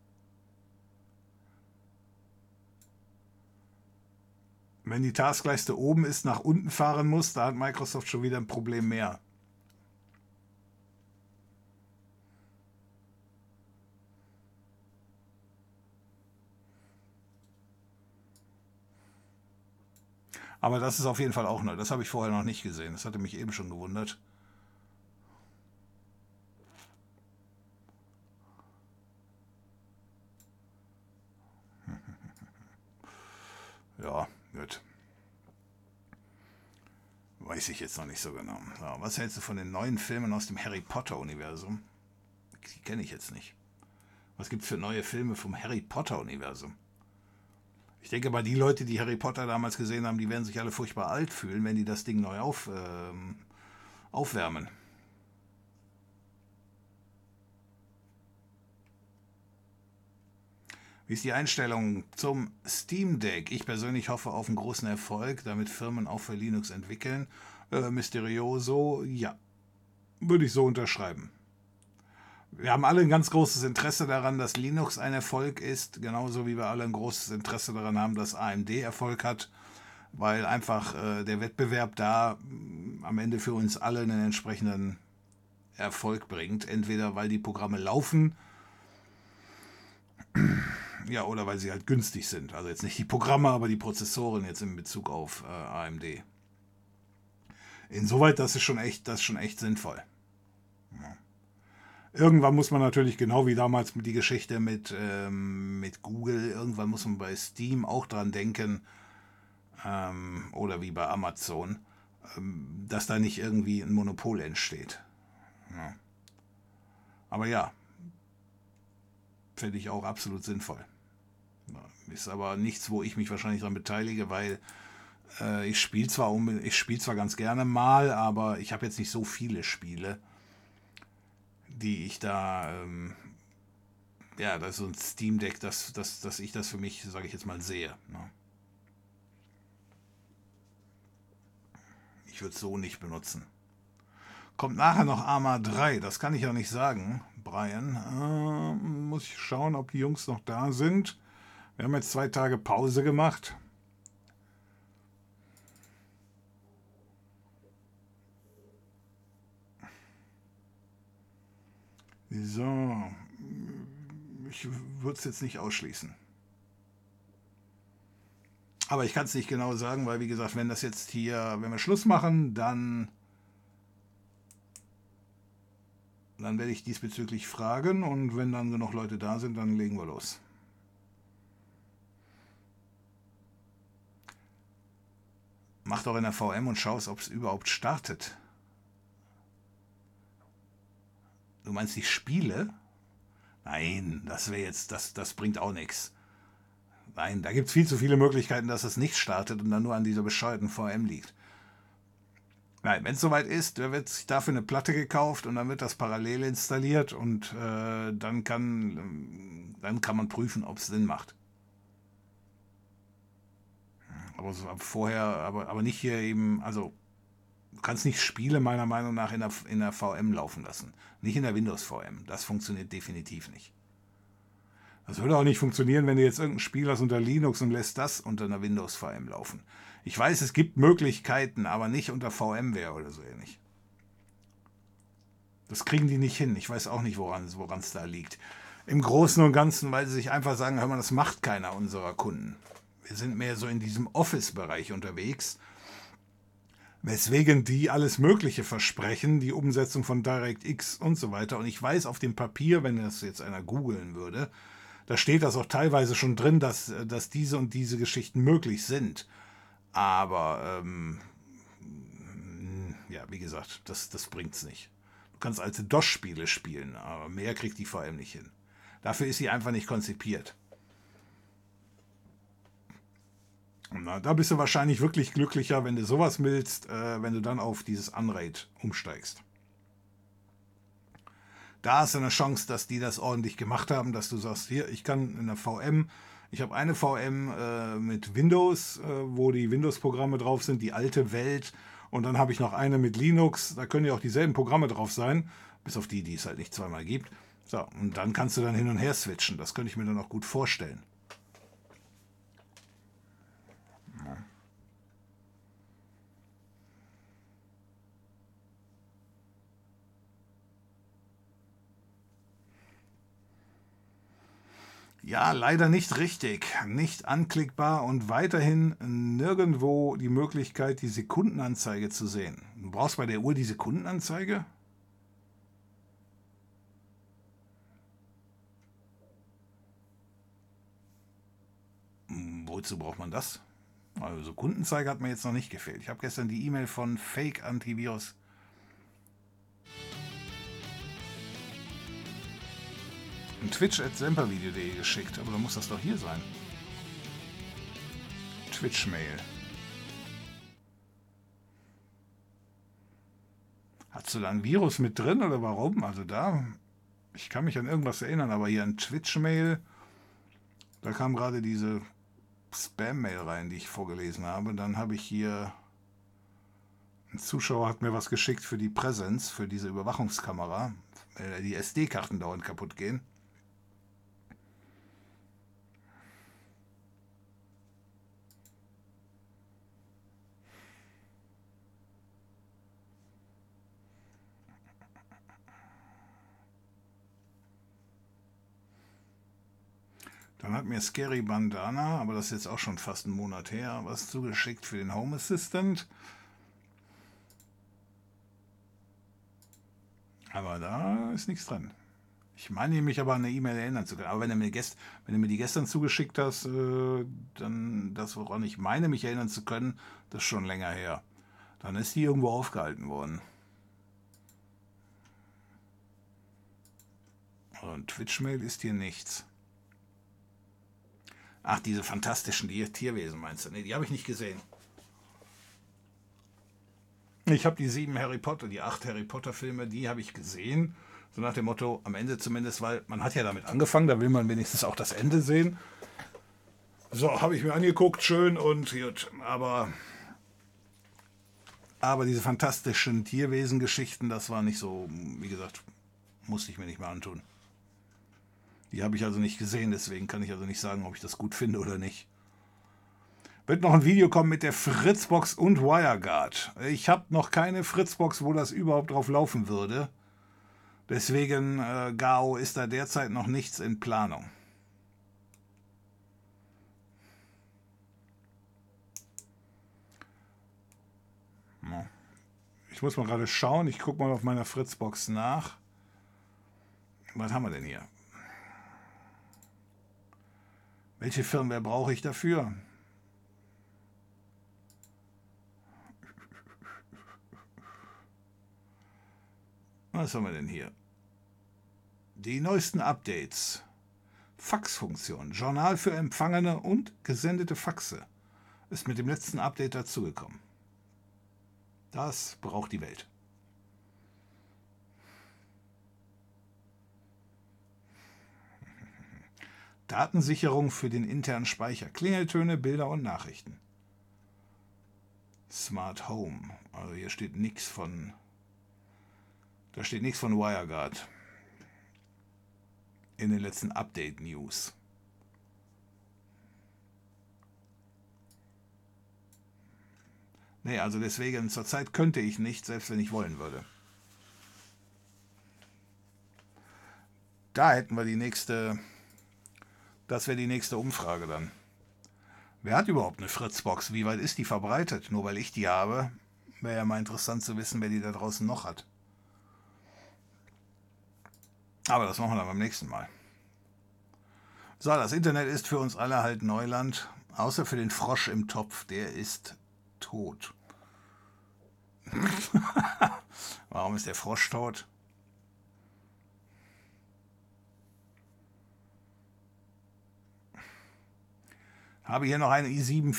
Wenn die Taskleiste oben ist, nach unten fahren muss, da hat Microsoft schon wieder ein Problem mehr. Aber das ist auf jeden Fall auch neu. Das habe ich vorher noch nicht gesehen. Das hatte mich eben schon gewundert. [LAUGHS] Ja, Gut. Weiß ich jetzt noch nicht so genau. So, was hältst du von den neuen Filmen aus dem Harry Potter-Universum? Die kenne ich jetzt nicht. Was gibt es für neue Filme vom Harry Potter-Universum? Ich denke mal, die Leute, die Harry Potter damals gesehen haben, die werden sich alle furchtbar alt fühlen, wenn die das Ding neu auf, ähm, aufwärmen. Wie ist die Einstellung zum Steam Deck? Ich persönlich hoffe auf einen großen Erfolg, damit Firmen auch für Linux entwickeln. Äh, Mysterioso, ja, würde ich so unterschreiben. Wir haben alle ein ganz großes Interesse daran, dass Linux ein Erfolg ist, genauso wie wir alle ein großes Interesse daran haben, dass AMD Erfolg hat, weil einfach äh, der Wettbewerb da mh, mm, am Ende für uns alle einen entsprechenden Erfolg bringt. Entweder weil die Programme laufen, ja, oder weil sie halt günstig sind. Also jetzt nicht die Programme, aber die Prozessoren jetzt in Bezug auf äh, AMD. Insoweit, das ist schon echt, das schon echt sinnvoll. Ja. Irgendwann muss man natürlich, genau wie damals die Geschichte mit, ähm, mit Google, irgendwann muss man bei Steam auch dran denken, ähm, oder wie bei Amazon, ähm, dass da nicht irgendwie ein Monopol entsteht. Ja. Aber ja, finde ich auch absolut sinnvoll. Ist aber nichts, wo ich mich wahrscheinlich daran beteilige, weil äh, ich spiele zwar, spiel zwar ganz gerne mal, aber ich habe jetzt nicht so viele Spiele, die ich da, ähm, ja, das ist so ein Steam Deck, dass, dass, dass ich das für mich, sage ich jetzt mal, sehe. Ne? Ich würde es so nicht benutzen. Kommt nachher noch Arma 3, das kann ich ja nicht sagen, Brian. Äh, muss ich schauen, ob die Jungs noch da sind. Wir haben jetzt zwei Tage Pause gemacht. So, ich würde es jetzt nicht ausschließen. Aber ich kann es nicht genau sagen, weil wie gesagt, wenn das jetzt hier, wenn wir Schluss machen, dann, dann werde ich diesbezüglich fragen und wenn dann genug Leute da sind, dann legen wir los. Mach doch in der VM und schaust, ob es überhaupt startet. Du meinst die Spiele? Nein, das wäre jetzt, das, das bringt auch nichts. Nein, da gibt es viel zu viele Möglichkeiten, dass es nicht startet und dann nur an dieser bescheuerten VM liegt. Nein, wenn es soweit ist, da wird sich dafür eine Platte gekauft und dann wird das parallel installiert und äh, dann, kann, dann kann man prüfen, ob es Sinn macht. Aber so vorher, aber, aber nicht hier eben, also du kannst nicht Spiele meiner Meinung nach in der, in der VM laufen lassen. Nicht in der Windows VM. Das funktioniert definitiv nicht. Das würde auch nicht funktionieren, wenn du jetzt irgendein Spiel hast unter Linux und lässt das unter einer Windows VM laufen. Ich weiß, es gibt Möglichkeiten, aber nicht unter VMware oder so ähnlich. Das kriegen die nicht hin. Ich weiß auch nicht, woran es da liegt. Im Großen und Ganzen, weil sie sich einfach sagen, hör mal, das macht keiner unserer Kunden. Wir sind mehr so in diesem Office-Bereich unterwegs weswegen die alles Mögliche versprechen, die Umsetzung von DirectX und so weiter. Und ich weiß auf dem Papier, wenn das jetzt einer googeln würde, da steht das auch teilweise schon drin, dass, dass diese und diese Geschichten möglich sind. Aber, ähm, ja, wie gesagt, das, das es nicht. Du kannst alte DOS-Spiele spielen, aber mehr kriegt die VM nicht hin. Dafür ist sie einfach nicht konzipiert. Na, da bist du wahrscheinlich wirklich glücklicher, wenn du sowas willst, äh, wenn du dann auf dieses Unraid umsteigst. Da du eine Chance, dass die das ordentlich gemacht haben, dass du sagst, hier, ich kann in der VM, ich habe eine VM äh, mit Windows, äh, wo die Windows-Programme drauf sind, die alte Welt, und dann habe ich noch eine mit Linux, da können ja auch dieselben Programme drauf sein, bis auf die, die es halt nicht zweimal gibt. So, und dann kannst du dann hin und her switchen. Das könnte ich mir dann auch gut vorstellen. Ja, leider nicht richtig, nicht anklickbar und weiterhin nirgendwo die Möglichkeit, die Sekundenanzeige zu sehen. Du brauchst bei der Uhr die Sekundenanzeige? Hm, wozu braucht man das? Also Sekundenzeiger hat mir jetzt noch nicht gefehlt. Ich habe gestern die E-Mail von Fake Antivirus ein twitch.sempervideo.de geschickt, aber dann muss das doch hier sein. Twitch-Mail. Hast du da ein Virus mit drin oder warum? Also da, ich kann mich an irgendwas erinnern, aber hier ein Twitch-Mail, Da kam gerade diese Spam-Mail rein, die ich vorgelesen habe. Dann habe ich hier ein Zuschauer hat mir was geschickt für die Präsenz, für diese Überwachungskamera, weil die SD-Karten dauernd kaputt gehen. Dann hat mir Scary Bandana, aber das ist jetzt auch schon fast einen Monat her, was zugeschickt für den Home Assistant. Aber da ist nichts dran. Ich meine mich aber an eine E-Mail erinnern zu können. Aber wenn du mir, gest wenn du mir die gestern zugeschickt hast, äh, dann das, woran ich meine, mich erinnern zu können, das ist schon länger her. Dann ist die irgendwo aufgehalten worden. Und Twitch-Mail ist hier nichts. Ach, diese fantastischen Tierwesen meinst du? Nee, die habe ich nicht gesehen. Ich habe die sieben Harry Potter, die acht Harry Potter Filme, die habe ich gesehen. So nach dem Motto, am Ende zumindest, weil man hat ja damit angefangen, da will man wenigstens auch das Ende sehen. So, habe ich mir angeguckt, schön und gut. Aber, aber diese fantastischen Tierwesen-Geschichten, das war nicht so, wie gesagt, musste ich mir nicht mehr antun. Die habe ich also nicht gesehen, deswegen kann ich also nicht sagen, ob ich das gut finde oder nicht wird noch ein Video kommen mit der Fritzbox und WireGuard. Ich habe noch keine Fritzbox, wo das überhaupt drauf laufen würde. Deswegen, äh, GAO, ist da derzeit noch nichts in Planung. Ich muss mal gerade schauen. Ich gucke mal auf meiner Fritzbox nach. Was haben wir denn hier? Welche Firmware brauche ich dafür? Was haben wir denn hier? Die neuesten Updates. Faxfunktion, Journal für empfangene und gesendete Faxe ist mit dem letzten Update dazugekommen. Das braucht die Welt. Datensicherung für den internen Speicher, Klingeltöne, Bilder und Nachrichten. Smart Home, also hier steht nichts von da steht nichts von WireGuard in den letzten Update-News. Nee, also deswegen zurzeit könnte ich nicht, selbst wenn ich wollen würde. Da hätten wir die nächste, das wäre die nächste Umfrage dann. Wer hat überhaupt eine Fritzbox? Wie weit ist die verbreitet? Nur weil ich die habe, wäre ja mal interessant zu wissen, wer die da draußen noch hat. Aber das machen wir dann beim nächsten Mal. So, das Internet ist für uns alle halt Neuland, außer für den Frosch im Topf, der ist tot. [LAUGHS] Warum ist der Frosch tot? Habe hier noch eine i7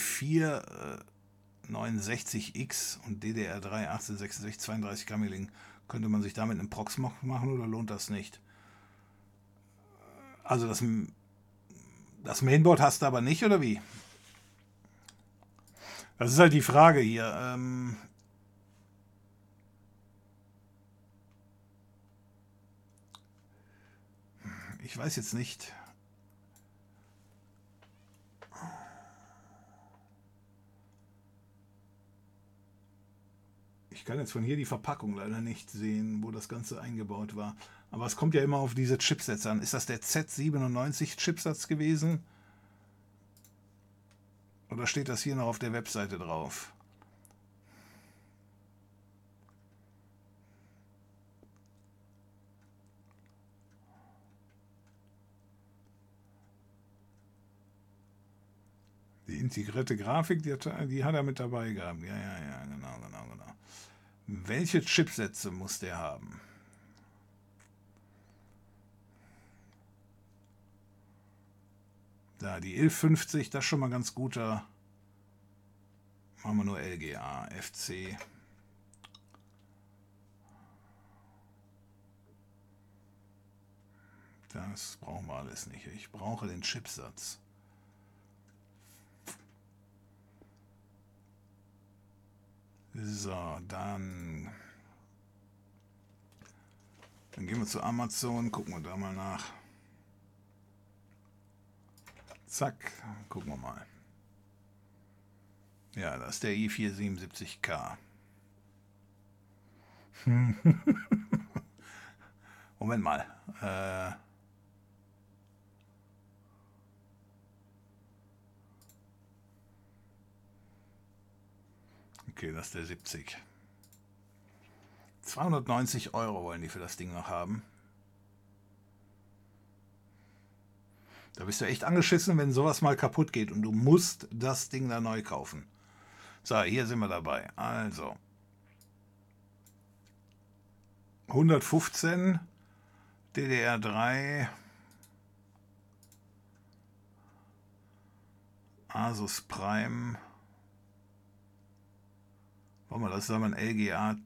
469X und DDR3 1866 32 Kammerling. Könnte man sich damit einen Prox machen oder lohnt das nicht? Also das, das Mainboard hast du aber nicht, oder wie? Das ist halt die Frage hier. Ähm ich weiß jetzt nicht. Kann jetzt von hier die Verpackung leider nicht sehen, wo das Ganze eingebaut war. Aber es kommt ja immer auf diese Chipsätze an. Ist das der Z97 Chipsatz gewesen? Oder steht das hier noch auf der Webseite drauf? Die integrierte Grafik, die hat, die hat er mit dabei gehabt. Ja, ja, ja, genau, genau, genau. Welche Chipsätze muss der haben? Da, die 1150, das ist schon mal ganz guter. Machen wir nur LGA, FC. Das brauchen wir alles nicht. Ich brauche den Chipsatz. So, dann. Dann gehen wir zu Amazon, gucken wir da mal nach. Zack, gucken wir mal. Ja, das ist der i477K. [LAUGHS] Moment mal. Äh okay, das ist der 70. 290 Euro wollen die für das Ding noch haben. Da bist du echt angeschissen, wenn sowas mal kaputt geht und du musst das Ding da neu kaufen. So, hier sind wir dabei. Also. 115 DDR3 Asus Prime. Warte mal, das ist aber ein LGA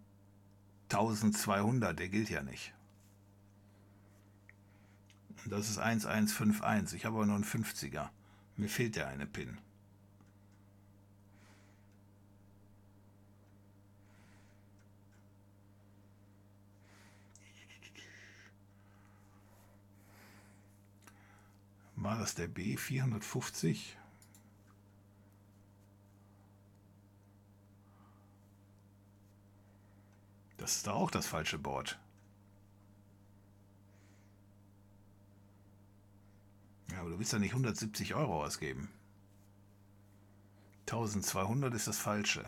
1200, der gilt ja nicht. Das ist 1151. Ich habe aber nur einen 50er. Mir fehlt ja eine Pin. War das der B450? Das ist da auch das falsche Board. Ja, aber du willst ja nicht 170 Euro ausgeben. 1200 ist das falsche.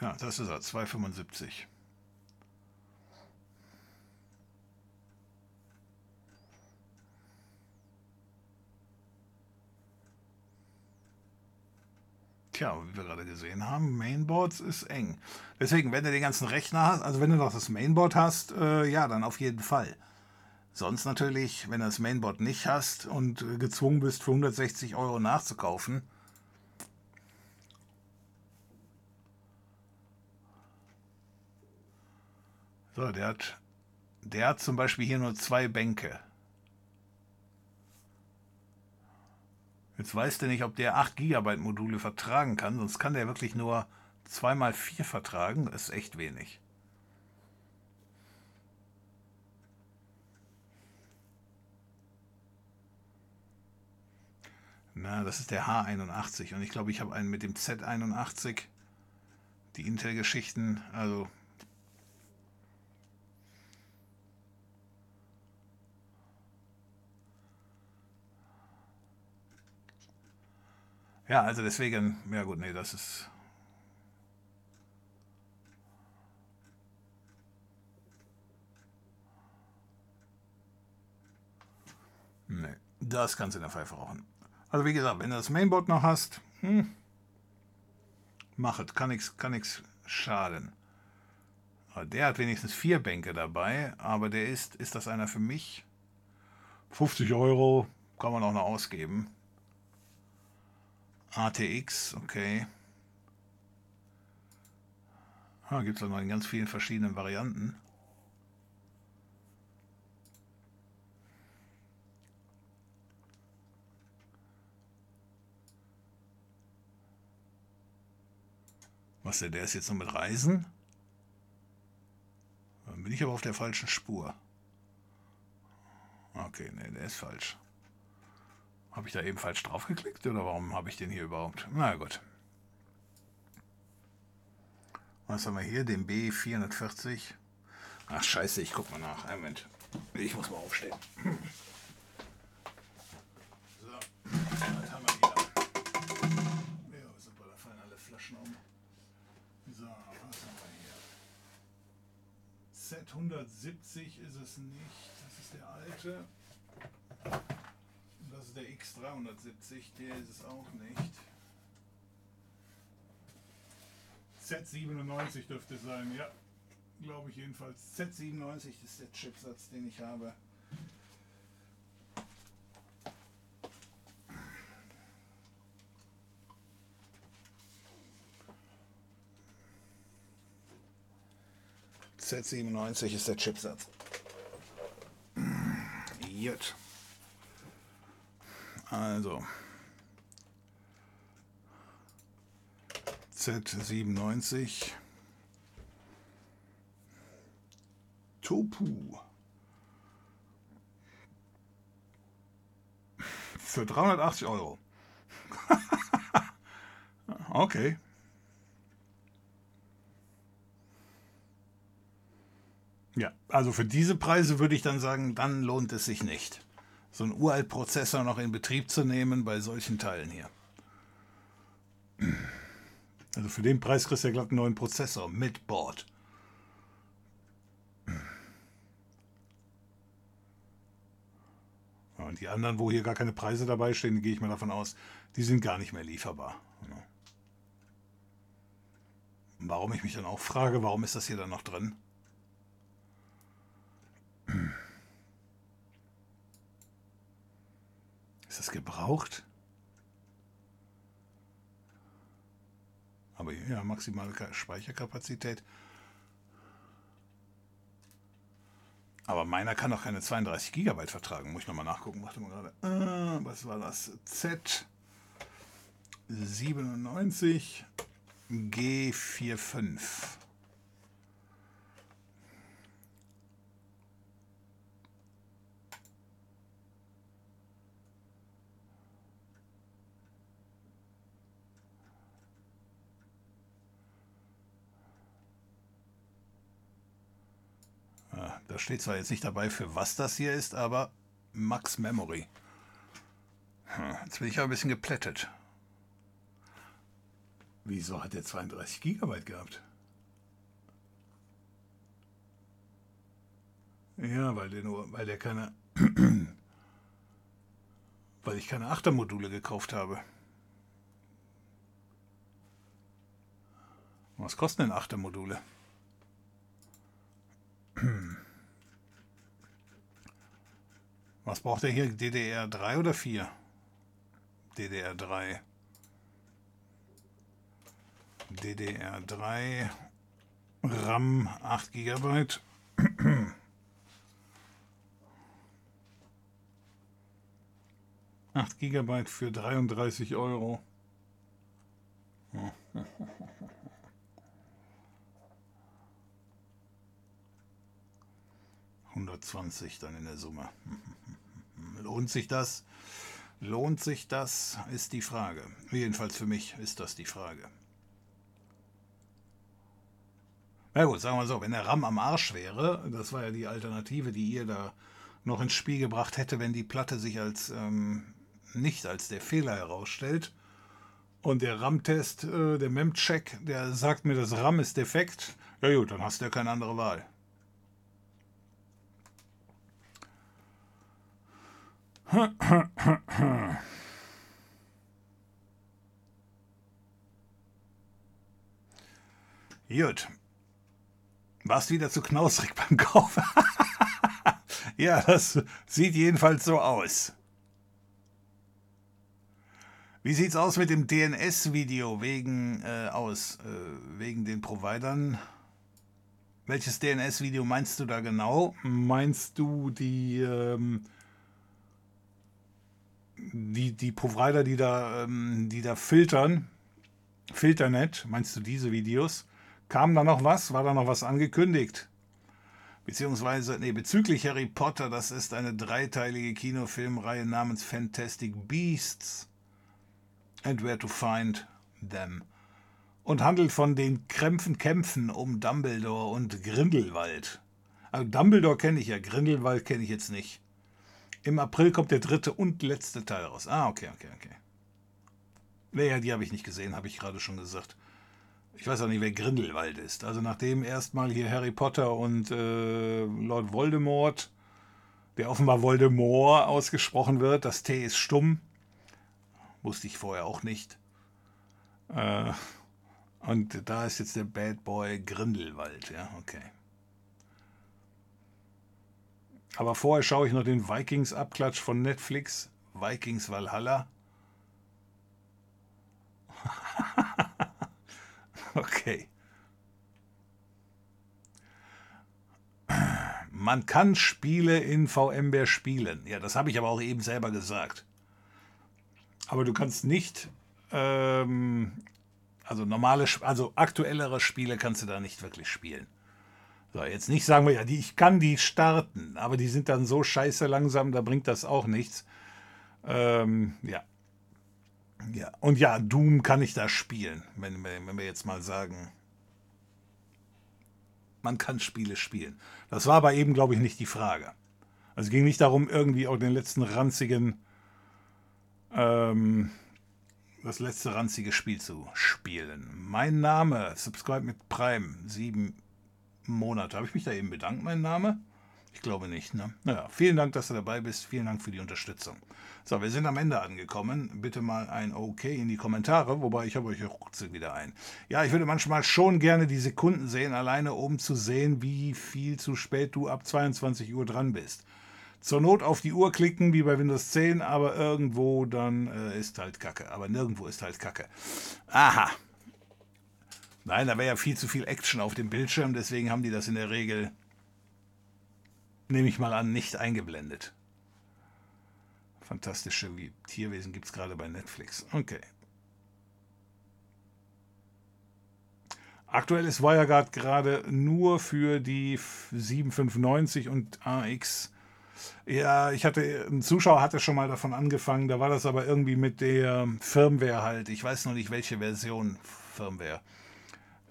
Ja, das ist er, 275. Tja, wie wir gerade gesehen haben, Mainboards ist eng. Deswegen, wenn du den ganzen Rechner hast, also wenn du noch das Mainboard hast, äh, ja, dann auf jeden Fall. Sonst natürlich, wenn du das Mainboard nicht hast und gezwungen bist, für 160 Euro nachzukaufen, So, der hat, der hat zum Beispiel hier nur zwei Bänke. Jetzt weißt du nicht, ob der 8 GB Module vertragen kann, sonst kann der wirklich nur 2x4 vertragen. Das ist echt wenig. Na, das ist der H81 und ich glaube, ich habe einen mit dem Z81. Die Intel-Geschichten, also Ja, also deswegen, ja gut, nee, das ist. Nee, das kannst du in der Pfeife rauchen. Also wie gesagt, wenn du das Mainboard noch hast, hm, mach es, kann nichts kann schaden. Der hat wenigstens vier Bänke dabei, aber der ist, ist das einer für mich? 50 Euro kann man auch noch ausgeben. ATX, okay. Ah, Gibt es noch in ganz vielen verschiedenen Varianten. Was denn, der ist jetzt noch mit Reisen? Dann bin ich aber auf der falschen Spur. Okay, nee, der ist falsch. Habe ich da eben falsch draufgeklickt oder warum habe ich den hier überhaupt? Na gut. Was haben wir hier? Den B440. Ach scheiße, ich guck mal nach. Moment. Ich muss mal aufstehen. So, was haben wir hier? Ja, super, da fallen alle Flaschen um. So, was haben wir hier? Z170 ist es nicht. Das ist der alte das ist der X370, der ist es auch nicht. Z97 dürfte sein, ja. Glaube ich jedenfalls. Z97 ist der Chipsatz, den ich habe. Z97 ist der Chipsatz. Hm, Jut. Also. Z97. Topu. Für 380 Euro. [LAUGHS] okay. Ja, also für diese Preise würde ich dann sagen, dann lohnt es sich nicht, so einen Uralt-Prozessor noch in Betrieb zu nehmen bei solchen Teilen hier. Also für den Preis kriegst du ja glatt einen neuen Prozessor mit Board. Und die anderen, wo hier gar keine Preise dabei stehen, gehe ich mal davon aus, die sind gar nicht mehr lieferbar. Warum ich mich dann auch frage, warum ist das hier dann noch drin? Das gebraucht? Aber ja, maximale Speicherkapazität. Aber meiner kann doch keine 32 GB vertragen. Muss ich nochmal nachgucken. Warte mal gerade. Äh, was war das? Z97 G45. Da steht zwar jetzt nicht dabei, für was das hier ist, aber Max Memory. Hm, jetzt bin ich aber ein bisschen geplättet. Wieso hat der 32 GB gehabt? Ja, weil der nur, weil der keine, [CLEARS THROAT] weil ich keine Achtermodule gekauft habe. Was kosten denn Achtermodule? [CLEARS THROAT] Was braucht er hier? DDR3 oder 4? DDR3. DDR3 RAM 8 GB. [CLEARS THROAT] Acht Gigabyte für 33 Euro. [LAUGHS] 120 dann in der Summe. [LAUGHS] Lohnt sich das? Lohnt sich das, ist die Frage. Jedenfalls für mich ist das die Frage. Na gut, sagen wir so, wenn der RAM am Arsch wäre, das war ja die Alternative, die ihr da noch ins Spiel gebracht hätte, wenn die Platte sich als ähm, nicht als der Fehler herausstellt. Und der RAM-Test, äh, der Mem-Check, der sagt mir, das RAM ist defekt. Ja gut, dann hast du ja keine andere Wahl. Gut. Warst wieder zu knausrig beim Kauf? [LAUGHS] ja, das sieht jedenfalls so aus. Wie sieht's aus mit dem DNS-Video wegen äh, aus äh, wegen den Providern? Welches DNS-Video meinst du da genau? Meinst du die ähm, die, die Provider, die da, ähm, die da filtern, Filternet, meinst du diese Videos? Kam da noch was? War da noch was angekündigt? Beziehungsweise, nee, bezüglich Harry Potter, das ist eine dreiteilige Kinofilmreihe namens Fantastic Beasts and Where to Find Them und handelt von den Krämpfen Kämpfen um Dumbledore und Grindelwald. Also Dumbledore kenne ich ja, Grindelwald kenne ich jetzt nicht. Im April kommt der dritte und letzte Teil raus. Ah, okay, okay, okay. Naja, die habe ich nicht gesehen, habe ich gerade schon gesagt. Ich weiß auch nicht, wer Grindelwald ist. Also nachdem erstmal hier Harry Potter und äh, Lord Voldemort, der offenbar Voldemort ausgesprochen wird, das T ist stumm. Wusste ich vorher auch nicht. Äh, und da ist jetzt der Bad Boy Grindelwald, ja, okay. Aber vorher schaue ich noch den Vikings-Abklatsch von Netflix. Vikings Valhalla. [LAUGHS] okay. Man kann Spiele in VMware spielen. Ja, das habe ich aber auch eben selber gesagt. Aber du kannst nicht, ähm, also normale, also aktuellere Spiele kannst du da nicht wirklich spielen. So, jetzt nicht sagen wir, ja, die, ich kann die starten, aber die sind dann so scheiße langsam, da bringt das auch nichts. Ähm, ja. Ja, und ja, Doom kann ich da spielen, wenn, wenn wir jetzt mal sagen, man kann Spiele spielen. Das war aber eben, glaube ich, nicht die Frage. Also es ging nicht darum, irgendwie auch den letzten ranzigen, ähm, das letzte ranzige Spiel zu spielen. Mein Name, Subscribe mit Prime, sieben Monate. Habe ich mich da eben bedankt, mein Name? Ich glaube nicht, ne? Naja, vielen Dank, dass du dabei bist. Vielen Dank für die Unterstützung. So, wir sind am Ende angekommen. Bitte mal ein OK in die Kommentare, wobei ich habe euch ruckzuck wieder ein. Ja, ich würde manchmal schon gerne die Sekunden sehen, alleine um zu sehen, wie viel zu spät du ab 22 Uhr dran bist. Zur Not auf die Uhr klicken, wie bei Windows 10, aber irgendwo dann äh, ist halt Kacke. Aber nirgendwo ist halt Kacke. Aha. Nein, da wäre ja viel zu viel Action auf dem Bildschirm, deswegen haben die das in der Regel nehme ich mal an, nicht eingeblendet. Fantastische Tierwesen gibt es gerade bei Netflix. Okay. Aktuell ist WireGuard gerade nur für die 7590 und AX. Ja, ich hatte, ein Zuschauer hatte schon mal davon angefangen, da war das aber irgendwie mit der Firmware halt. Ich weiß noch nicht, welche Version Firmware.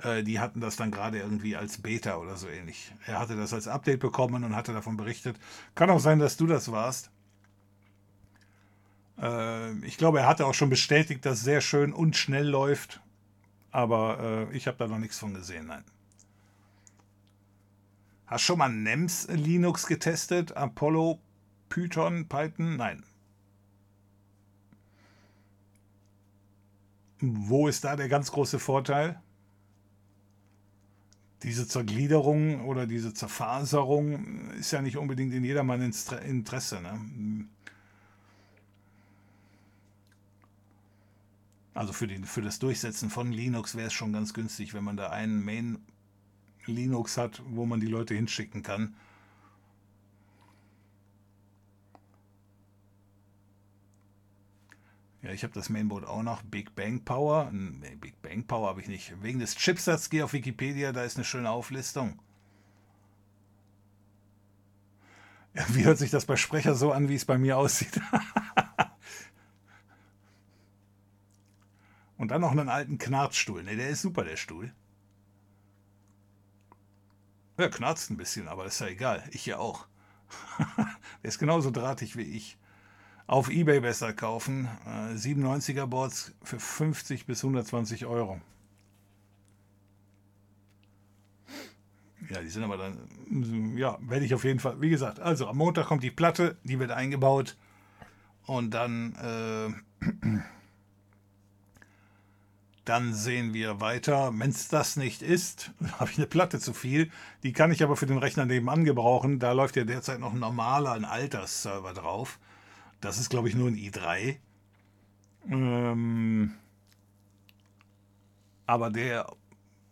Äh, die hatten das dann gerade irgendwie als Beta oder so ähnlich. Er hatte das als Update bekommen und hatte davon berichtet. Kann auch sein, dass du das warst. Äh, ich glaube, er hatte auch schon bestätigt, dass sehr schön und schnell läuft. Aber äh, ich habe da noch nichts von gesehen, nein. Hast schon mal NEMS Linux getestet? Apollo, Python, Python? Nein. Wo ist da der ganz große Vorteil? Diese Zergliederung oder diese Zerfaserung ist ja nicht unbedingt in jedermanns Interesse. Ne? Also für, den, für das Durchsetzen von Linux wäre es schon ganz günstig, wenn man da einen Main Linux hat, wo man die Leute hinschicken kann Ja, ich habe das Mainboard auch noch. Big Bang Power. Nee, Big Bang Power habe ich nicht. Wegen des Chipsatz gehe auf Wikipedia, da ist eine schöne Auflistung. Ja, wie hört sich das bei Sprecher so an, wie es bei mir aussieht? [LAUGHS] Und dann noch einen alten Knarzstuhl. Ne, der ist super, der Stuhl. Ja, knarzt ein bisschen, aber ist ja egal. Ich ja auch. [LAUGHS] der ist genauso drahtig wie ich auf Ebay besser kaufen. Äh, 97er Boards für 50 bis 120 Euro. Ja, die sind aber dann, ja, werde ich auf jeden Fall, wie gesagt, also am Montag kommt die Platte, die wird eingebaut und dann, äh, dann sehen wir weiter. Wenn es das nicht ist, [LAUGHS] habe ich eine Platte zu viel. Die kann ich aber für den Rechner nebenan gebrauchen. Da läuft ja derzeit noch ein normaler, ein Alters-Server drauf. Das ist, glaube ich, nur ein i3. Ähm, aber der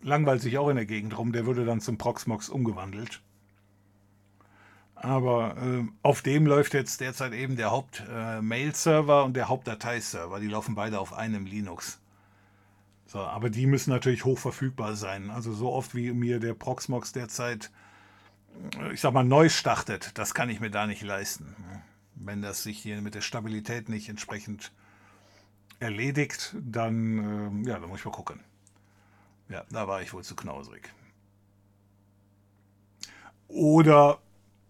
langweilt sich auch in der Gegend rum. Der würde dann zum Proxmox umgewandelt. Aber äh, auf dem läuft jetzt derzeit eben der Haupt-Mail-Server äh, und der Hauptdateiserver. Die laufen beide auf einem Linux. So, aber die müssen natürlich hoch verfügbar sein. Also so oft wie mir der Proxmox derzeit, ich sag mal, neu startet, das kann ich mir da nicht leisten wenn das sich hier mit der Stabilität nicht entsprechend erledigt, dann, äh, ja, dann muss ich mal gucken. Ja, da war ich wohl zu knausrig. Oder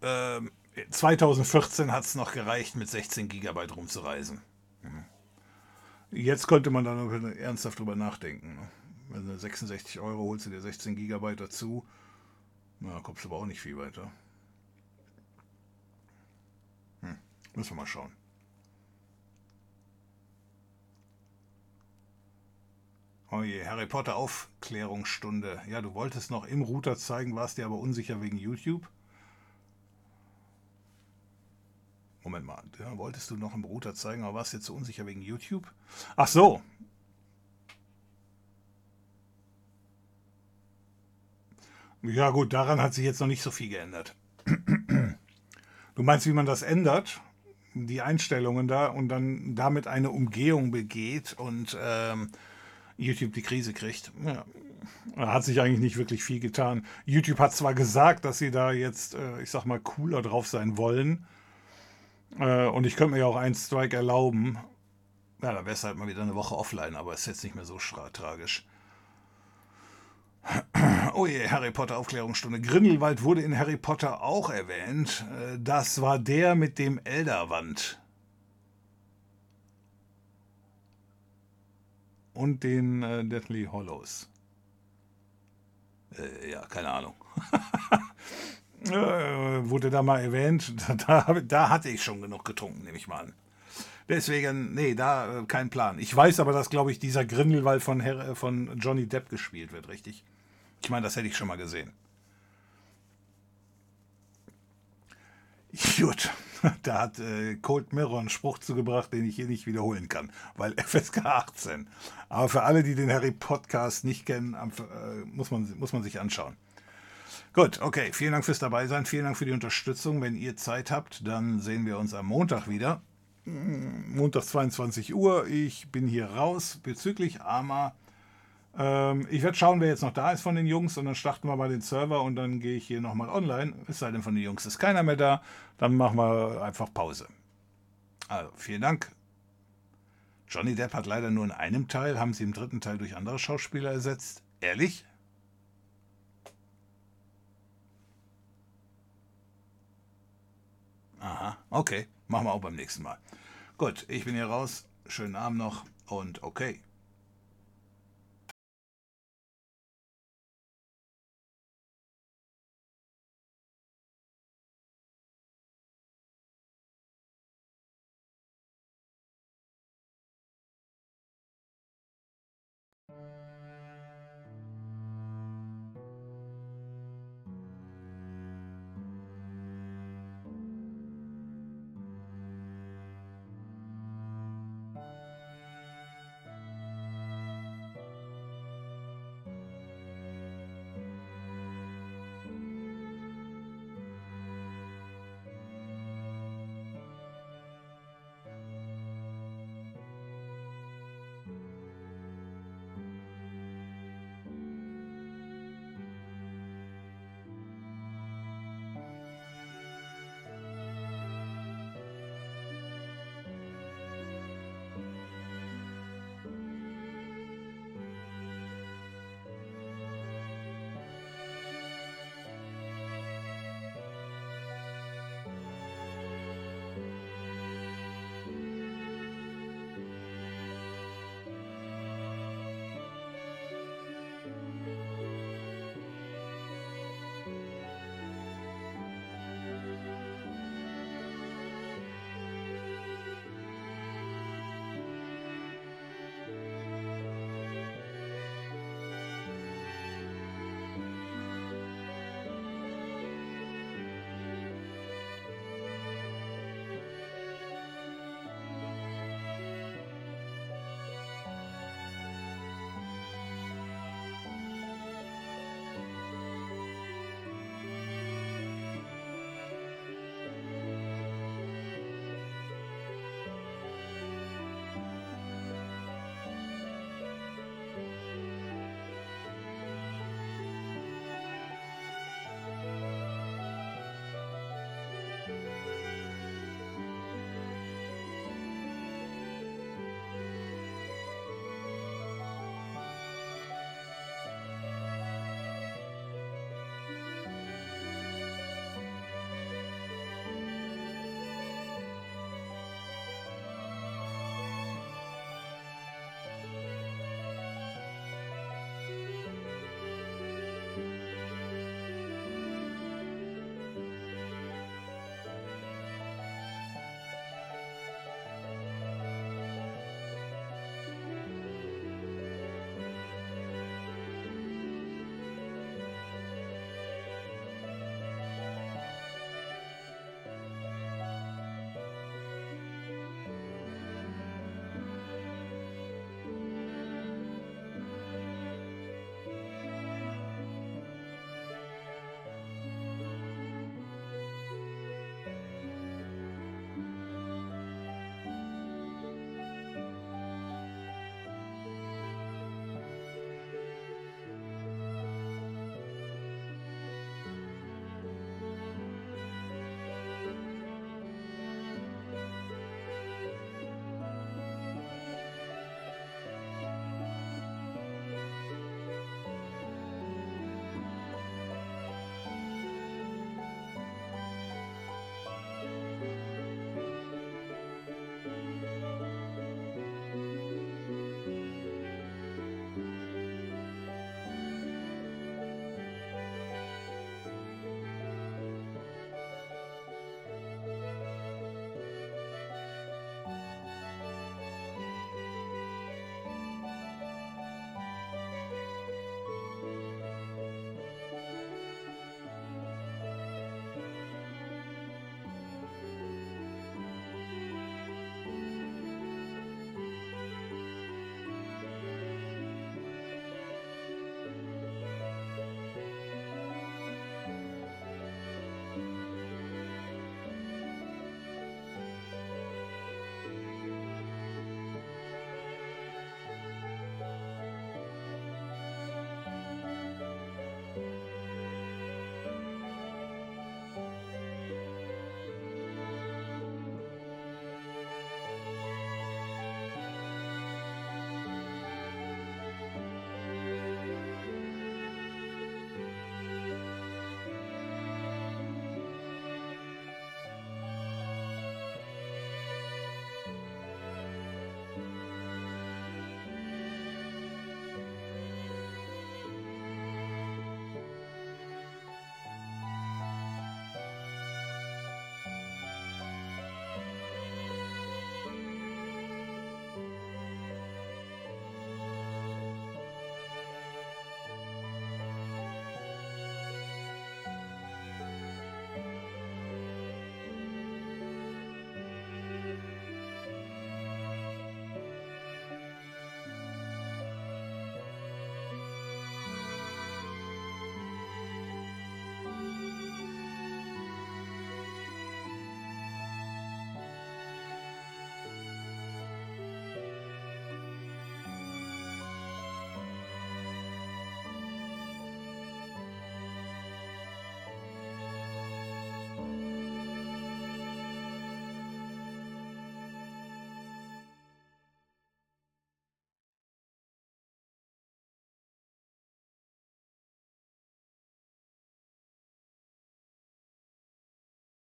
äh, 2014 hat es noch gereicht, mit 16 GB rumzureisen. Mhm. Jetzt könnte man dann ernsthaft drüber nachdenken. Ne? Wenn du 66 Euro holst du dir 16 GB dazu, na, kommst du aber auch nicht viel weiter. Müssen wir mal schauen. Oh je, Harry Potter Aufklärungsstunde. Ja, du wolltest noch im Router zeigen, warst dir aber unsicher wegen YouTube. Moment mal, ja, wolltest du noch im Router zeigen, aber warst jetzt so unsicher wegen YouTube? Ach so. Ja gut, daran hat sich jetzt noch nicht so viel geändert. [CLEARS THROAT] Du meinst, wie man das ändert? Die Einstellungen da und dann damit eine Umgehung begeht und ähm, YouTube die Krise kriegt. Ja. Da hat sich eigentlich nicht wirklich viel getan. YouTube hat zwar gesagt, dass sie da jetzt, äh, ich sag mal, cooler drauf sein wollen. Äh, und ich könnte mir ja auch einen Strike erlauben. Ja, da wäre es halt mal wieder eine Woche offline, aber ist jetzt nicht mehr so tragisch. Oh je, Harry Potter Aufklärungsstunde. Grindelwald wurde in Harry Potter auch erwähnt. Äh, das war der mit dem Elderwand. Und den äh, Deathly Hollows. Äh, ja, keine Ahnung. [LAUGHS] äh, wurde da mal erwähnt. [LAUGHS] Da, da, hatte ich schon genug getrunken, nehme ich mal an. Deswegen, nee, da äh, kein Plan. Ich weiß aber, dass, glaube ich, dieser Grindelwald von, Her von Johnny Depp gespielt wird, richtig? Ich meine, das hätte ich schon mal gesehen. Gut, [LAUGHS] da hat äh, Cold Mirror einen Spruch zugebracht, den ich hier nicht wiederholen kann, weil [LAUGHS] FSK 18. Aber für alle, die den Harry Podcast nicht kennen, äh, muss, man, muss man sich anschauen. Gut, okay, vielen Dank fürs Dabeisein, vielen Dank für die Unterstützung. Wenn ihr Zeit habt, dann sehen wir uns am Montag wieder. Montag 22 Uhr. Ich bin hier raus bezüglich Arma ähm, ich werde schauen, wer jetzt noch da ist von den Jungs und dann starten wir mal den Server und dann gehe ich hier nochmal online. Es sei denn, von den Jungs ist keiner mehr da. Dann machen wir einfach Pause. Also, vielen Dank. Johnny Depp hat leider nur in einem Teil, haben sie im dritten Teil durch andere Schauspieler ersetzt. Ehrlich? Aha, okay. Machen wir auch beim nächsten Mal. Gut, ich bin hier raus. Schönen Abend noch und okay.